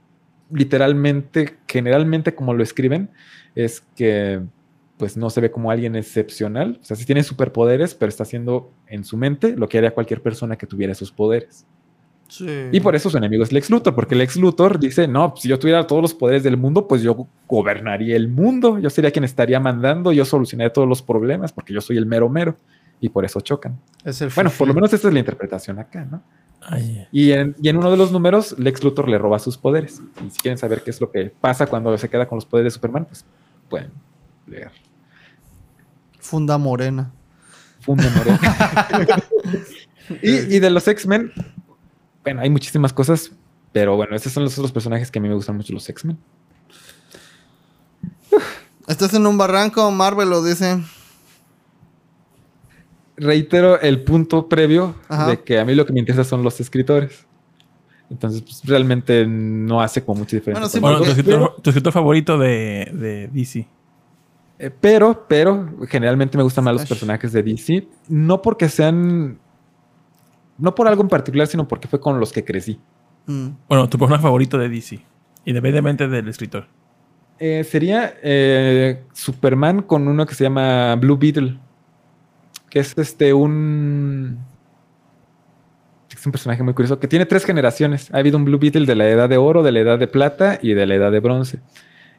literalmente, generalmente como lo escriben, es que pues no se ve como alguien excepcional. O sea, sí tiene superpoderes, pero está haciendo en su mente lo que haría cualquier persona que tuviera esos poderes. Sí. Y por eso su enemigo es Lex Luthor, porque Lex Luthor dice, no, si yo tuviera todos los poderes del mundo, pues yo gobernaría el mundo, yo sería quien estaría mandando, yo solucionaría todos los problemas, porque yo soy el mero mero, y por eso chocan. Es el Bueno, por lo menos esta es la interpretación acá, ¿no? Ay, Y en, y en uno de los números, Lex Luthor le roba sus poderes. Y si quieren saber qué es lo que pasa cuando se queda con los poderes de Superman, pues pueden leer. Funda morena. Funda Morena. y, y de los X-Men, bueno, hay muchísimas cosas, pero bueno, estos son los otros personajes que a mí me gustan mucho, los X-Men. Estás en un barranco, Marvel lo dice. Reitero el punto previo Ajá. de que a mí lo que me interesa son los escritores. Entonces, pues, realmente no hace como mucha diferencia. Bueno, sí, Bueno, tu escritor, tu escritor favorito de, de DC. Eh, Pero, pero, generalmente me gustan más los personajes de DC. No porque sean. No por algo en particular, sino porque fue con los que crecí. Mm. Bueno, tu personaje favorito de DC. Independientemente del escritor. Eh, sería eh, Superman con uno que se llama Blue Beetle. Que es este un. Es un personaje muy curioso que tiene tres generaciones. Ha habido un Blue Beetle de la edad de oro, de la edad de plata y de la edad de bronce.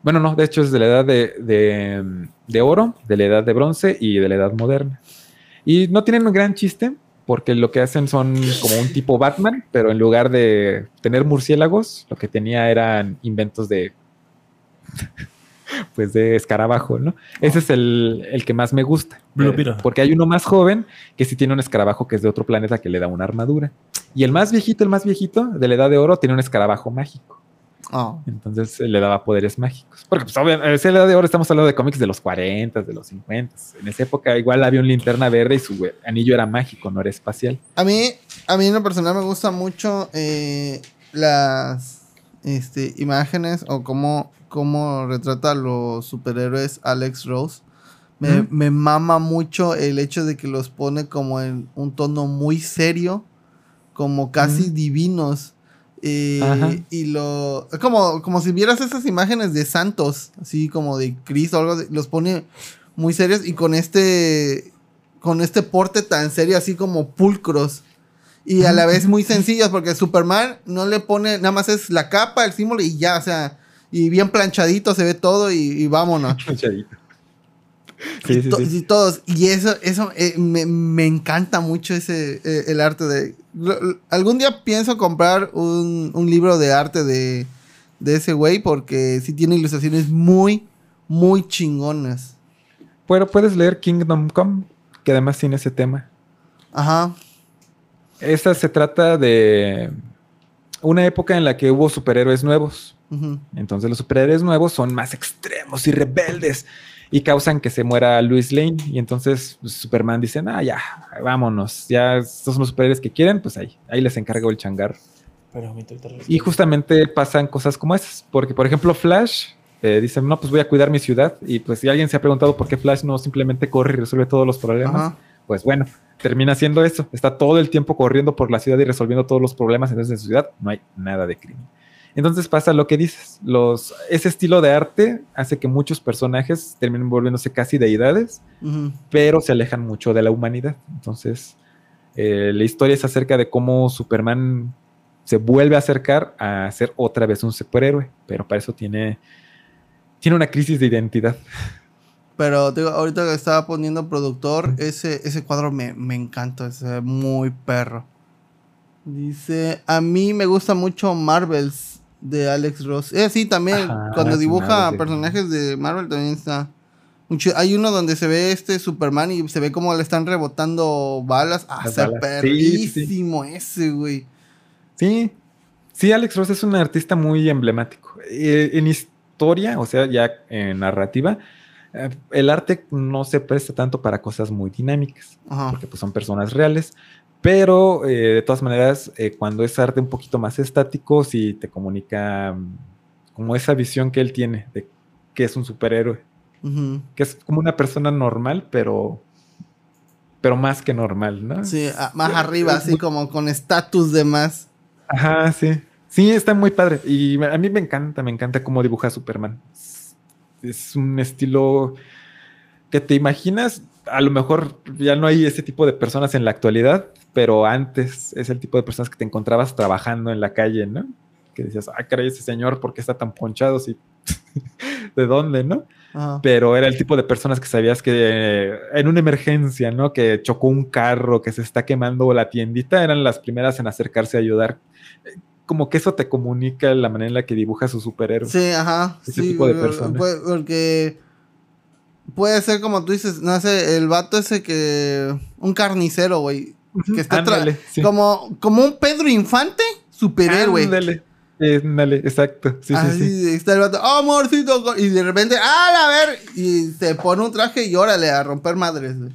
Bueno, no, de hecho es de la edad de, de- de oro, de la edad de bronce y de la edad moderna. Y no tienen un gran chiste porque lo que hacen son como un tipo Batman, pero en lugar de tener murciélagos, lo que tenía eran inventos de pues de escarabajo, ¿no? Ese es el, el que más me gusta. Blue Eh. Porque hay uno más joven que sí tiene un escarabajo que es de otro planeta que le da una armadura. Y el más viejito, el más viejito, de la edad de oro, tiene un escarabajo mágico. Oh. Entonces le daba poderes mágicos. Porque, pues, obviamente, esa edad de oro estamos hablando de cómics de los 40, de los 50. En esa época, igual había un linterna verde y su anillo era mágico, no era espacial. A mí, a mí en lo personal me gusta mucho eh, las este, imágenes o cómo, cómo retrata a los superhéroes Alex Rose. Me, mama mucho el hecho de que los pone como en un tono muy serio, como casi divinos. Ajá. y lo. Como, como si vieras esas imágenes de santos, así como de Cristo o algo, de- los pone muy serios y con este. Con este porte tan serio, así como pulcros. Y a la vez muy sencillos, porque Superman no le pone, nada más es la capa, el símbolo y ya, o sea, y bien planchadito se ve todo y, y vámonos. Muchadito. Sí, sí, to- sí. y todos, y eso, eso eh, me, me encanta mucho ese, eh, el arte de... algún día pienso comprar un, un libro de arte de, de ese güey, porque sí tiene ilustraciones muy, muy chingonas. Pero puedes leer Kingdom Come, que además tiene ese tema. Ajá. Esta se trata de una época en la que hubo superhéroes nuevos. Entonces los superhéroes nuevos son más extremos y rebeldes y causan que se muera Luis Lane. Y entonces pues, Superman dice, ah, ya, vámonos. Ya estos son los superhéroes que quieren, pues ahí, ahí les encargo el changar. Pero Y justamente pasan cosas como esas. Porque, por ejemplo, Flash eh, dice, no, pues voy a cuidar mi ciudad. Y pues si alguien se ha preguntado por qué Flash no simplemente corre y resuelve todos los problemas, Ajá. pues bueno, termina haciendo eso. Está todo el tiempo corriendo por la ciudad y resolviendo todos los problemas. Entonces en su ciudad no hay nada de crimen. Entonces pasa lo que dices. Los, ese estilo de arte hace que muchos personajes terminen volviéndose casi deidades, pero se alejan mucho de la humanidad. Entonces, eh, la historia es acerca de cómo Superman se vuelve a acercar a ser otra vez un superhéroe, pero para eso tiene, tiene una crisis de identidad. Pero digo, ahorita que estaba poniendo productor, ese, ese cuadro me, me encanta, es muy perro. Dice, a mí me gusta mucho Marvels de Alex Ross. Eh, sí, también Ajá, cuando dibuja sí. personajes de Marvel también está. Hay uno donde se ve este Superman y se ve como le están rebotando balas. Ah, está. Sí, sí, perrísimo ese, güey. Sí, sí, Alex Ross es un artista muy emblemático. Eh, en historia, o sea, ya en narrativa, eh, el arte no se presta tanto para cosas muy dinámicas. Ajá. porque pues son personas reales. Pero eh, de todas maneras, eh, cuando es arte un poquito más estático, sí te comunica mm, como esa visión que él tiene de que es un superhéroe, que es como una persona normal, pero, pero más que normal, ¿no? Sí, a- más arriba, así como con estatus de más. Ajá, sí. Sí, está muy padre. Y a mí me encanta, me encanta cómo dibuja Superman. Es, es un estilo que te imaginas, a lo mejor ya no hay ese tipo de personas en la actualidad, pero antes es el tipo de personas que te encontrabas trabajando en la calle, ¿no? Que decías, ah, caray, ese señor, ¿por qué está tan ponchado? Sí. ¿De dónde, no? Ajá. pero era el tipo de personas que sabías que eh, en una emergencia, ¿no? Que chocó un carro, que se está quemando la tiendita, eran las primeras en acercarse a ayudar. Como que eso te comunica la manera en la que dibuja su superhéroe. Sí, ajá. Ese sí, tipo de personas. porque puede ser como tú dices, no sé, el vato ese que. Un carnicero, güey. Que está ándale, sí. como, como un Pedro Infante, superhéroe. Ándale, ándale, exacto. Sí, Así sí, sí. está el vato, ¡oh, amorcito! Y de repente, ¡ah, a ver! Y se pone un traje y órale a romper madres, güey.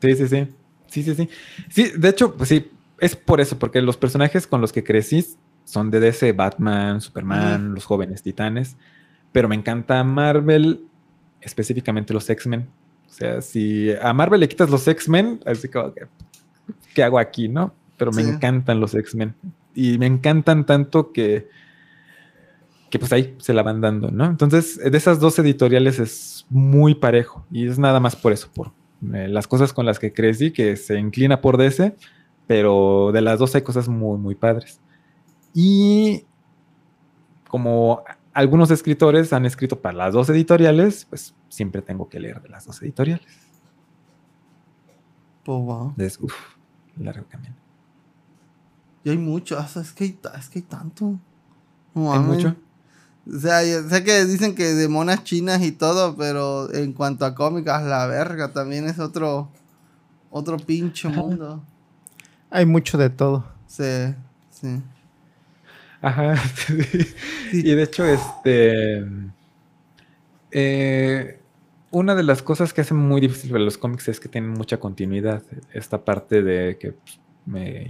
Sí, sí, sí. Sí, sí, sí. Sí, de hecho, pues sí, es por eso, porque los personajes con los que crecí son de DC, Batman, Superman, los jóvenes titanes. Pero me encanta Marvel, específicamente los X-Men. O sea, si a Marvel le quitas los X-Men, así como que, ¿qué hago aquí, no? Pero me Sí. encantan los X-Men. Y me encantan tanto que, que pues ahí se la van dando, ¿no? Entonces, de esas dos editoriales es muy parejo. Y es nada más por eso, por eh, las cosas con las que crecí, que se inclina por DC, pero de las dos hay cosas muy, muy padres. Y como algunos escritores han escrito para las dos editoriales, pues siempre tengo que leer de las dos editoriales. Pues, wow. Entonces, uff, largo camino. Y hay mucho, o sea, es que hay, es que hay tanto. No Hay mucho. O sea, yo sé que dicen que de monas chinas y todo, pero en cuanto a cómicas, la verga también es otro, otro pinche mundo. Hay mucho de todo. Sí, sí. Ajá. Y de hecho, este. eh, una de las cosas que hace muy difícil ver los cómics es que tienen mucha continuidad. Esta parte de que pues, me-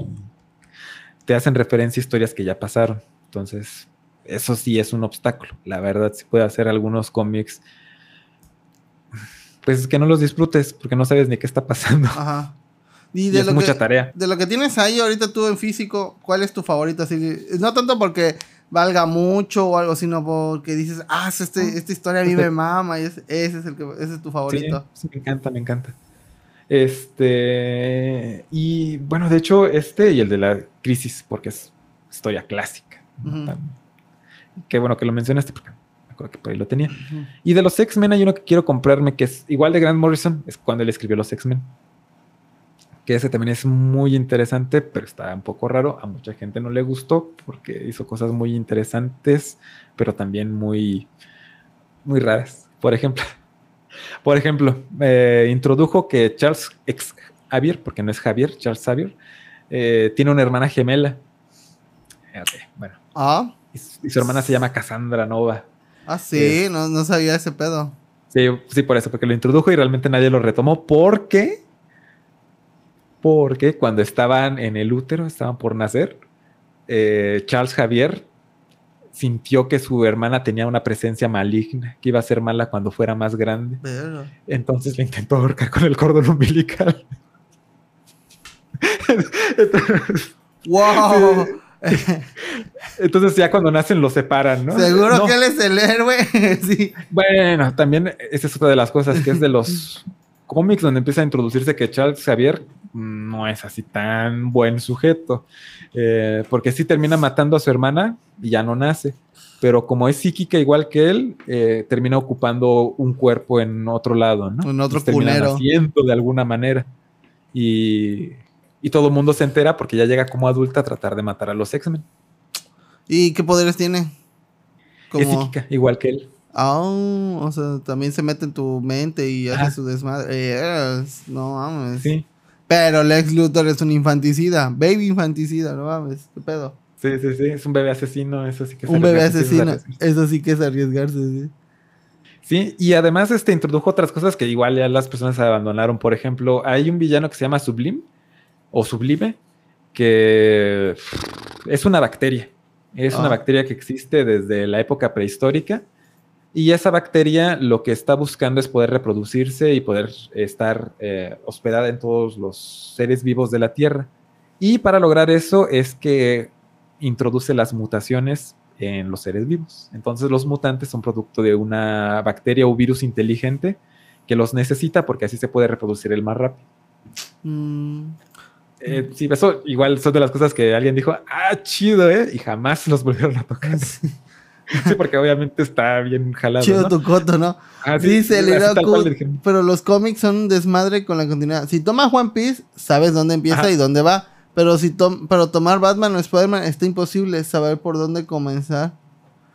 te hacen referencia a historias que ya pasaron. Entonces, eso sí es un obstáculo. La verdad, sí puede hacer algunos cómics. Pues que no los disfrutes porque no sabes ni qué está pasando. Ajá. Y Y de es lo, mucha que, tarea. de lo que tienes ahí ahorita tú en físico, ¿cuál es tu favorito? Así, no tanto porque valga mucho o algo, sino porque dices, ah, este, esta historia me mama y es- ese, es el que, ese es tu favorito. Sí, me encanta, me encanta. Este, y bueno, de hecho, este y el de la crisis, porque es historia clásica. Ujú. Tan- Qué bueno que lo mencionaste, porque me acuerdo que por ahí lo tenía. Y de los X-Men hay uno que quiero comprarme, que es igual de Grant Morrison, es cuando él escribió los X-Men. Que ese también es muy interesante, pero está un poco raro. A mucha gente no le gustó porque hizo cosas muy interesantes, pero también muy, muy raras. Por ejemplo, por ejemplo, eh, introdujo que Charles ex Xavier, porque no es Javier, Charles Xavier, eh, tiene una hermana gemela. Fíjate, Bueno, Ah, y su, y su hermana se llama Cassandra Nova. ah, sí, Es- no, no sabía ese pedo. Sí, sí, por eso, porque lo introdujo y realmente nadie lo retomó. Porque, porque cuando estaban en el útero, estaban por nacer, eh, Charles Javier sintió que su hermana tenía una presencia maligna, que iba a ser mala cuando fuera más grande. Entonces le intentó ahorcar con el cordón umbilical. Entonces, ¡Wow! entonces ya cuando nacen los separan, ¿no? Seguro No. que él es el héroe. sí. Bueno, también esa es otra de las cosas que es de los cómics donde empieza a introducirse que Charles Xavier no es así tan buen sujeto, Eh, porque sí termina matando a su hermana y ya no nace, pero como es psíquica igual que él, eh, termina ocupando un cuerpo en otro lado, ¿no? En otro culero. naciendo de alguna manera y, y todo el mundo se entera porque ya llega como adulta a tratar de matar a los X-Men. ¿Y qué poderes tiene? Es psíquica, igual que él. Ah, o sea, también se mete en tu mente y hace su desmadre. Yes, no mames. Sí, Pero Lex Luthor es un infanticida. Baby infanticida, no mames. ¿Qué pedo? sí, sí, sí, es un bebé asesino, eso sí que es un bebé asesino. Eso sí que es arriesgarse. sí. Sí, y además este introdujo otras cosas que igual ya las personas abandonaron. Por ejemplo, hay un villano que se llama Sublime o Sublime, que es una bacteria. Es una Ah. bacteria que existe desde la época prehistórica. Y esa bacteria lo que está buscando es poder reproducirse y poder estar eh, hospedada en todos los seres vivos de la Tierra. Y para lograr eso es que introduce las mutaciones en los seres vivos. Entonces los mutantes son producto de una bacteria o virus inteligente que los necesita porque así se puede reproducir el más rápido. Mm, Eh, sí, eso igual son de las cosas que alguien dijo, ah, chido, ¿eh? Y jamás los volvieron a tocar. Sí, porque obviamente está bien jalado. chido ¿no? tu coto, ¿no? Ah, sí, Dice dijeron. pero los cómics son un desmadre con la continuidad. Si tomas One Piece, sabes dónde empieza Ajá. y dónde va. Pero si tom pero tomar Batman o Spider-Man está imposible saber por dónde comenzar.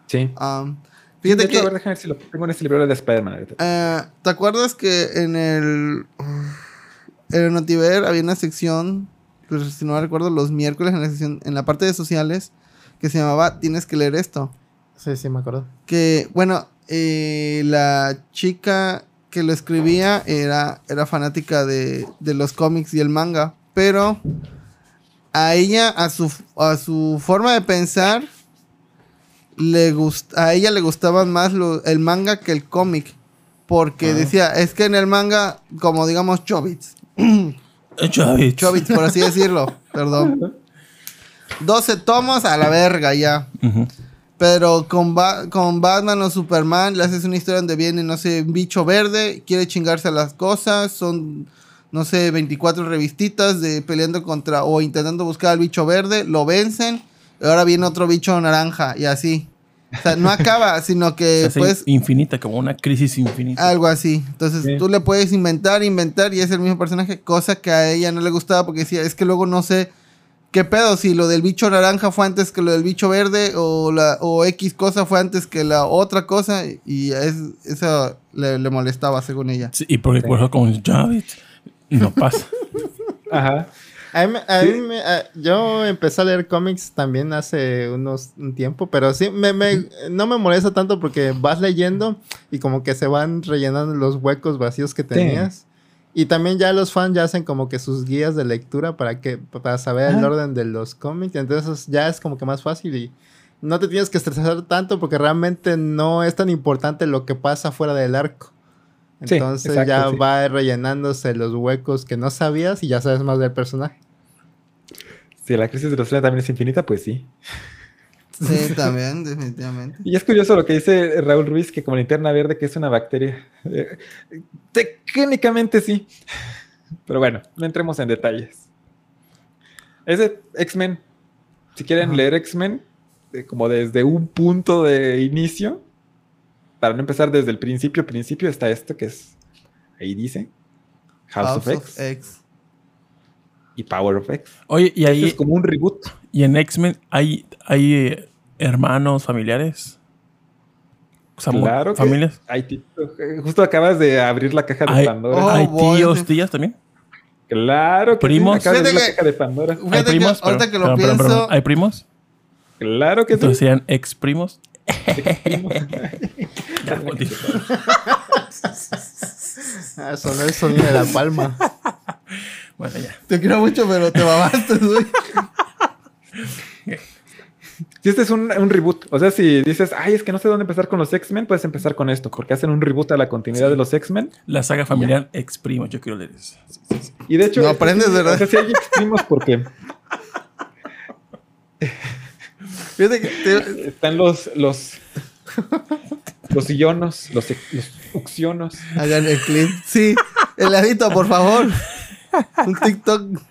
Sí. Um, fíjate que a ver, déjame ver si lo tengo en este libro de Spider-Man. Eh, ¿Te acuerdas que en el. En el Notiver había una sección, pues, si no recuerdo, los miércoles en la, sección, en la parte de sociales, que se llamaba Tienes que leer esto? Sí, sí, me acuerdo. Que, bueno, eh, la chica que lo escribía era, era fanática de, de los cómics y el manga, pero a ella, a su, a su forma de pensar, le gust a ella le gustaban más lo- el manga que el cómic. Porque Ah. decía, es que en el manga, como digamos, Chobits. Chavit. Chobits, por así decirlo. Perdón. 12 tomos a la verga ya. Pero con, Ba- con Batman o Superman le haces una historia donde viene, no sé, un bicho verde, quiere chingarse a las cosas, son, no sé, 24 revistitas de peleando contra o intentando buscar al bicho verde, lo vencen, y ahora viene otro bicho naranja y así. O sea, no acaba, sino que pues infinita, como una crisis infinita. algo así. Entonces Sí. tú le puedes inventar, inventar y es el mismo personaje, cosa que a ella no le gustaba porque decía, es que luego no sé ¿qué pedo? Si lo del bicho naranja fue antes que lo del bicho verde o, la, o X cosa fue antes que la otra cosa y es, eso le, le molestaba según ella. Sí, y porque por eso con Javid no pasa. Ajá. A mí me- a mí me- a- yo empecé a leer cómics también hace unos un tiempo, pero sí, me, me- no me molesta tanto porque vas leyendo y como que se van rellenando los huecos vacíos que tenías. Y también ya los fans ya hacen como que sus guías de lectura para que para saber el orden de los cómics. Entonces ya es como que más fácil y no te tienes que estresar tanto porque realmente no es tan importante lo que pasa fuera del arco. Sí, Entonces exacto, ya sí. va rellenándose los huecos que no sabías y ya sabes más del personaje. Si la crisis de los también es infinita, pues sí. Sí, también, definitivamente. Y es curioso lo que dice Raúl Ruiz, que como linterna verde, que es una bacteria. Eh, técnicamente sí. Pero bueno, no entremos en detalles. Ese X-Men, si quieren leer X-Men, eh, como desde un punto de inicio, para no empezar desde el principio, principio está esto que es, ahí dice, House, of X X. y Power of X. Oye, y Este ahí es como un reboot. y en X-Men hay, hay eh, hermanos, familiares. O sea, Claro que familias. hay ti- eh, Justo acabas de abrir la caja de Hay, Pandora. Oh, hay boy, tíos, tías también. Claro que Primos. sí, acabas de abrir la que- caja de Pandora. Hay Fíjate que primos. ahorita Perdón, que lo perdón, perdón, pienso- perdón. Hay primos. Claro que Entonces sí. serían ex primos. Ah, sonó el sonido de la palma. bueno, ya. Te quiero mucho, pero te babaste, güey. Si este es un, un reboot, o sea, si dices, ay, es que no sé dónde empezar con los X-Men, puedes empezar con esto, porque hacen un reboot a la continuidad de los X-Men. La saga familiar ex primos, yo quiero leer eso. Sí, sí, sí. Y de hecho, No aprendes, ¿verdad? O sea, si hay X-Primos porque Fíjate que te- están los, los, los ionos, los, los uxionos. hagan el clip. Sí, heladito, por favor. Un TikTok.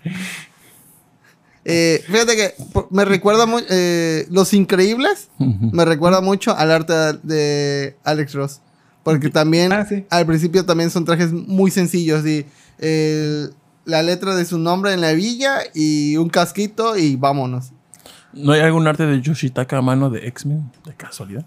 Eh, fíjate que me recuerda mucho. Los Increíbles me recuerda mucho al arte de Alex Ross. Porque también Ah, sí. al principio también son trajes muy sencillos. Y la letra de su nombre en la villa y un casquito y vámonos. ¿No hay algún arte de Yoshitaka a mano de X-Men? De casualidad.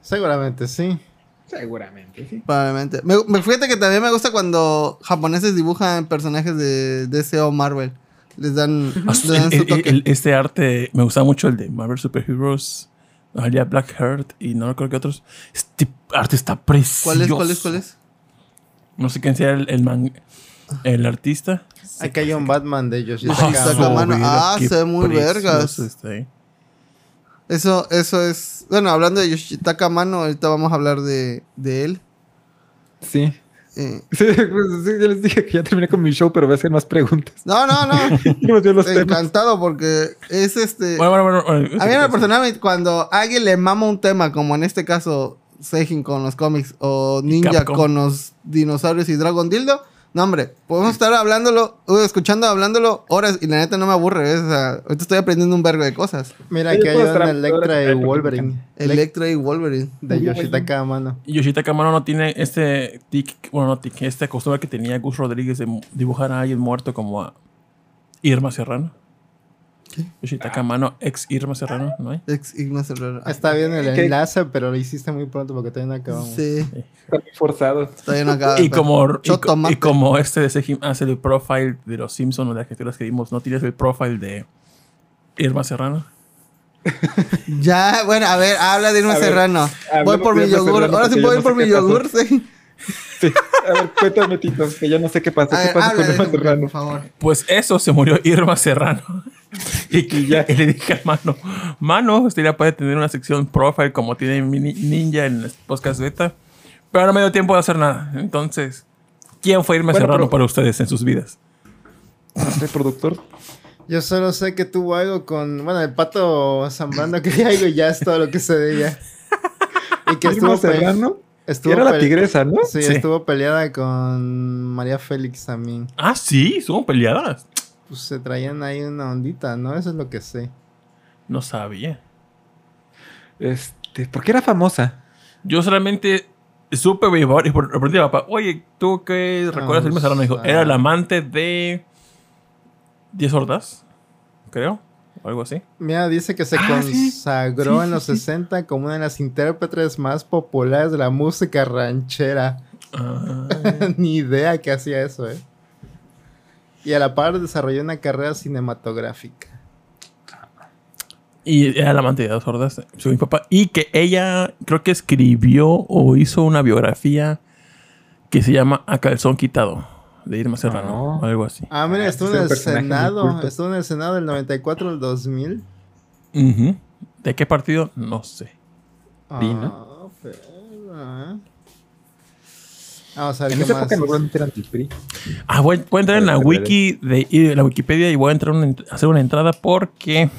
Seguramente sí. Seguramente, sí. Probablemente. Me, me- fíjate que también me gusta cuando japoneses dibujan personajes de DC o Marvel. Les dan, les dan El- su toque. el- este arte me gusta mucho el de Marvel Super Heroes. Había Black Heart y no creo que otros. Este arte está precioso. ¿Cuál es? ¿Cuál es? ¿Cuál es? No sé quién sea el, el, man- el artista. Aquí hay un Batman de Yoshitaka. Ah. Ah, se ve muy vergas. está ahí. Eso, eso es. Bueno, hablando de Yoshitaka Mano, ahorita vamos a hablar de, de él. Sí. Eh, Sí, pues, sí, ya les dije que ya terminé con mi show, pero voy a hacer más preguntas. no, no, no. Los temas. Encantado porque es este. Bueno, bueno, bueno. bueno, A mí en personal, cuando alguien le mama un tema, como en este caso Seijin con los cómics o Ninja Capcom. con los dinosaurios y Dragon Dildo, no hombre, podemos estar hablándolo, uh, escuchando, hablándolo horas y la neta no me aburre, ¿ves? O sea, ahorita estoy aprendiendo un vergo de cosas. Mira, aquí hay una Electra y Wolverine. Electra y Wolverine. De Yoshitaka Amano. Yoshitaka Amano no tiene este tic, bueno, no tic, esta costumbre que tenía Gus Rodríguez de dibujar a alguien muerto como a Irma Serrano. Yoshitaka Amano, ex Irma Serrano, ¿no hay? Ex Ignacio Herrera. Está bien el ¿Qué? enlace, pero lo hiciste muy pronto porque todavía no acabamos. Sí, Está muy forzado. está bien acá. Y como, y, co- Chotomate. y como este de Sejim hace el profile de los Simpsons o de las criaturas que vimos, ¿no tienes el profile de Irma Serrano? Ya, bueno, a ver, habla de Irma A ver, Serrano. Voy por mi Irma yogur. Serrano Ahora sí puedo ir no por mi qué yogur, sí. Sí. A ver, cuéntame, Tito, que ya no sé qué pasa. ¿Qué pasa con Irma Serrano? por favor. Pues eso, se murió Irma Serrano. y que ya y le dije a Mano, Mano, usted ya puede tener una sección profile como tiene mi ni- Ninja en el podcast beta, pero no me dio tiempo de hacer nada. Entonces, ¿quién fue Irma Bueno, Serrano pero- para ustedes en sus vidas? No sé, productor. Yo solo sé que tuvo algo con. Bueno, el pato Zambrano quería algo y ya es todo lo que sé de ella. Y que Irma estuvo, pe- Serrano. Estuvo Era la tigresa, ¿no? Sí, Sí. estuvo peleada con María Félix también. Ah, sí, son peleadas. Pues se traían ahí una ondita, ¿no? Eso es lo que sé. No sabía. Este, ¿por qué era famosa? Yo solamente supe y por- papá, oye, ¿tú qué recuerdas de Irma Serrano? Dijo, era el amante de... ¿Diez Ordaz? creo. O algo así. Mira, dice que se Ah, consagró Sí, en los sí, sí. 60 como una de las intérpretes más populares de la música ranchera. Ah, Ni idea que hacía eso, ¿eh? Y a la par desarrolló una carrera cinematográfica. y era la amante de dos sordas, mi papá. Y que ella creo que escribió o hizo una biografía que se llama A Calzón Quitado, de Irma Serrano, Ah. o algo así. Ah, mira, Ah, estuvo en el Senado. Estuvo en el Senado del 94 al 2000. Ujú. ¿De qué partido? No sé. ¿no? Ah, pero, ah. Vamos a ver En qué esa más. época normalmente eran del PRI. Ah, voy, voy a entrar en la wiki de y- la Wikipedia y voy a entrar una hacer una entrada porque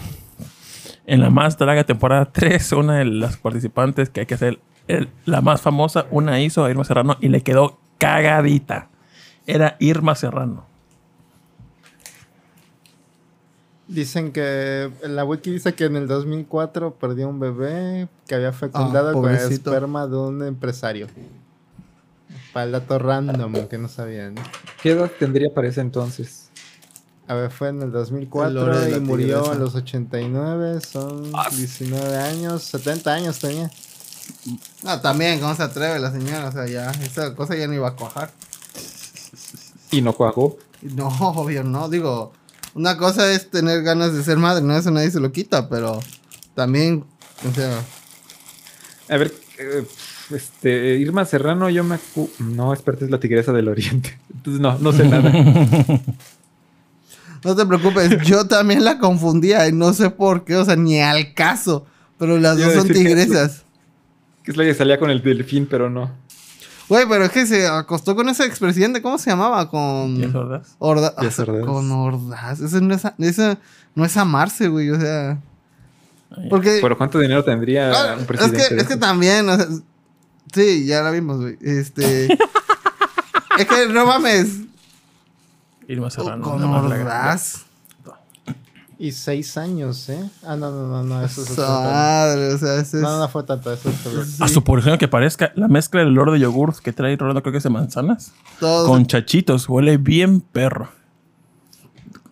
en la más draga temporada 3, una de las participantes que hay que hacer el- la más famosa, una hizo a Irma Serrano y le quedó cagadita. Era Irma Serrano. Dicen que la wiki dice que en el 2004 perdió un bebé que había fecundado Ah, con el esperma de un empresario. Para el dato random que no sabían. ¿Qué edad tendría para ese entonces? A ver, fue en el El 2004 lore de y murió tigresa. en los 89. Son Ah. 19 años, 70 años tenía. No, también, ¿cómo se atreve la señora? O sea, ya, esa cosa ya no iba a cuajar. Y no cuajó. No, obvio, no. Digo, una cosa es tener ganas de ser madre, no, eso nadie se lo quita, pero también, o sea, A ver, eh, este, Irma Serrano, yo me acu- No, espérate, es la tigresa del oriente. Entonces no, no sé nada. no te preocupes, yo también la confundía y no sé por qué, o sea, ni al caso, pero las dos son tigresas. que es la que salía con el delfín, pero no. Güey, pero es que se acostó con ese expresidente, ¿cómo se llamaba? Con... Ordaz. Díaz Ordaz. Con Ordaz. Eso no es, eso no es amarse, güey, o sea... Ay, Porque... Pero ¿cuánto dinero tendría Ah, un es presidente? que, de es que también, o sea, sí, ya la vimos, güey. Este. es que no mames. Irma Serrano. Con la más draga. Ordaz. Y 6 años, ¿eh? Ah, no, no, no, no. Eso es Su otro tema. madre, o sea, ese es. No, no fue tanto. Eso es A su porción que parezca la mezcla del olor de yogur que trae Rolando, creo que es de manzanas, todo. con chachitos. Huele bien perro.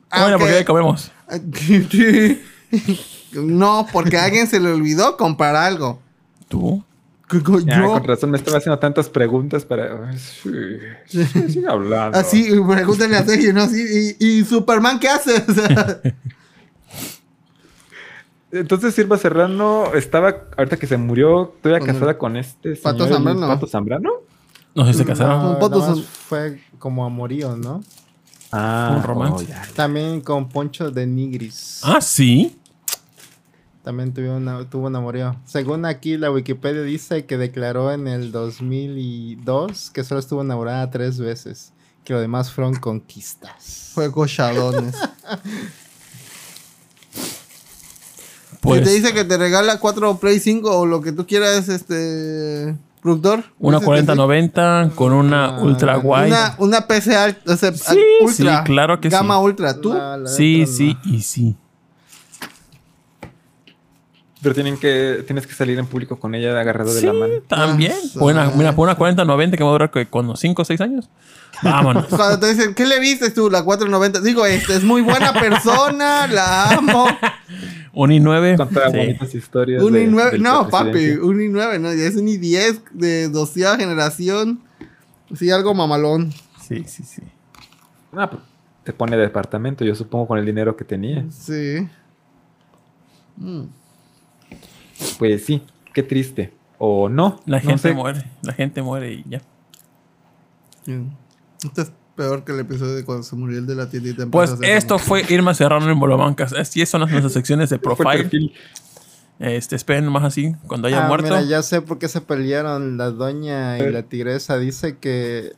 Ah, bueno, ok. porque ahí comemos. no, porque a alguien se le olvidó comprar algo. ¿Tú? ¿Qué co- Ya, Yo. con razón me estaba haciendo tantas preguntas para... Ay, sí, sí, sigue hablando. Así, pregúntale a Sergio, ¿no? Sí, y, y Superman, ¿qué hace? O sea, Entonces Irma Serrano estaba, ahorita que se murió, todavía casada con este señor, Pato Zambrano. Pato Zambrano. No sé si se casaron. No, nomás son- fue como amorío, ¿no? Ah, Un romance. oh. También con Poncho de Nigris. Ah, sí. También tuvo, una, tuvo un amorío. Según aquí la Wikipedia dice que declaró en el 2002 que solo estuvo enamorada tres veces. Que lo demás fueron conquistas. fue cochadones. Pues Si te dice que te regala 4 Play 5 o lo que tú quieras, este. Productor. una Dices que sí. 4090 con una Ah, ultra wide. Una, una PC alta, o sea, Sí, ultra. sí, claro que Gama sí. ultra. ¿Tú? La- la Sí, sí no. y sí. Pero tienen que, tienes que salir en público con ella agarrado de Sí, la mano. también. Ah, sí. mira, por una 4090 que va a durar que con 5 o 6 años. Vámonos. Cuando te dicen, ¿qué le viste tú? La 490. Digo, este es muy buena persona, la amo. Un i9. Contar sí. bonitas historias. Un de- i9, del no, papi, un i9, no, ya es un i10 de doceava generación. Sí, algo mamalón. Sí, sí, sí. Ah, pues, te pone departamento, yo supongo, con el dinero que tenía. Sí. Mm. Pues sí, qué triste. O no. La no gente sé. muere. La gente muere y ya. Esto es peor que el episodio de cuando se murió el de la tiendita en Pues esto fue Irma Serrano en Bolobancas. Así son las- nuestras secciones de profile. Este, esperen más así cuando haya Ah, muerto. mira, ya sé por qué se pelearon la doña y la tigresa. Dice que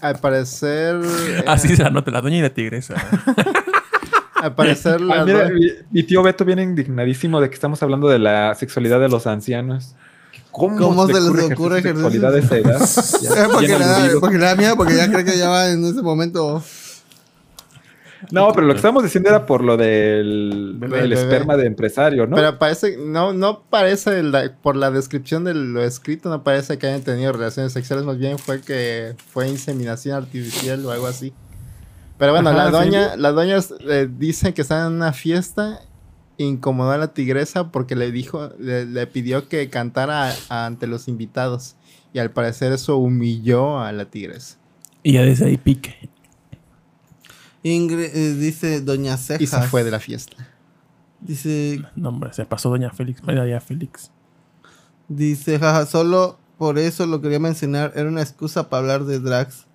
al parecer. eh, Así se anota la doña y la tigresa. Al parecer la Ah, mira, mi, mi tío Beto viene indignadísimo de que estamos hablando de la sexualidad de los ancianos. ¿Cómo, ¿Cómo se les ocurre ejercer sexualidad a esa edad? Ya, porque, le da, porque le da miedo, porque ya cree que ya va en ese momento. No, pero lo que estábamos diciendo era por lo del Bebé, el bebé. esperma de empresario, ¿no? Pero parece, no, no parece, la- por la descripción de lo escrito, no parece que hayan tenido relaciones sexuales, más bien fue que fue inseminación artificial o algo así. Pero bueno, Ajá, la sí. doña, la doña eh, dice que está en una fiesta, incomodó a la tigresa porque le dijo, le, le pidió que cantara a- ante los invitados. Y al parecer eso humilló a la tigresa. Y ya desde ahí pique. Ingrid eh, dice Doña Cejas. Y se fue de la fiesta. Dice, No, hombre, se pasó Doña Félix. Mira ya Félix. dice, jaja, solo por eso lo quería mencionar. Era una excusa para hablar de drags.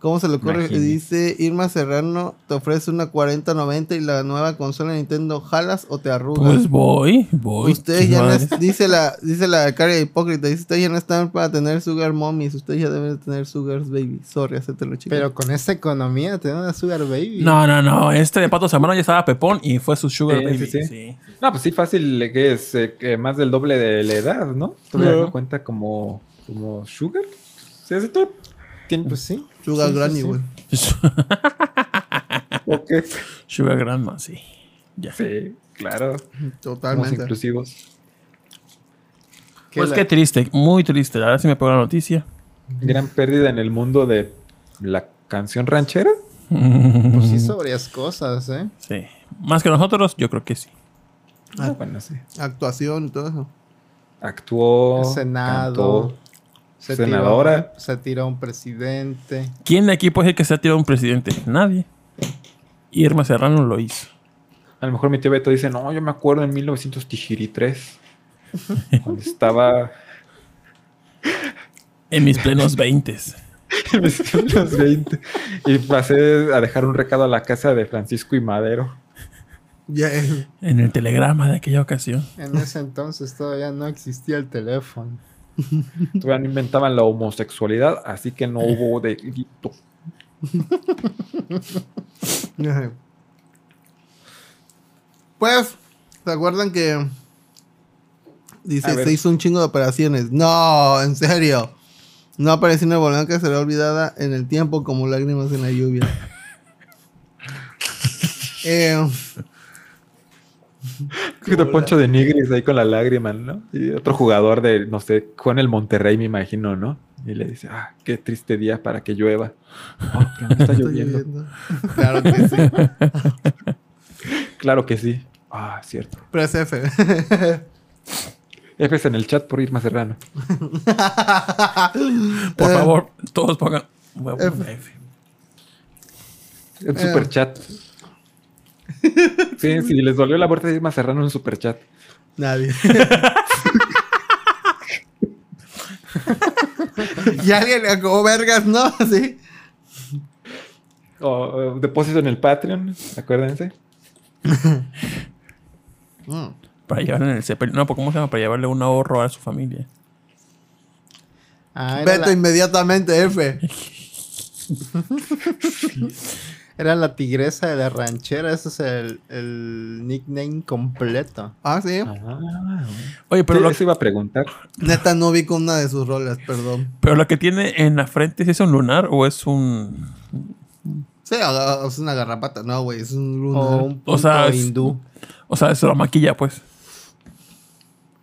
¿Cómo se le ocurre? Imagínate. Dice Irma Serrano, te ofrece una 4090 y la nueva consola de Nintendo, ¿jalas o te arrugas? Pues voy, voy. Ustedes ¿Qué ya no es- dice la, dice la cara hipócrita, dice ustedes ya no están para tener sugar mommies, ustedes ya deben de tener sugars baby. Sorry, hacértelo chico. Pero con esta economía, tener una Sugar Baby. No, no, no. Este de Patos Hermanos ya estaba Pepón y fue su Sugar Sí, Baby. sí, sí. sí. No, pues sí, fácil, eh, que es eh, más del doble de la edad, ¿no? Todavía no cuenta como, como sugar. Sí, es todo. Pues sí. Sugar Sí, sí, granny, sí. güey. ok. Sugar Grandma, sí. Ya. Sí, claro. Somos Totalmente. inclusivos. Que Pues la- qué triste, muy triste. Ahora sí me pegó la noticia. Gran pérdida en el mundo de la canción ranchera. Pues sí, hizo varias cosas, ¿eh? Sí. Más que nosotros, yo creo que sí. Ah. Bueno, sí. Actuación y todo eso. Actuó. El Senado. cantó. Se Senadora. Tiró, se tiró un presidente. ¿Quién de aquí puede decir que se ha tirado un presidente? Nadie. Irma Serrano lo hizo. A lo mejor mi tío Beto dice, no, yo me acuerdo en 1903. cuando estaba En mis plenos veintes. en los 20. Y pasé a dejar un recado a la casa de Francisco y Madero. Ya, En el telegrama de aquella ocasión. En ese entonces todavía no existía el teléfono. Todavía no inventaban la homosexualidad, así que no hubo delito. Pues, ¿se acuerdan que dice se hizo un chingo de operaciones? No, en serio. No apareció una volante que será olvidada en el tiempo como lágrimas en la lluvia. eh, De Poncho de Nigris ahí con la lágrima, ¿no? Y otro jugador de, no sé, juega en el Monterrey, me imagino, ¿no? Y le dice, ah, qué triste día para que llueva. Oh, pero no está está lloviendo. lloviendo. Claro que sí. Claro que sí. Ah, cierto. Press F. F en el chat por Irma Serrano. Por Eh, favor, todos pongan huevo F. F. En Eh. super chat. Sí, si les dolió la muerte de Irma Serrano en super chat. Nadie. y alguien le como vergas, ¿no? Sí. O depósito en el Patreon, acuérdense. Mm. Para llevarle en el Zeppelin. No, ¿cómo se llama? Para llevarle un ahorro a su familia. Ah, Vete la, inmediatamente, F. era la tigresa de la ranchera. Ese es el, el nickname completo. Ah, sí. Ah, Oye, pero, sí, lo, eso iba a preguntar. Neta, no vi con una de sus rolas, perdón. pero lo que tiene en la frente, ¿sí ¿es un lunar o es un...? Sí, es una garrapata. No, güey, es un lunar. O un punto O sea, es- hindú. O sea, se lo maquilla, pues.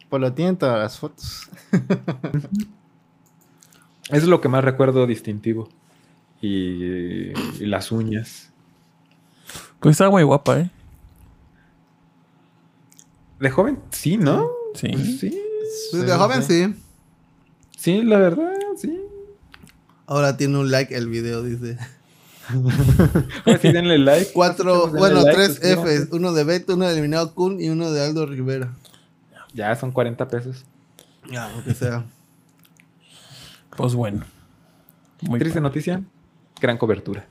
Pues lo tienen todas las fotos. Es lo que más recuerdo distintivo. Y, y las uñas. Pues está muy guapa, ¿eh? De joven, sí, ¿no? Sí. Pues sí. Sí, de joven, sí. Sí, la verdad, sí. Ahora tiene un like el video, dice. Ahora sí, denle like. Cuatro, Denle bueno, like, tres. Fs. Uno de Beto, uno de Eliminado Kun y uno de Aldo Rivera. Ya son 40 pesos. Ya, lo que sea. Pues bueno. Muy Triste noticia. Gran cobertura.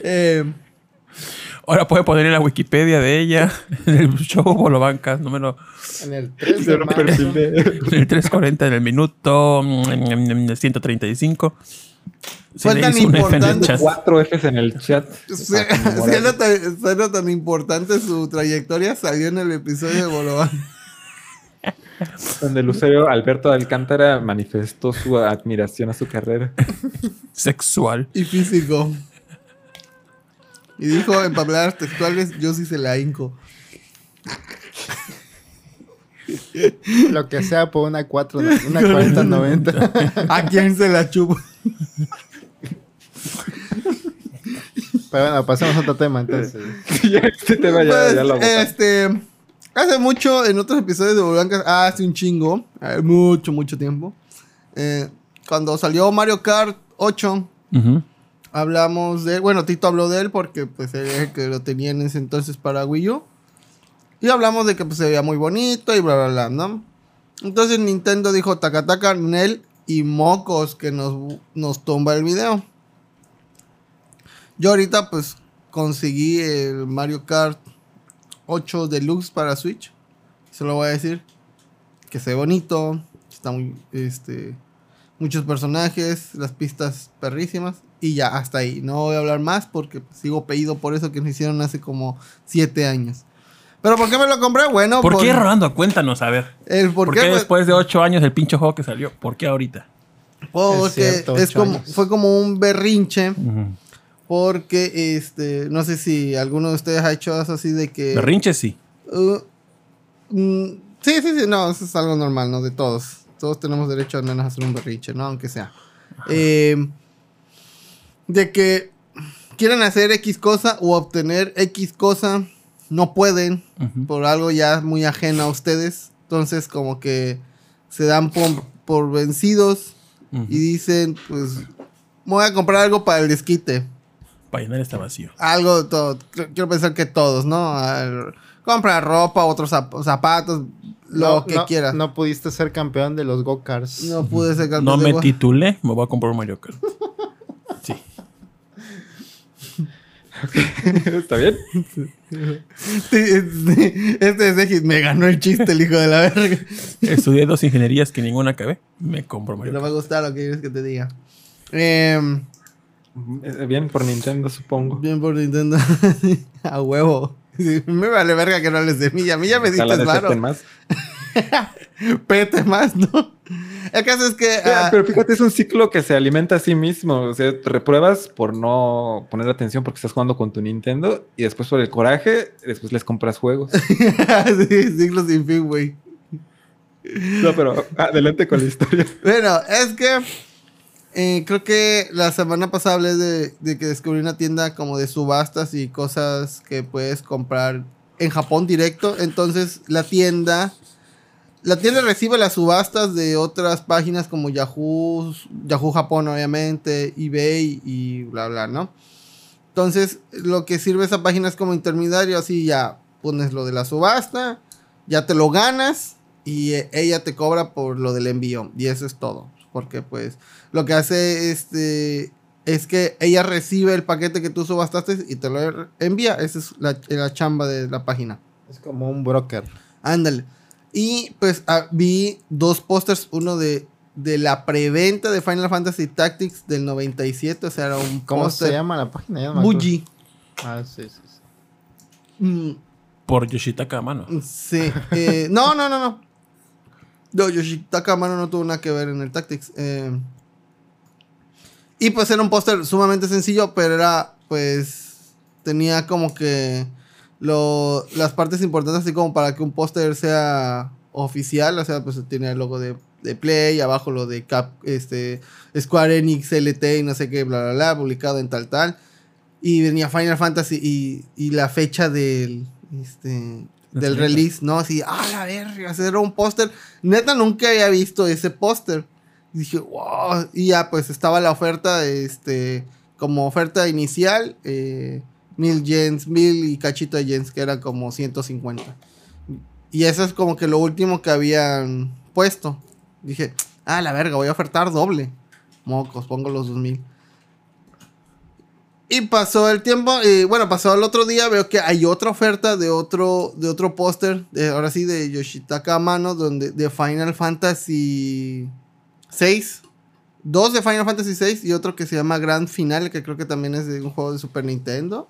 Eh, Ahora puede poner en la Wikipedia de ella, en el show Bolobancas, número En el 3 de marzo. en el 340 en el minuto mm, 135. Se Fue le tan en el importante. chat. Cuatro Fs en el chat. siendo, tan, importante su trayectoria, salió en el episodio de Bolobán. Donde el usuario Alberto Alcántara manifestó su admiración a su carrera. Sexual. y físico. Y dijo en palabras textuales, yo sí se la hinco. Lo que sea por una 4, una 4090. ¿A quién se la chupo? Pero bueno, pasemos a otro tema entonces. ya este tema ya, Pues, ya lo botaste. este. Hace mucho, en otros episodios de Blancas, hace un chingo, mucho, mucho tiempo. eh, cuando salió Mario Kart 8, Ujú. hablamos de. Bueno, Tito habló de él porque pues él es el que lo tenía en ese entonces para Wii U. Y hablamos de que pues, se veía muy bonito y bla, bla, bla, ¿no? Entonces Nintendo dijo taca taca, Nel y mocos que nos, nos tumba el video. Yo ahorita pues conseguí el Mario Kart 8 Deluxe para Switch. Se lo voy a decir. Que se ve bonito. Está muy, este, muchos personajes, las pistas perrísimas. Y ya, hasta ahí. No voy a hablar más porque pues, sigo pedido por eso que me hicieron hace como 7 años. Pero ¿por qué me lo compré? Bueno, ¿Por qué, Rolando? Cuéntanos, a ver. el por, ¿Por, qué, qué pues, después de ocho años el pinche juego que salió? ¿Por qué ahorita? porque Es cierto, es ocho como, años. fue como un berrinche. Porque, este, no sé si alguno de ustedes ha hecho eso así de que... Berrinche sí. Uh, mm, sí, sí, sí, no, eso es algo normal, ¿no? De todos. Todos tenemos derecho al menos a hacer un berrinche, ¿no? Aunque sea. Eh, de que quieren hacer X cosa o obtener X cosa, no pueden por algo ya muy ajeno a ustedes. Entonces, como que se dan por, por vencidos y dicen, pues, voy a comprar algo para el desquite. Para llenar este vacío. Algo, todo, quiero pensar que todos, ¿no? Al- compra ropa, otros zap- zapatos, lo No, que no, quieras. No, No pudiste ser campeón de los go-karts. pude ser campeón No de me titulé, me voy a comprar un Mario Kart. Sí. ¿Está bien? Sí, sí, Este es de- me ganó el chiste, el hijo de la verga. Estudié dos ingenierías que ninguna acabé. Me compro Mario No Kart. me gusta lo que quieres que te diga. Eh, Bien por Nintendo, supongo. bien por Nintendo. a huevo. Sí, me vale verga que no les de mí. A mí ya me diste claro. más. Pete más, ¿no? El caso es que. Pero, ah, pero fíjate, es un ciclo que se alimenta a sí mismo. O sea, te repruebas por no poner atención porque estás jugando con tu Nintendo y después por el coraje, después les compras juegos. sí, siglo sin fin, güey. No, pero adelante con la historia. Bueno, es que eh, creo que la semana pasada hablé de, que descubrí una tienda como de subastas y cosas que puedes comprar en Japón directo. Entonces la tienda, la tienda recibe las subastas de otras páginas como Yahoo, Yahoo Japón obviamente, eBay y bla bla, ¿no? Entonces lo que sirve esa página es como intermediario, así ya pones lo de la subasta, ya te lo ganas y eh, ella te cobra por lo del envío y eso es todo porque pues lo que hace este es que ella recibe el paquete que tú subastaste y te lo envía esa es la, la chamba de la página Es como un broker. ándale y pues ah, vi dos pósters uno de de la preventa de Final Fantasy Tactics del 97 o sea era un ¿Cómo se llama la página? Buji Ah, sí, sí. sí. Mm, Por Yoshitaka Amano. Sí. eh, no, no, no, no. No, Yoshitaka Amano no tuvo nada que ver en el Tactics. eh. y pues era un póster sumamente sencillo, pero era, pues, tenía como que lo, las partes importantes, así como para que un póster sea oficial. O sea, pues tiene el logo de, de Play, abajo lo de Cap, este, Square Enix, LT y no sé qué, bla, bla, bla, publicado en tal, tal. Y venía Final Fantasy y, y la fecha del, este, del release, ¿no? Así, ah, la verga, era un póster. Neta, nunca había visto ese póster. Dije, wow. Y ya, pues estaba la oferta, este, como oferta inicial, eh, mil yens, mil y cachito de yens, que era como 150. Y eso es como que lo último que habían puesto. Dije, ah, la verga, voy a ofertar doble. Mocos, pongo los 2000. Y pasó el tiempo, y bueno, pasó el otro día, veo que hay otra oferta de otro, de otro póster, de- ahora sí, de Yoshitaka Amano, donde, de Final Fantasy 6. Dos de Final Fantasy 6 y otro que se llama Grand Finale, que creo que también es de un juego de Super Nintendo.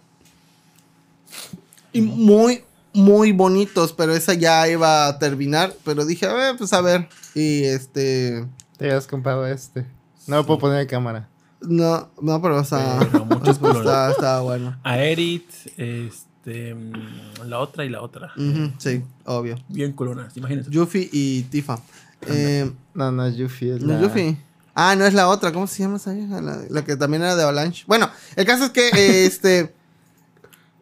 Y muy, muy bonitos, pero esa ya iba a terminar. Pero dije, a ver, pues a ver. Y este. Te habías comprado este. No lo puedo poner en cámara. No, no, pero o sea. Pero muchos colores. está, está bueno. Aerith, este, la otra y la otra. Sí, obvio. Bien culonas, imagínate. Yuffie y Tifa. Eh, No, no es Yuffie. Es ¿No la... es Yuffie? Ah, no es la otra. ¿Cómo se llama esa vieja? La, la que también era de Avalanche. Bueno, el caso es que eh, este.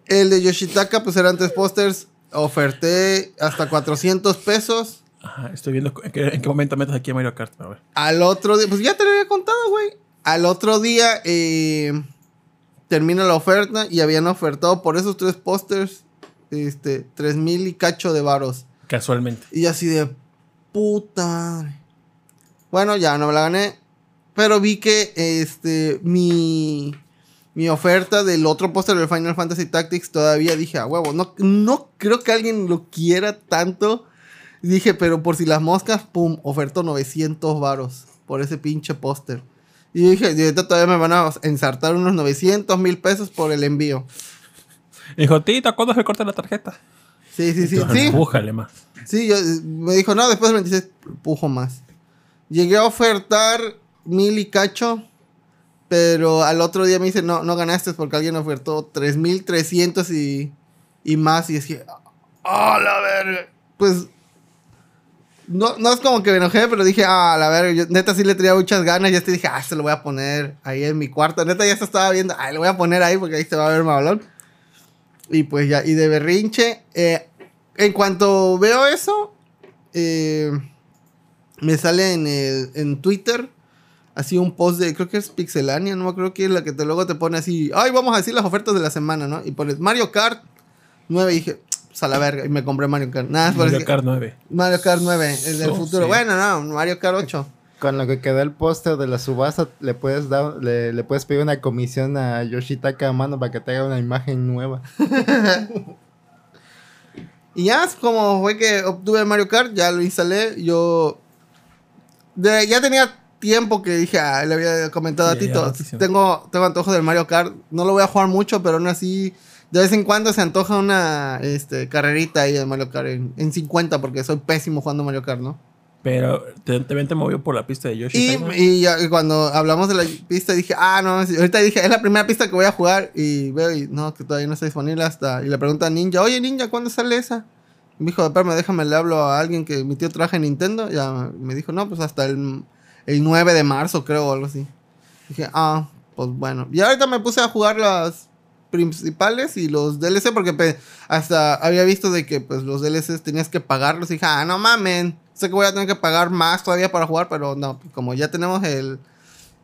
El de Yoshitaka, pues eran tres pósters. Oferté hasta 400 pesos. Ajá, estoy viendo en qué, en qué momento metes aquí a Mario Kart. A ver. Al otro día, pues ya te lo había contado, güey. Al otro día eh, termina la oferta y habían ofertado por esos tres pósters este, 3 mil y cacho de varos. Casualmente. Y así de puta. Bueno, ya no me la gané. Pero vi que este mi, mi oferta del otro póster del Final Fantasy Tactics todavía dije, a huevo, no, no creo que alguien lo quiera tanto. Dije, pero por si las moscas, pum, oferto 900 varos por ese pinche póster. Y dije, y ahorita todavía me van a ensartar unos 900 mil pesos por el envío. Dijo, Tita, ¿cuándo se corta la tarjeta? Sí, sí, sí. Entonces, sí. Empújale más. Sí, yo- me dijo, no, después del 26 pujo más. Llegué a ofertar mil y cacho, pero al otro día me dice, no, no ganaste porque alguien ofertó 3300 y, y más. Y es que, ¡ah, la verga! Pues, no, no es como que me enojé, pero dije, ah, la verga, yo neta sí le tenía muchas ganas. Ya te dije, ah, se lo voy a poner ahí en mi cuarto. Neta ya se estaba viendo, ah, lo voy a poner ahí porque ahí se va a ver malón. Y pues ya, y de berrinche, eh, en cuanto veo eso, eh, me sale en, en Twitter así un post de, creo que es Pixelania, no acuerdo que es la que te, luego te pone así, ay, vamos a decir las ofertas de la semana, ¿no? Y pones Mario Kart 9 y dije, pues a la verga, y me compré Mario Kart. Nada, Mario Kart 9. Mario Kart 9, el del Oh, futuro. sí. Bueno, no, Mario Kart 8. Con lo que quedó el póster de la subasta, le puedes dar, le, le puedes pedir una comisión a Yoshitaka a mano para que te haga una imagen nueva. Y ya, como fue que obtuve Mario Kart, ya lo instalé. Yo de- ya tenía tiempo que dije, ah, le había comentado a Tito, tengo, tengo antojo del Mario Kart. No lo voy a jugar mucho, pero aún así, de vez en cuando se antoja una este, carrerita ahí de Mario Kart en, en 50, porque soy pésimo jugando Mario Kart, ¿no? Pero te, también te movió por la pista de Yoshi. Y, Time, y ya- y cuando hablamos de la pista dije, ah, no, ahorita dije, es la primera pista que voy a jugar y veo y no, que todavía no está disponible hasta... Y le pregunto a Ninja, oye Ninja, ¿cuándo sale esa? Y me dijo, espérame, déjame, le hablo a alguien que mi tío traje Nintendo. Ya me dijo, no, pues hasta el, el 9 de marzo creo o algo así. Dije, ah, pues bueno. Y ahorita me puse a jugar las principales y los DLC porque hasta había visto de que pues los DLCs tenías que pagarlos y dije, ah, no mamen, sé que voy a tener que pagar más todavía para jugar, pero no, como ya tenemos el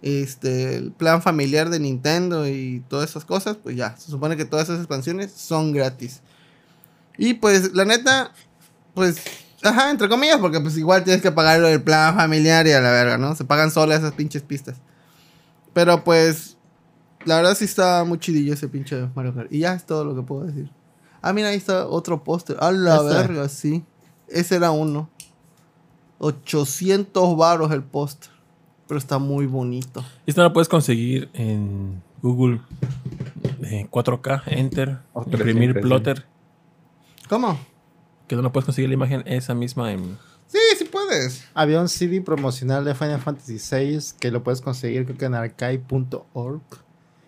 este el plan familiar de Nintendo y todas esas cosas, pues ya, se supone que todas esas expansiones son gratis. Y pues la neta pues ajá, entre comillas, porque pues igual tienes que pagar el plan familiar y a la verga, ¿no? Se pagan solas esas pinches pistas. Pero pues la verdad sí está muy chidillo ese pinche Mario Kart. Y ya es todo lo que puedo decir. Ah, mira, ahí está otro póster. A la Este. verga, sí. Ese era uno. 800 varos el póster. Pero está muy bonito. Esto lo puedes conseguir en Google eh, 4K, Enter, O imprimir 300, plotter. ¿Cómo? Que no puedes conseguir la imagen esa misma en... Sí, sí puedes. Había un CD promocional de Final Fantasy VI que lo puedes conseguir creo que en archive.org.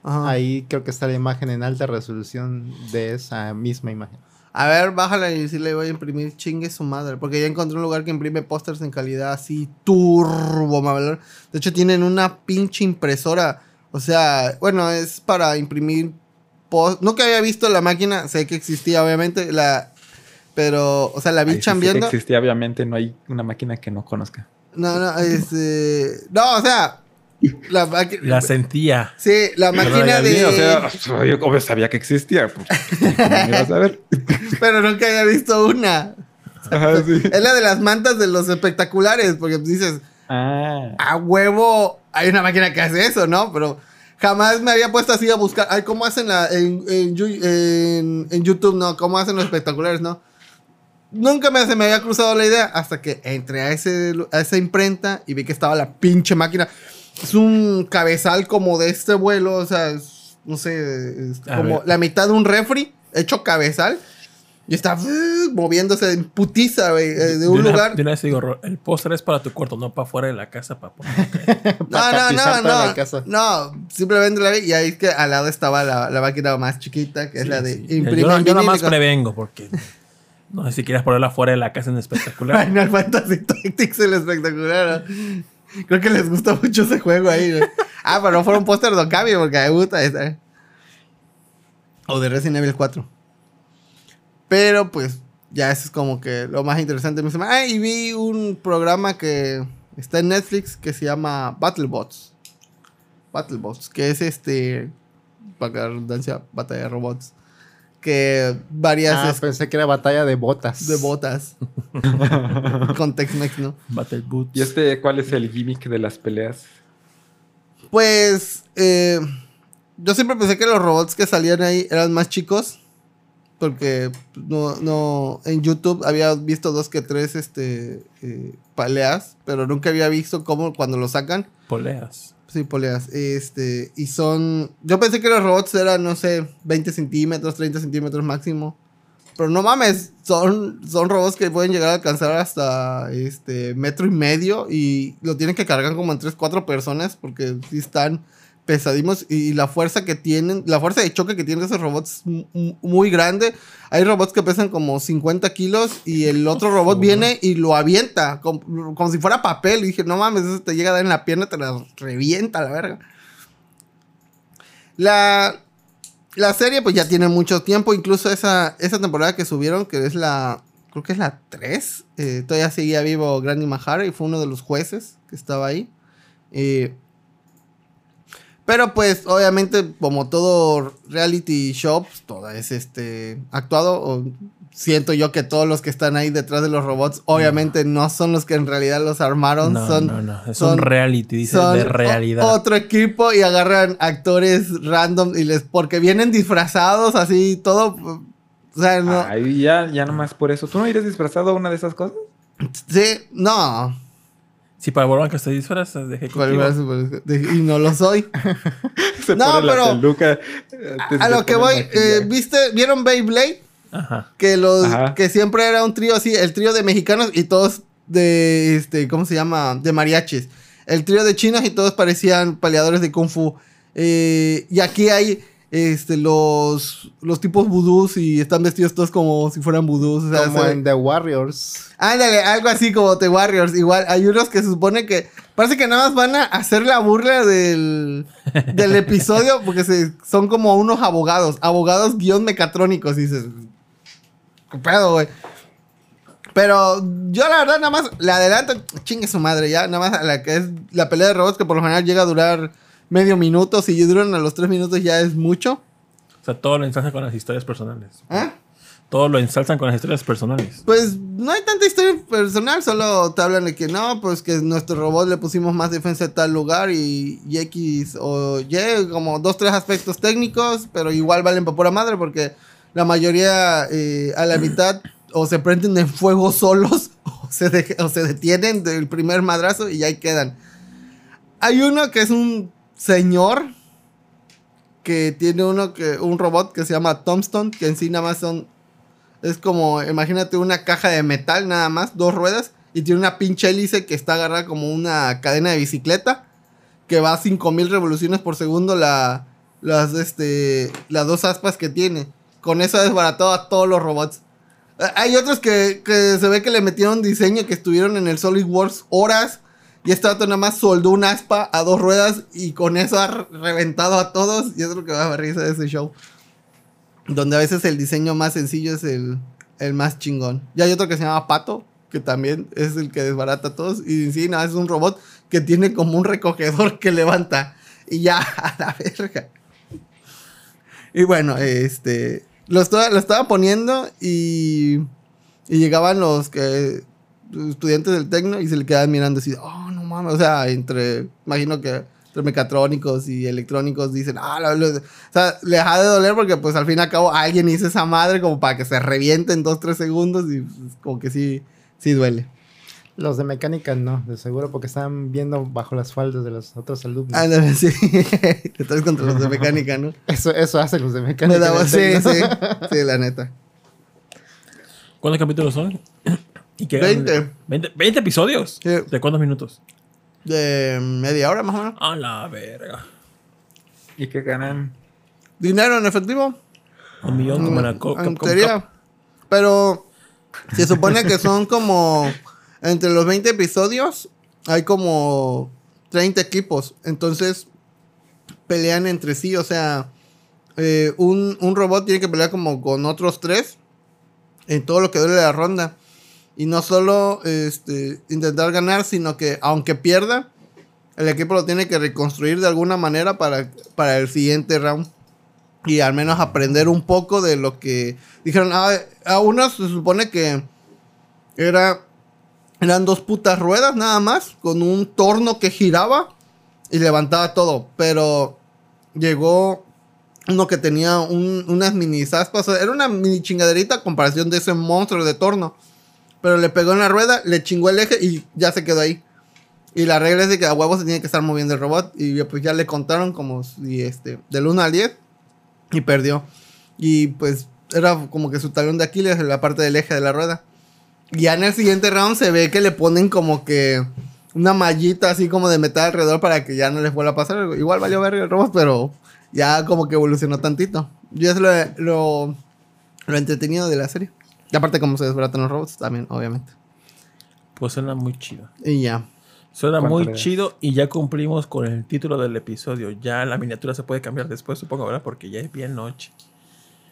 Ajá. Ahí creo que está la imagen en alta resolución de esa misma imagen. A ver, bájala y si le voy a imprimir chingue su madre. Porque ya encontré un lugar que imprime pósters en calidad así turbo, mamalón. De hecho, tienen una pinche impresora. O sea, bueno, es para imprimir post. Nunca había visto la máquina. Sé que existía, obviamente. La. Pero, o sea, la vi sí que chambeando. existía, obviamente, no hay una máquina que no conozca. No, no, este. No, o sea. La máquina. La sentía. Sí, la máquina de. Sí, o sea, yo obvio sabía que existía. Pues, ¿cómo me ibas a ver? Pero nunca había visto una. Ajá, sí. Es la de las mantas de los espectaculares. Porque dices. Ah, a huevo hay una máquina que hace eso, ¿no? Pero jamás me había puesto así a buscar, ay, ¿cómo hacen la, en, en- en YouTube, no? ¿Cómo hacen los espectaculares, no? Nunca me, se me había cruzado la idea hasta que entré a, ese, a esa imprenta y vi que estaba la pinche máquina. Es un cabezal como de este vuelo, o sea, es, no sé, es como la mitad de un refri hecho cabezal. Y está uh, moviéndose en putiza, güey, eh, de un una- lugar. de una vez digo, el póster es para tu cuarto, no para fuera de la casa, para. No, no, no, no. casa. No, simplemente la vi y ahí es que al lado estaba la, la máquina más chiquita, que es la de Sí, imprimir. Yo, no- yo nomás prevengo porque no sé si quieres ponerla fuera de la casa en espectacular. Final Fantasy Tactics, el espectacular. ¿no? Creo que les gusta mucho ese juego ahí. güey. Ah, pero no fuera un póster de Okami porque me gusta. O de Resident Evil 4. Pero pues ya eso es como que lo más interesante semana. Ah, y vi un programa que está en Netflix que se llama BattleBots. BattleBots, que es este, para la redundancia, batalla de robots. Que varias Ah, es- pensé que era batalla de botas. de botas. Con Tex-Mex, ¿no? Battle Boots. ¿Y este cuál es el gimmick de las peleas? Pues eh, yo siempre pensé que los robots que salían ahí eran más chicos. Porque no, no, en YouTube había visto dos que tres este, eh, peleas, pero nunca había visto cómo cuando lo sacan. Poleas. Sí, poleas. Este, y son. Yo pensé que los robots eran, no sé, 20 centímetros, 30 centímetros máximo. Pero no mames, son, son robots que pueden llegar a alcanzar hasta este metro y medio y lo tienen que cargar como en 3, 4 personas porque sí están pesadimos y la fuerza que tienen, la fuerza de choque que tienen esos robots es mu- mu- muy grande. Hay robots que pesan como 50 kilos y el otro robot viene y lo avienta como, como si fuera papel. Y dije, no mames, eso te llega a dar en la pierna, te la revienta la verga. La, la serie pues ya tiene mucho tiempo, incluso esa, esa temporada que subieron, que es la, creo que es la 3, eh, todavía seguía vivo Granny Mahara y fue uno de los jueces que estaba ahí. Eh, pero pues obviamente como todo reality show, pues, todo es este actuado. O siento yo que todos los que están ahí detrás de los robots obviamente no son los que en realidad los armaron. No, son, no, no. Es son- un reality, dice, son de o- realidad. otro equipo y agarran actores random y les porque vienen disfrazados así todo. O sea, no. Ay, ya, ya nomás por eso. ¿Tú no irías disfrazado a una de esas cosas? Sí, no. Si para Borban que se disfrazas de ejecutivo. Y no lo soy. Se No, pone la pero- peluca antes A lo que voy, eh, ¿viste? ¿Vieron Beyblade? Ajá. Que los Ajá. que siempre era un trío así, el trío de mexicanos y todos de este, ¿cómo se llama? De mariachis. El trío de chinos y todos parecían peleadores de kung fu. Eh, y aquí hay este los los tipos vudús y están vestidos todos como si fueran vudús. o sea, Como en The Warriors. Ándale, algo así como The Warriors. Igual, hay unos que se supone que. Parece que nada más van a hacer la burla del, del episodio porque se, son como unos abogados. Abogados guion mecatrónicos. Dices. ¿Qué pedo, güey? Pero yo la verdad nada más le adelanto. Chingue su madre ya. Nada más a la que es la pelea de robots que por lo general llega a durar medio minuto. Si duran a los tres minutos ya es mucho. O sea, todo lo ensalzan con las historias personales. ¿Ah? Todo lo ensalzan con las historias personales. Pues no hay tanta historia personal, solo te hablan de que no, pues que nuestro robot le pusimos más defensa a tal lugar y, y X o Y, como dos, tres aspectos técnicos, pero igual valen para pura madre porque la mayoría eh, a la mitad o se prenden en fuego solos o se, de- o se detienen del primer madrazo y ahí quedan. Hay uno que es un señor que tiene uno que un robot que se llama Tombstone, que en sí nada más son es como, imagínate una caja de metal nada más, dos ruedas, y tiene una pinche hélice que está agarrada como una cadena de bicicleta, que va a 5000 revoluciones por segundo la, las, este, las dos aspas que tiene. Con eso ha desbaratado a todos los robots. Hay otros que, que se ve que le metieron diseño, que estuvieron en el SolidWorks horas, y este vato nada más soldó un aspa a dos ruedas, y con eso ha re- reventado a todos, y es lo que va a dar risa de ese show. Donde a veces el diseño más sencillo es el, el más chingón. Y hay otro que se llama Pato, que también es el que desbarata a todos. Y sí, nada, es un robot que tiene como un recogedor que levanta. Y ya, a la verga. Y bueno, este. Lo estaba, lo estaba poniendo y. Y llegaban los que. estudiantes del tecno y se le quedaban mirando así, oh, mames. O sea, entre. Imagino que entre mecatrónicos y electrónicos dicen, ah, o sea, les ha de doler porque pues al fin y al cabo alguien hizo esa madre como para que se reviente en 2-3 segundos y pues, como que sí, sí duele. Los de mecánica no, de seguro, porque están viendo bajo las faldas de los otros alumnos. Ándale, sí. Estás contra los de mecánica, ¿no? Eso, eso hacen los de Me mecánica. sí, sí, sí, la neta. ¿Cuántos capítulos son? ¿Y qué 20. 20, 20 episodios. Sí. ¿De cuántos minutos? De media hora más o menos. A la verga. ¿Y qué ganan? Dinero en efectivo. Un millón como en la co- Mm, En teoría. Pero se supone que son como. Entre los 20 episodios hay como 30 equipos. Entonces pelean entre sí. O sea, eh, un, un robot tiene que pelear como con otros tres en todo lo que dure la ronda. Y no solo este, intentar ganar, sino que aunque pierda, el equipo lo tiene que reconstruir de alguna manera para, para el siguiente round. Y al menos aprender un poco de lo que dijeron. Ah, a unos se supone que era, eran dos putas ruedas nada más, con un torno que giraba y levantaba todo. Pero llegó uno que tenía un- unas mini aspas. o sea, Era una mini chingaderita a comparación de ese monstruo de torno. Pero le pegó en la rueda, le chingó el eje y ya se quedó ahí. Y la regla es de que a huevo se tiene que estar moviendo el robot. Y pues ya le contaron como si este, del 1 al 10 y perdió. Y pues era como que su talón de Aquiles en la parte del eje de la rueda. Y ya en el siguiente round se ve que le ponen como que una mallita así como de metal alrededor para que ya no les vuelva a pasar. Igual valió ver el robot, pero ya como que evolucionó tantito. Y es lo, lo, lo entretenido de la serie. Y aparte como se desbaratan los robots también, obviamente. Pues suena muy chido. Y ya. Suena ¿Cuánto muy chido y ya cumplimos con el título del episodio. Ya la miniatura se puede cambiar después, supongo, ¿verdad? Porque ya es bien noche.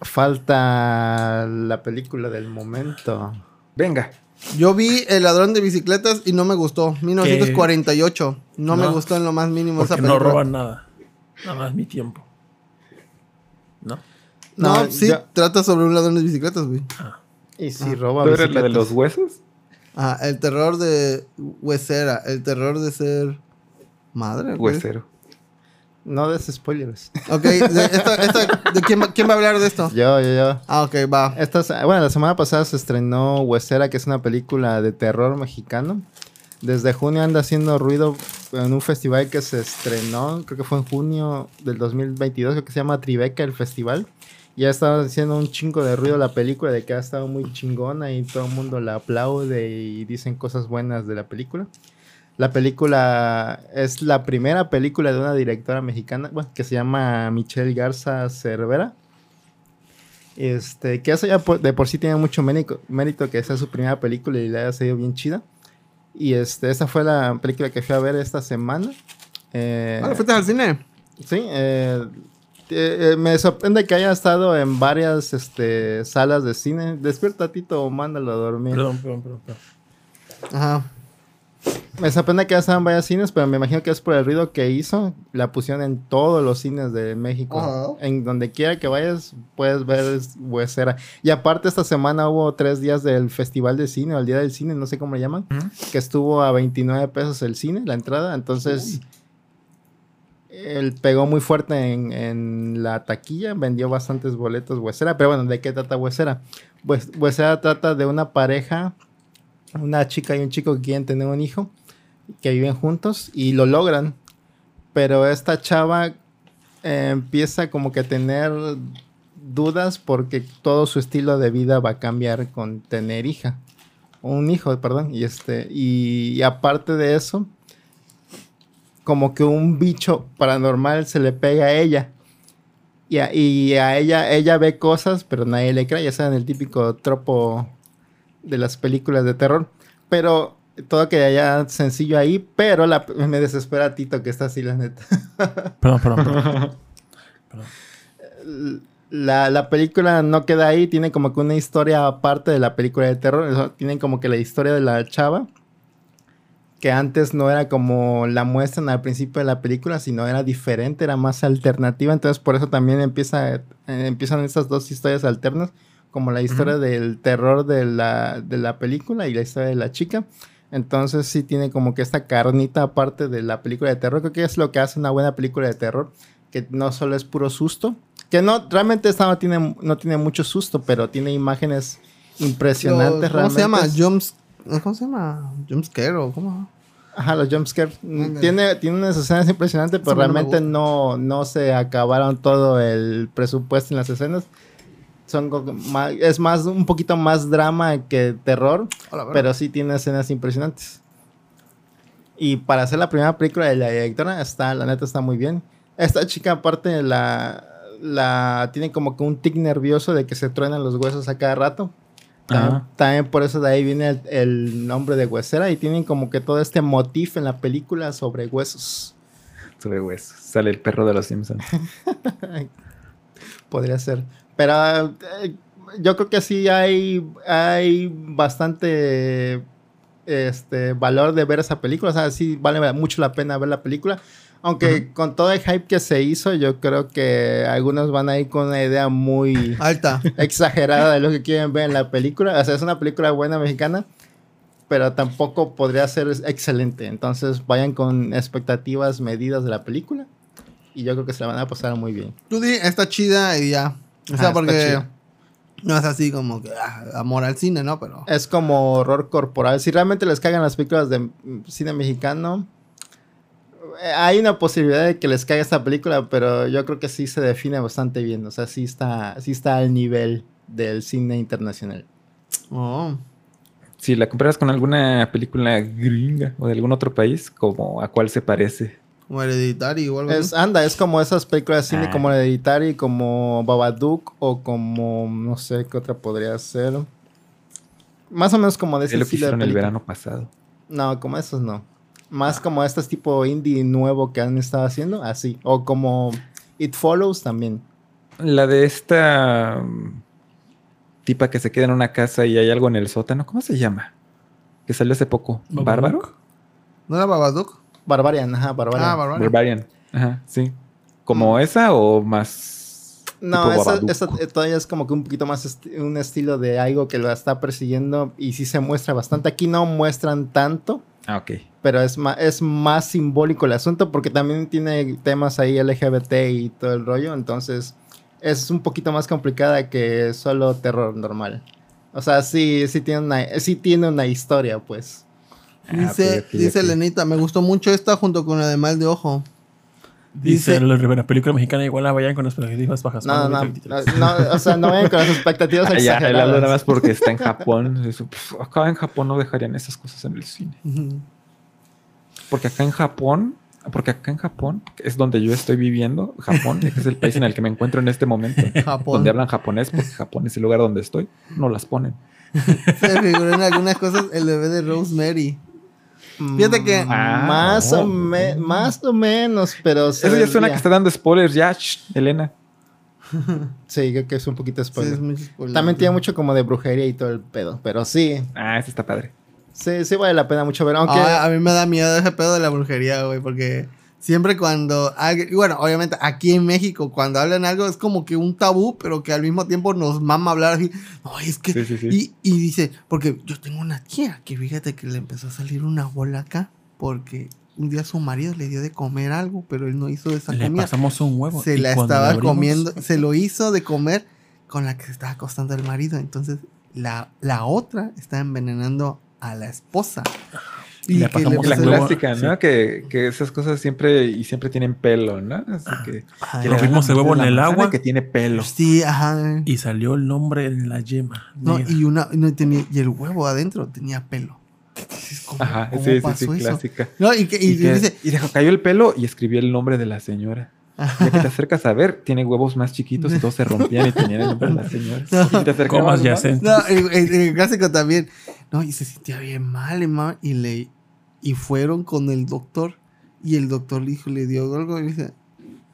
Falta la película del momento. Venga. Yo vi El ladrón de bicicletas y no me gustó. 1948. No, me No, gustó en lo más mínimo esa Porque no película. roban nada. Nada más mi tiempo. ¿No? No, No, sí, trata sobre un ladrón de bicicletas, güey. Y si roba ¿Tú eres la de los huesos? Ah, el terror de huesera, el terror de ser madre. Huesero. No des spoilers. Ok, de, esta- esta- ¿de quién, va- quién va a hablar de esto? yo, yo, yo. Ah, ok, va. Esta, bueno, la semana pasada se estrenó Huesera, que es una película de terror mexicano. Desde junio anda haciendo ruido en un festival que se estrenó, creo que fue en junio del 2022, creo que se llama Tribeca el festival. Ya estaba haciendo un chingo de ruido la película, de que ha estado muy chingona y todo el mundo la aplaude y dicen cosas buenas de la película. La película es la primera película de una directora mexicana, bueno, que se llama Michelle Garza Cervera. Este, que eso ya por- de por sí tiene mucho mérito, mérito que sea su primera película y le haya salido bien chida. Y este, esa fue la película que fui a ver esta semana. Eh, Ah, ¿fuiste al cine? sí, eh, eh, eh, me sorprende que haya estado en varias este, salas de cine. Despierta Tito o mándalo a dormir. Perdón, perdón, perdón. perdón. Ajá. Me sorprende que haya estado en varios cines, pero me imagino que es por el ruido que hizo. La pusieron en todos los cines de México. Ajá. En donde quiera que vayas, puedes ver Huesera. Y aparte, esta semana hubo tres días del Festival de Cine, o el Día del Cine, no sé cómo le llaman, que estuvo a 29 pesos el cine, la entrada. Entonces, él pegó muy fuerte en, en la taquilla, vendió bastantes boletos Huesera. Pero bueno, ¿de qué trata Huesera? Pues Huesera trata de una pareja una chica y un chico que quieren tener un hijo, que viven juntos y lo logran. Pero esta chava eh, empieza como que a tener dudas porque todo su estilo de vida va a cambiar con tener hija. Un hijo, perdón. Y este. Y, y aparte de eso, como que un bicho paranormal se le pega a ella. Y a, y a ella, ella ve cosas, pero nadie le cree. Ya saben, el típico tropo de las películas de terror. Pero todo que haya sencillo ahí, pero la- me desespera Tito que está así, la neta. Perdón, perdón, perdón. La, la película no queda ahí, tiene como que una historia aparte de la película de terror. Tienen como que la historia de la chava, que antes no era como la muestran al principio de la película, sino era diferente, era más alternativa. Entonces por eso también empieza, eh, empiezan estas dos historias alternas, como la historia del terror de la, de la película y la historia de la chica. Entonces sí tiene como que esta carnita aparte de la película de terror. Creo que es lo que hace una buena película de terror, que no solo es puro susto, que no, realmente esta no tiene, no tiene mucho susto, pero tiene imágenes impresionantes ¿Cómo se llama? Jumps, ¿Cómo se llama? Jumpscare o cómo? Ajá, los jumpscares. Tiene, tiene unas escenas impresionantes, pero realmente no, no se acabaron todo el presupuesto en las escenas. son más- es más un poquito más drama que terror, pero sí tiene escenas impresionantes. Y para hacer la primera película de la directora, está, la neta está muy bien. Esta chica, aparte, la, la tiene como que un tic nervioso de que se truenan los huesos a cada rato. También, por eso de ahí viene el, el nombre de huesera y tienen como que todo este motif en la película sobre huesos. Sobre huesos. Sale el perro de los Simpsons. Podría ser. Pero eh, yo creo que sí hay, hay bastante este, valor de ver esa película. O sea, sí vale mucho la pena ver la película. Aunque con todo el hype que se hizo, yo creo que algunos van a ir con una idea muy Alta. exagerada de lo que quieren ver en la película. O sea, es una película buena mexicana, pero tampoco podría ser excelente. Entonces vayan con expectativas medidas de la película. Y yo creo que se la van a pasar muy bien. Tú di, está chida y ya. O sea, porque no es así como que ah, amor al cine, ¿no? Pero Es como horror corporal. Si realmente les cagan las películas de cine mexicano, hay una posibilidad de que les caiga esta película, pero yo creo que sí se define bastante bien. O sea, sí está, sí está al nivel del cine internacional. oh, Si la comparas con alguna película gringa o de algún otro país, como a cuál se parece. como hereditario o algo Es, así. anda, es como esas películas de cine Ah. como Hereditary, como Babadook o como no sé qué otra podría ser. Más o menos como de Es ese lo que de hicieron el verano pasado. No, como esos no. Más como estos tipo indie nuevo que han estado haciendo, así. O como It Follows también. La de esta mm, tipa que se queda en una casa y hay algo en el sótano. ¿Cómo se llama? Que salió hace poco. ¿Bárbaro? ¿No era Babadook? Barbarian, ajá, Barbarian. Ah, Barbarian. Barbarian. Ajá, sí. ¿Como esa o más? no, tipo esa, esa, todavía es como que un poquito más esti- un estilo de algo que lo está persiguiendo y sí se muestra bastante. Aquí no muestran tanto, Ah, ok. Pero es más, es más simbólico el asunto porque también tiene temas ahí LGBT y todo el rollo, entonces es un poquito más complicada que solo terror normal. O sea, sí, sí tiene una, sí tiene una historia, pues. Ah, Dice, dice. Lenita, me gustó mucho esta junto con la de Mal de Ojo. Dice Dice- la Rivera, película mexicana igual la vayan con las expectativas bajas. No, no, no, no, o sea, no vayan con las expectativas Ah, ya, él habla nada exageradas. más porque está en Japón. Pf, acá en Japón no dejarían esas cosas en el cine. Ujú. Porque acá en Japón, porque acá en Japón, es donde yo estoy viviendo, Japón, que es el país en el que me encuentro en este momento, Japón. donde hablan japonés, porque Japón es el lugar donde estoy, no las ponen. Se figuró en algunas cosas el bebé de Rosemary. Fíjate que- Ah, más, no. o me- más o menos, pero... Eso ya suena desvía. que está dando spoilers ya, shh, Elena. Sí, creo que es un poquito Sí, spoiler. es mucho spoiler. También tiene mucho como de brujería y todo el pedo, pero sí, Ah, ese está padre. Sí, sí vale la pena mucho ver, aunque... Ah, a mí me da miedo ese pedo de la brujería, güey, porque siempre cuando alguien, y bueno, obviamente aquí en México, cuando hablan algo es como que un tabú, pero que al mismo tiempo nos mama hablar así. No, es que. Sí, sí, sí. Y, y dice, porque yo tengo una tía que fíjate que le empezó a salir una bola acá, porque un día su marido le dio de comer algo, pero él no hizo esa Le comida. pasamos un huevo. Se la estaba abrimos, comiendo, se lo hizo de comer con la que se estaba acostando el marido. Entonces, la, la otra está envenenando a la esposa. Y le que pasamos La empezó- huevo, clásica, ¿no? sí. Que, que esas cosas siempre y siempre tienen pelo, ¿no? Así que, Ay, que Nos le vimos la el huevo en la el agua. que tiene pelo. Sí, ajá. Y salió el nombre en la yema. No, y una no tenía y el huevo adentro tenía pelo. Dices, ¿Cómo, Ajá, cómo sí, sí, pasó sí, eso? clásica. No, y, que, y, Y, que- dice, y dejó, cayó el pelo y escribió el nombre de la señora. Ya que te acercas a ver, tiene huevos más chiquitos y todos se rompían y tenían el nombre de la señora. Y te acercabas, Comas ¿no? yacentes. no, el, el- el clásico también. No, y se sentía bien mal, y, ma- y le y fueron con el doctor y el doctor le dijo, le dio algo y dice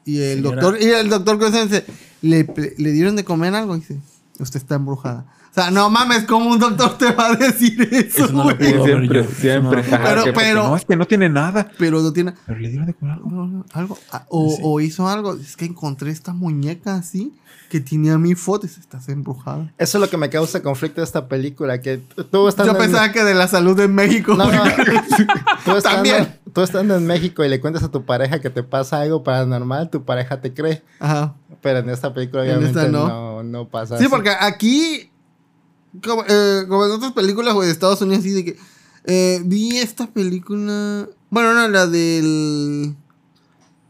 y el Señora. doctor y el doctor ¿qué dice? Le, le dieron de comer algo y dice, usted está embrujada. O sea, no mames, ¿cómo un doctor te va a decir eso? Eso no lo puedo siempre, yo. siempre. Eso no Pero- pero- no, es que no tiene nada. Pero no tiene Pero le dieron de comer algo. Ah, O, Sí. o hizo algo. Es que encontré esta muñeca así que tenía mi foto. Dice, Estás embrujada. Eso es lo que me causa conflicto de esta película, que tú estando Yo en- pensaba que de la salud en México. No, no. tú, estando, También. tú estando en México y le cuentas a tu pareja que te pasa algo paranormal, tu pareja te cree. Ajá. Pero en esta película En obviamente esta no. no. No, pasa Sí, así. porque aquí, como, eh, como en otras películas de Estados Unidos, así de que eh, vi esta película. Bueno, no, la del.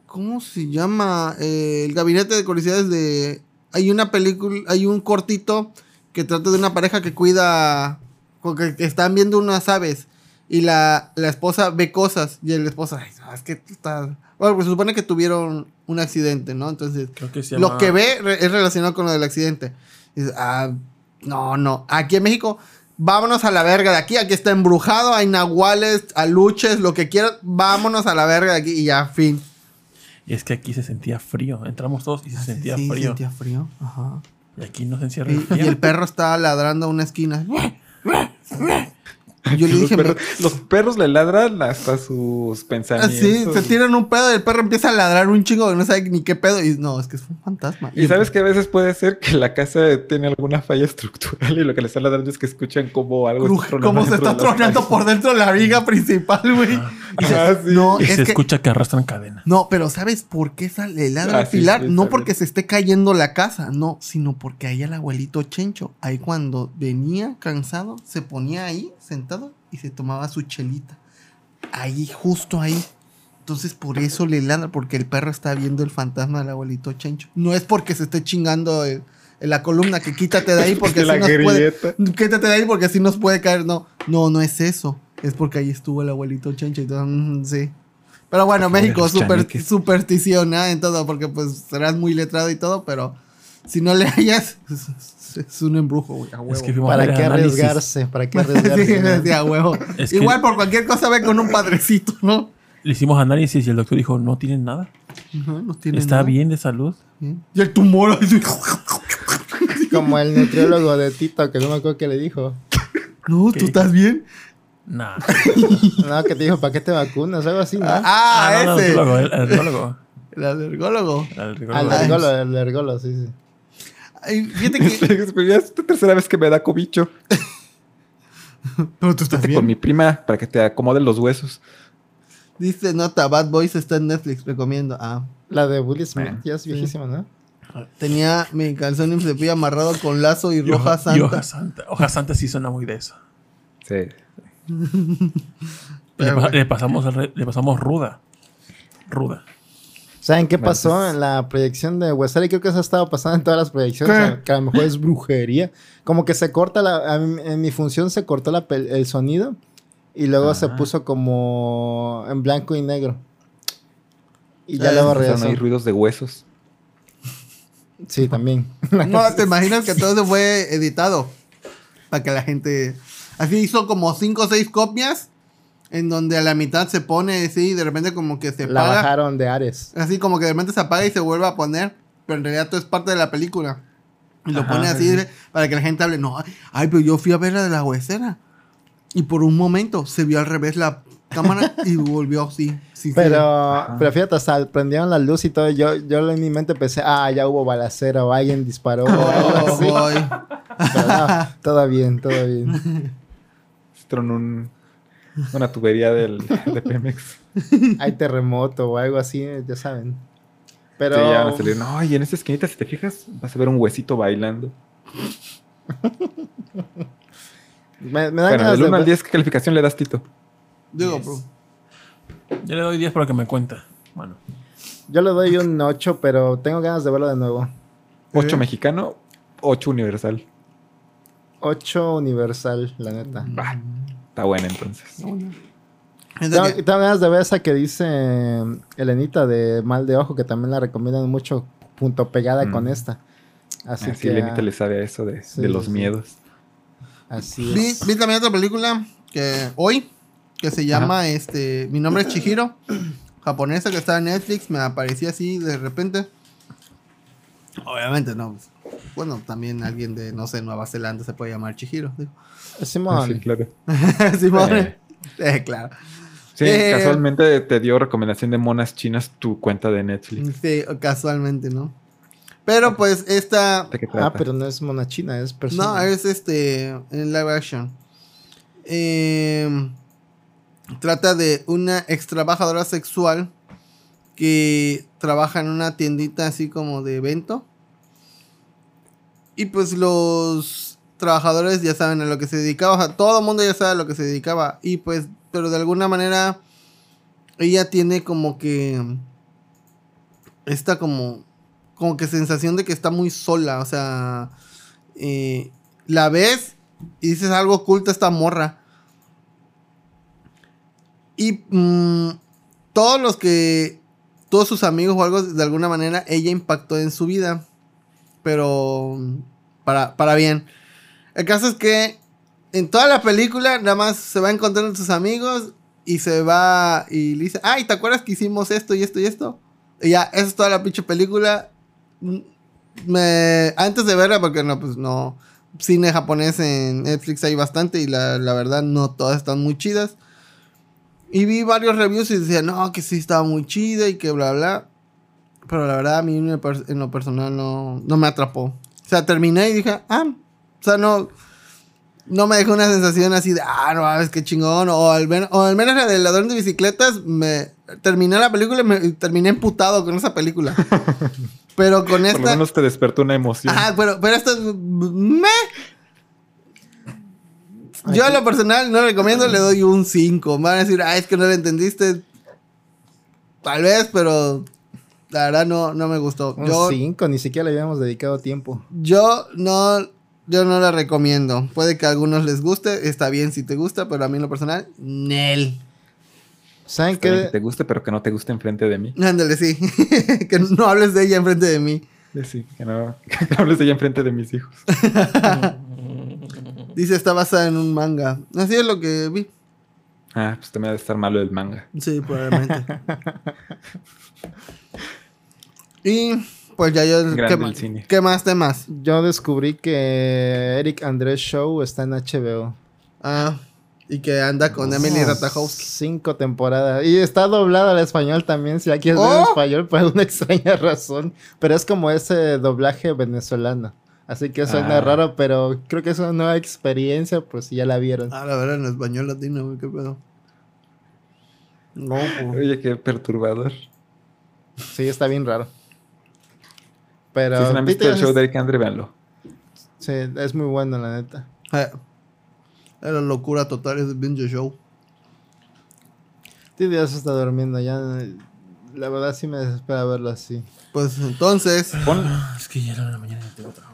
¿Cómo se llama? Eh, el gabinete de curiosidades de hay una película, hay un cortito que trata de una pareja que cuida, que que están viendo unas aves y la, la esposa ve cosas y el ay, no, es que tú estás... Bueno, pues se supone que tuvieron un accidente, ¿no? Entonces, Creo que se lo que ve re- es relacionado con lo del accidente. Y dice, ah, no, no. Aquí en México, vámonos a la verga de aquí. Aquí está embrujado, hay nahuales, aluches, lo que quieras. Vámonos a la verga de aquí y ya, fin. Y es que aquí se sentía frío. Entramos todos y se sentía Ah, Sí, frío. sentía frío. Ajá. Y aquí no se encierra Y, el y el perro estaba ladrando a una esquina. Yo le Los dije, perros, los perros le ladran hasta sus así, pensamientos. se tiran un pedo y el perro empieza a ladrar un chingo que no sabe ni qué pedo. Y no, es que es un fantasma. Y sabes que a veces puede ser que la casa tiene alguna falla estructural y lo que le está ladrando es que escuchan como algo Cruje, como se está tronando por dentro de la viga principal, güey. Y se- Ah, sí. No, Y es se que, escucha que arrastran cadena. no, pero ¿sabes por qué sale ladra Ah, el sí, pilar? sí, no porque bien. se esté cayendo la casa, no, sino porque ahí el abuelito Chencho, ahí cuando venía cansado, se ponía ahí sentado y se tomaba su chelita. Ahí, justo ahí. Entonces por eso le ladra, porque el perro está viendo el fantasma del abuelito Chencho. No es porque se esté chingando el- en la columna, que quítate de ahí porque así nos puede. Quítate de ahí porque así nos puede caer. No, no, no es eso. Es porque ahí estuvo el abuelito Chencho y todo. mm, sí. Pero bueno, México, super, superstición ¿eh? en todo, porque pues serás muy letrado y todo, pero si no le hayas, es, un embrujo, güey. A huevo. Es que ¿Para qué análisis. arriesgarse? ¿Para qué arriesgarse? sí, a huevo. Es que- Igual por cualquier cosa ve con un padrecito, ¿no? Le hicimos análisis y el doctor dijo, no tienen nada. Ujú, no tiene Está nada. bien de salud. Y el tumor. Como el nutriólogo de Tito, que no me acuerdo qué le dijo. No. ¿tú estás bien? Nah. No, que te dijo, ¿para qué te vacunas? Algo así, ¿no? Ah, no, no, ese. el alergólogo, el alergólogo. El alergólogo. El Al alergólogo. el ergolo, sí, sí. Ay, fíjate que. Ya es la tercera vez que me da cobicho. Pero tú estás Con bien. mi prima para que te acomoden los huesos. Dice nota, Bad Boys está en Netflix, recomiendo. Ah. La de Will Smith ya es viejísima, ¿no? Tenía mi calzón y cepillo amarrado con lazo y Y roja hoja- santa. Y hoja santa. Hoja santa sí suena muy de eso. Sí. Le, Pero pa- bueno. le pasamos, le pasamos ruda. Ruda. ¿Saben qué Bueno, pasó pues- en la proyección de Westside? Creo que eso ha estado pasando en todas las proyecciones. Que a lo mejor es brujería. Como que se corta la. mí- en mi función se cortó la el sonido. Y luego se puso como en blanco y negro. Y ya Eh, luego regresó. oír ruidos de huesos. Sí, también. No, te imaginas que todo eso fue editado. Para que la gente. Así hizo como 5 o 6 copias. En donde a la mitad se pone así y de repente como que se La apaga. bajaron de Ares. Así como que de repente se apaga y se vuelve a poner. Pero en realidad todo es parte de la película. Y lo Ajá, pone así sí, sí. para que la gente hable. No, ay, pero yo fui a ver la de la huesera. Y por un momento se vio al revés la cámara y volvió así. Sí, sí. Pero, pero fíjate, hasta prendieron la luz y todo. Yo, yo en mi mente pensé, ah, ya hubo balacera o alguien disparó o algo Oh, así. boy. Pero no, todo bien, todo bien. Se tronó un- una tubería del, de Pemex. Hay terremoto o algo así, ya saben. Pero Sí, ya van a salir. No, y en esta esquinita, si te fijas, vas a ver un huesito bailando. me, me dan Bueno, ganas del de 1 al ver- 10, ¿qué calificación le das, Tito? Digo, Yes. bro. Yo le doy 10 para que me cuenta. Bueno. Yo le doy un 8, pero tengo ganas de verlo de nuevo. 8 ¿Eh? mexicano, 8 universal. 8 universal, la neta. Bah, está buena entonces. Tengo, ganas de ver esa que dice eh, Elenita de Mal de Ojo, que también la recomiendan mucho, punto pegada Mm. con esta. Así Así que. Lenita le sabe a eso de, Sí, de sí, los sí. miedos. Así Vi, es. vi también otra película que hoy, que se llama este Mi nombre es Chihiro, japonesa que está en Netflix, me aparecía así de repente. Obviamente no. Bueno, también alguien de, no sé, Nueva Zelanda se puede llamar Chihiro. digo. Simón. Sí, claro. Simón. Eh. Eh, claro. Sí, Eh. casualmente te dio recomendación de monas chinas tu cuenta de Netflix. Sí, casualmente, ¿no? Pero pues esta... ¿De qué trata? Ah, pero no es mona china, es persona. No, es este. En live action. Eh, trata de una ex trabajadora sexual que trabaja en una tiendita así como de evento. Y pues los trabajadores ya saben a lo que se dedicaba. O sea, todo el mundo ya sabe a lo que se dedicaba. Y pues, pero de alguna manera ella tiene como que. Esta como como que sensación de que está muy sola. O sea, eh, la ves y dices algo oculta esta morra. Y mm, todos los que, todos sus amigos o algo, de alguna manera, ella impactó en su vida. Pero para, para bien. El caso es que en toda la película nada más se va encontrando sus amigos y se va y le dice, ay, ¿te acuerdas que hicimos esto y esto y esto? Y ya, esa es toda la pinche película. Mm, Me, antes de verla, porque no, pues no, cine japonés en Netflix hay bastante y la, la verdad no todas están muy chidas. Y vi varios reviews y decían, no, que sí estaba muy chida y que bla, bla. Pero la verdad a mí en lo personal no, no me atrapó. O sea, terminé y dije, ah, o sea, no, no me dejó una sensación así de, ah, no, es que chingón. O al, men- o al menos la del ladrón de bicicletas, me terminé la película y me terminé emputado con esa película. Pero con Por lo esta... menos te despertó una emoción. Ajá, pero, pero esto es... Me... Yo a lo personal no recomiendo, le doy un 5. Me van a decir, ah, es que no lo entendiste. Tal vez, pero la verdad no, no me gustó. Un Yo, 5, ni siquiera le habíamos dedicado tiempo. yo no, yo no la recomiendo. Puede que a algunos les guste, está bien si te gusta, pero a mí en lo personal, Nel. ¿Saben bien que qué? te guste, pero que no te guste enfrente de mí. Ándale, sí. que no hables de ella enfrente de mí. Sí, que no, que no hables de ella enfrente de mis hijos. Dice, está basada en un manga. Así es lo que vi. Ah, pues también ha de estar malo el manga. Sí, probablemente. y pues ya yo... ¿qué, el más, cine. ¿Qué más temas? Yo descubrí que Eric Andrés Show está en HBO. Ah, y que anda con Emily Ratajkowski. Cinco temporadas. Y está doblado al español también, si la quieres ver en ¡Oh! español, por alguna extraña razón. Pero es como ese doblaje venezolano. Así que suena Ah. raro, pero creo que es una nueva experiencia, pues si ya la vieron. Ah, la verdad, en español latino, güey, qué pedo. No, pues. Oye, qué perturbador. Sí, está bien raro. Pero si se no han visto el show es- de Eric Andre, véanlo. Sí, es muy bueno, la neta. Eh, Era locura total ese binge show. Titi ya se está durmiendo, ya. La verdad sí me desespera verlo así. Pues entonces. Pon, Es que ya era la mañana y tengo trabajo.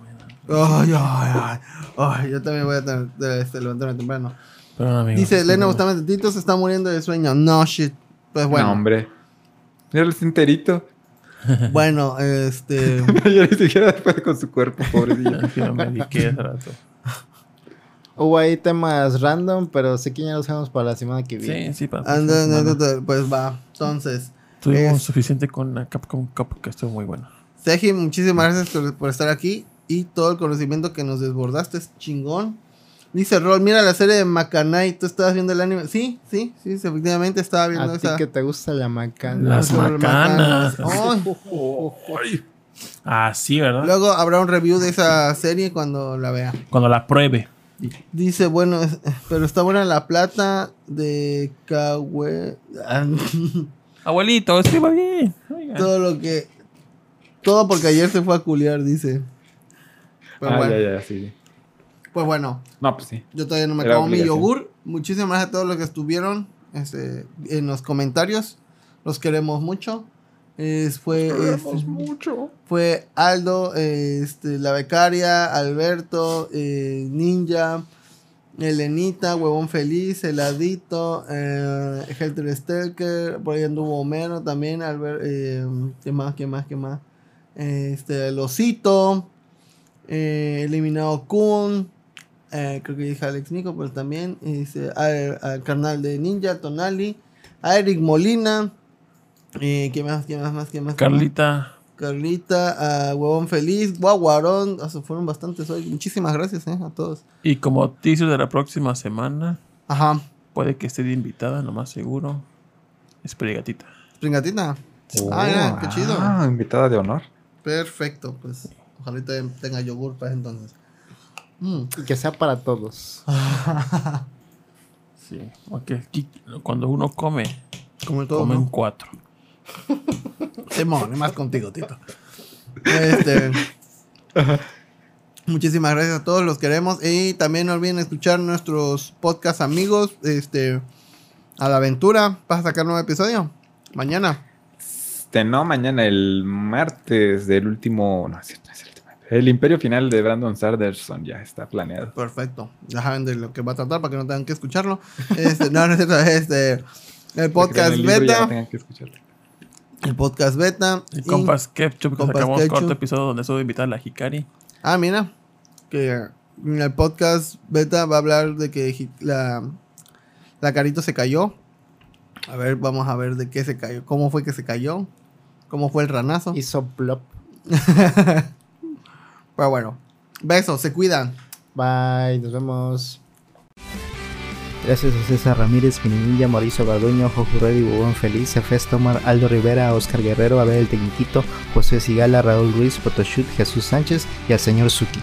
Ay, ay, ay. Ay, yo también voy a tener, este, levantarme temprano. Perdón, amigo. Dice Elena Bustamante, Tito se está muriendo de sueño. No, shit. Pues No, bueno. hombre. Mira el enterito. bueno, este. ya ni siquiera puede con su cuerpo, pobrecillo. No me dediqué hace rato. Hubo ahí temas random, pero sé que ya los dejamos para la semana que viene. Sí, sí, para. anda, anda, pues va. Entonces, Tuvimos es- suficiente con la Capcom Cup, que estuvo muy bueno. Seji, muchísimas gracias por, por estar aquí y todo el conocimiento que nos desbordaste es chingón. Dice Rol, mira la serie de Macanay, ¿tú estabas viendo el anime? Sí, sí, sí, sí, efectivamente estaba viendo A esa. que te gusta la macana. Las macanas. Ay. Ah, sí, ¿verdad? Luego habrá un review de esa serie cuando la vea. Cuando la pruebe. Dice, bueno, es- pero está buena la plata de Kawe. Abuelito, escriba bien. Oiga. todo lo que. Todo porque ayer se fue a culiar, dice. Pero ah, bueno, ya, ya, sí. Pues bueno. No, pues sí. Yo todavía no me Era acabo mi yogur. Muchísimas gracias a todos los que estuvieron este, en los comentarios. Los queremos mucho. Es- fue, mucho. fue Aldo, este, la becaria, Alberto, eh, Ninja, Elenita, Huevón Feliz, Heladito, eh, Helter Stelker, por ahí anduvo Homero también, Albert, eh, ¿qué más, qué más, qué más? Este, el Osito, eh, Eliminado Kun, eh, creo que dije Alex Nico, pero también, este, al, al carnal de Ninja, Tonali, a Eric Molina, eh, ¿qué más, qué más, más, qué más? qué más? Carlita. Carlita, a Huevón Feliz, Guaguarón, fueron bastantes hoy. Muchísimas gracias eh, a todos. Y como teaser de la próxima semana, Ajá. puede que esté de invitada, lo más seguro. Es Gatita. Pringatita. ah, qué chido. Ah, invitada de honor. Perfecto, pues ojalá te- tenga yogur para ese entonces. Mm. Y que sea para todos. Sí. Porque cuando uno come, Como todo, comen ¿no? cuatro. Simón, y más contigo, Tito. Este, muchísimas gracias a todos, los queremos. Y también no olviden escuchar nuestros podcast amigos. Este, a la aventura. ¿Vas a sacar un nuevo episodio? Mañana. Este, no, mañana, el martes del último. No, es cierto, no es último. El Imperio Final de Brandon Sanderson ya está planeado. Perfecto. Ya saben de lo que va a tratar para que no tengan que escucharlo. Este, no, no es cierto. Este, el podcast El beta. no que. El podcast beta. Y y- compas Ketchup, que Compas sacamos Ketchup. corto episodio donde estuvo invitada la Hikari. Ah, mira. Que en el podcast beta va a hablar de que la, la carito se cayó. A ver, vamos a ver de qué se cayó. ¿Cómo fue que se cayó? ¿Cómo fue el ranazo? Hizo plop. Pero bueno. Besos, se cuidan. Bye, nos vemos. Gracias a César Ramírez, Minilla, Mauricio Garduño, Jojo Reddy, Bubón Feliz, Efes Tomar, Aldo Rivera, Oscar Guerrero, Abel el José Sigala, Raúl Ruiz, Photoshoot, Jesús Sánchez y al señor Suki.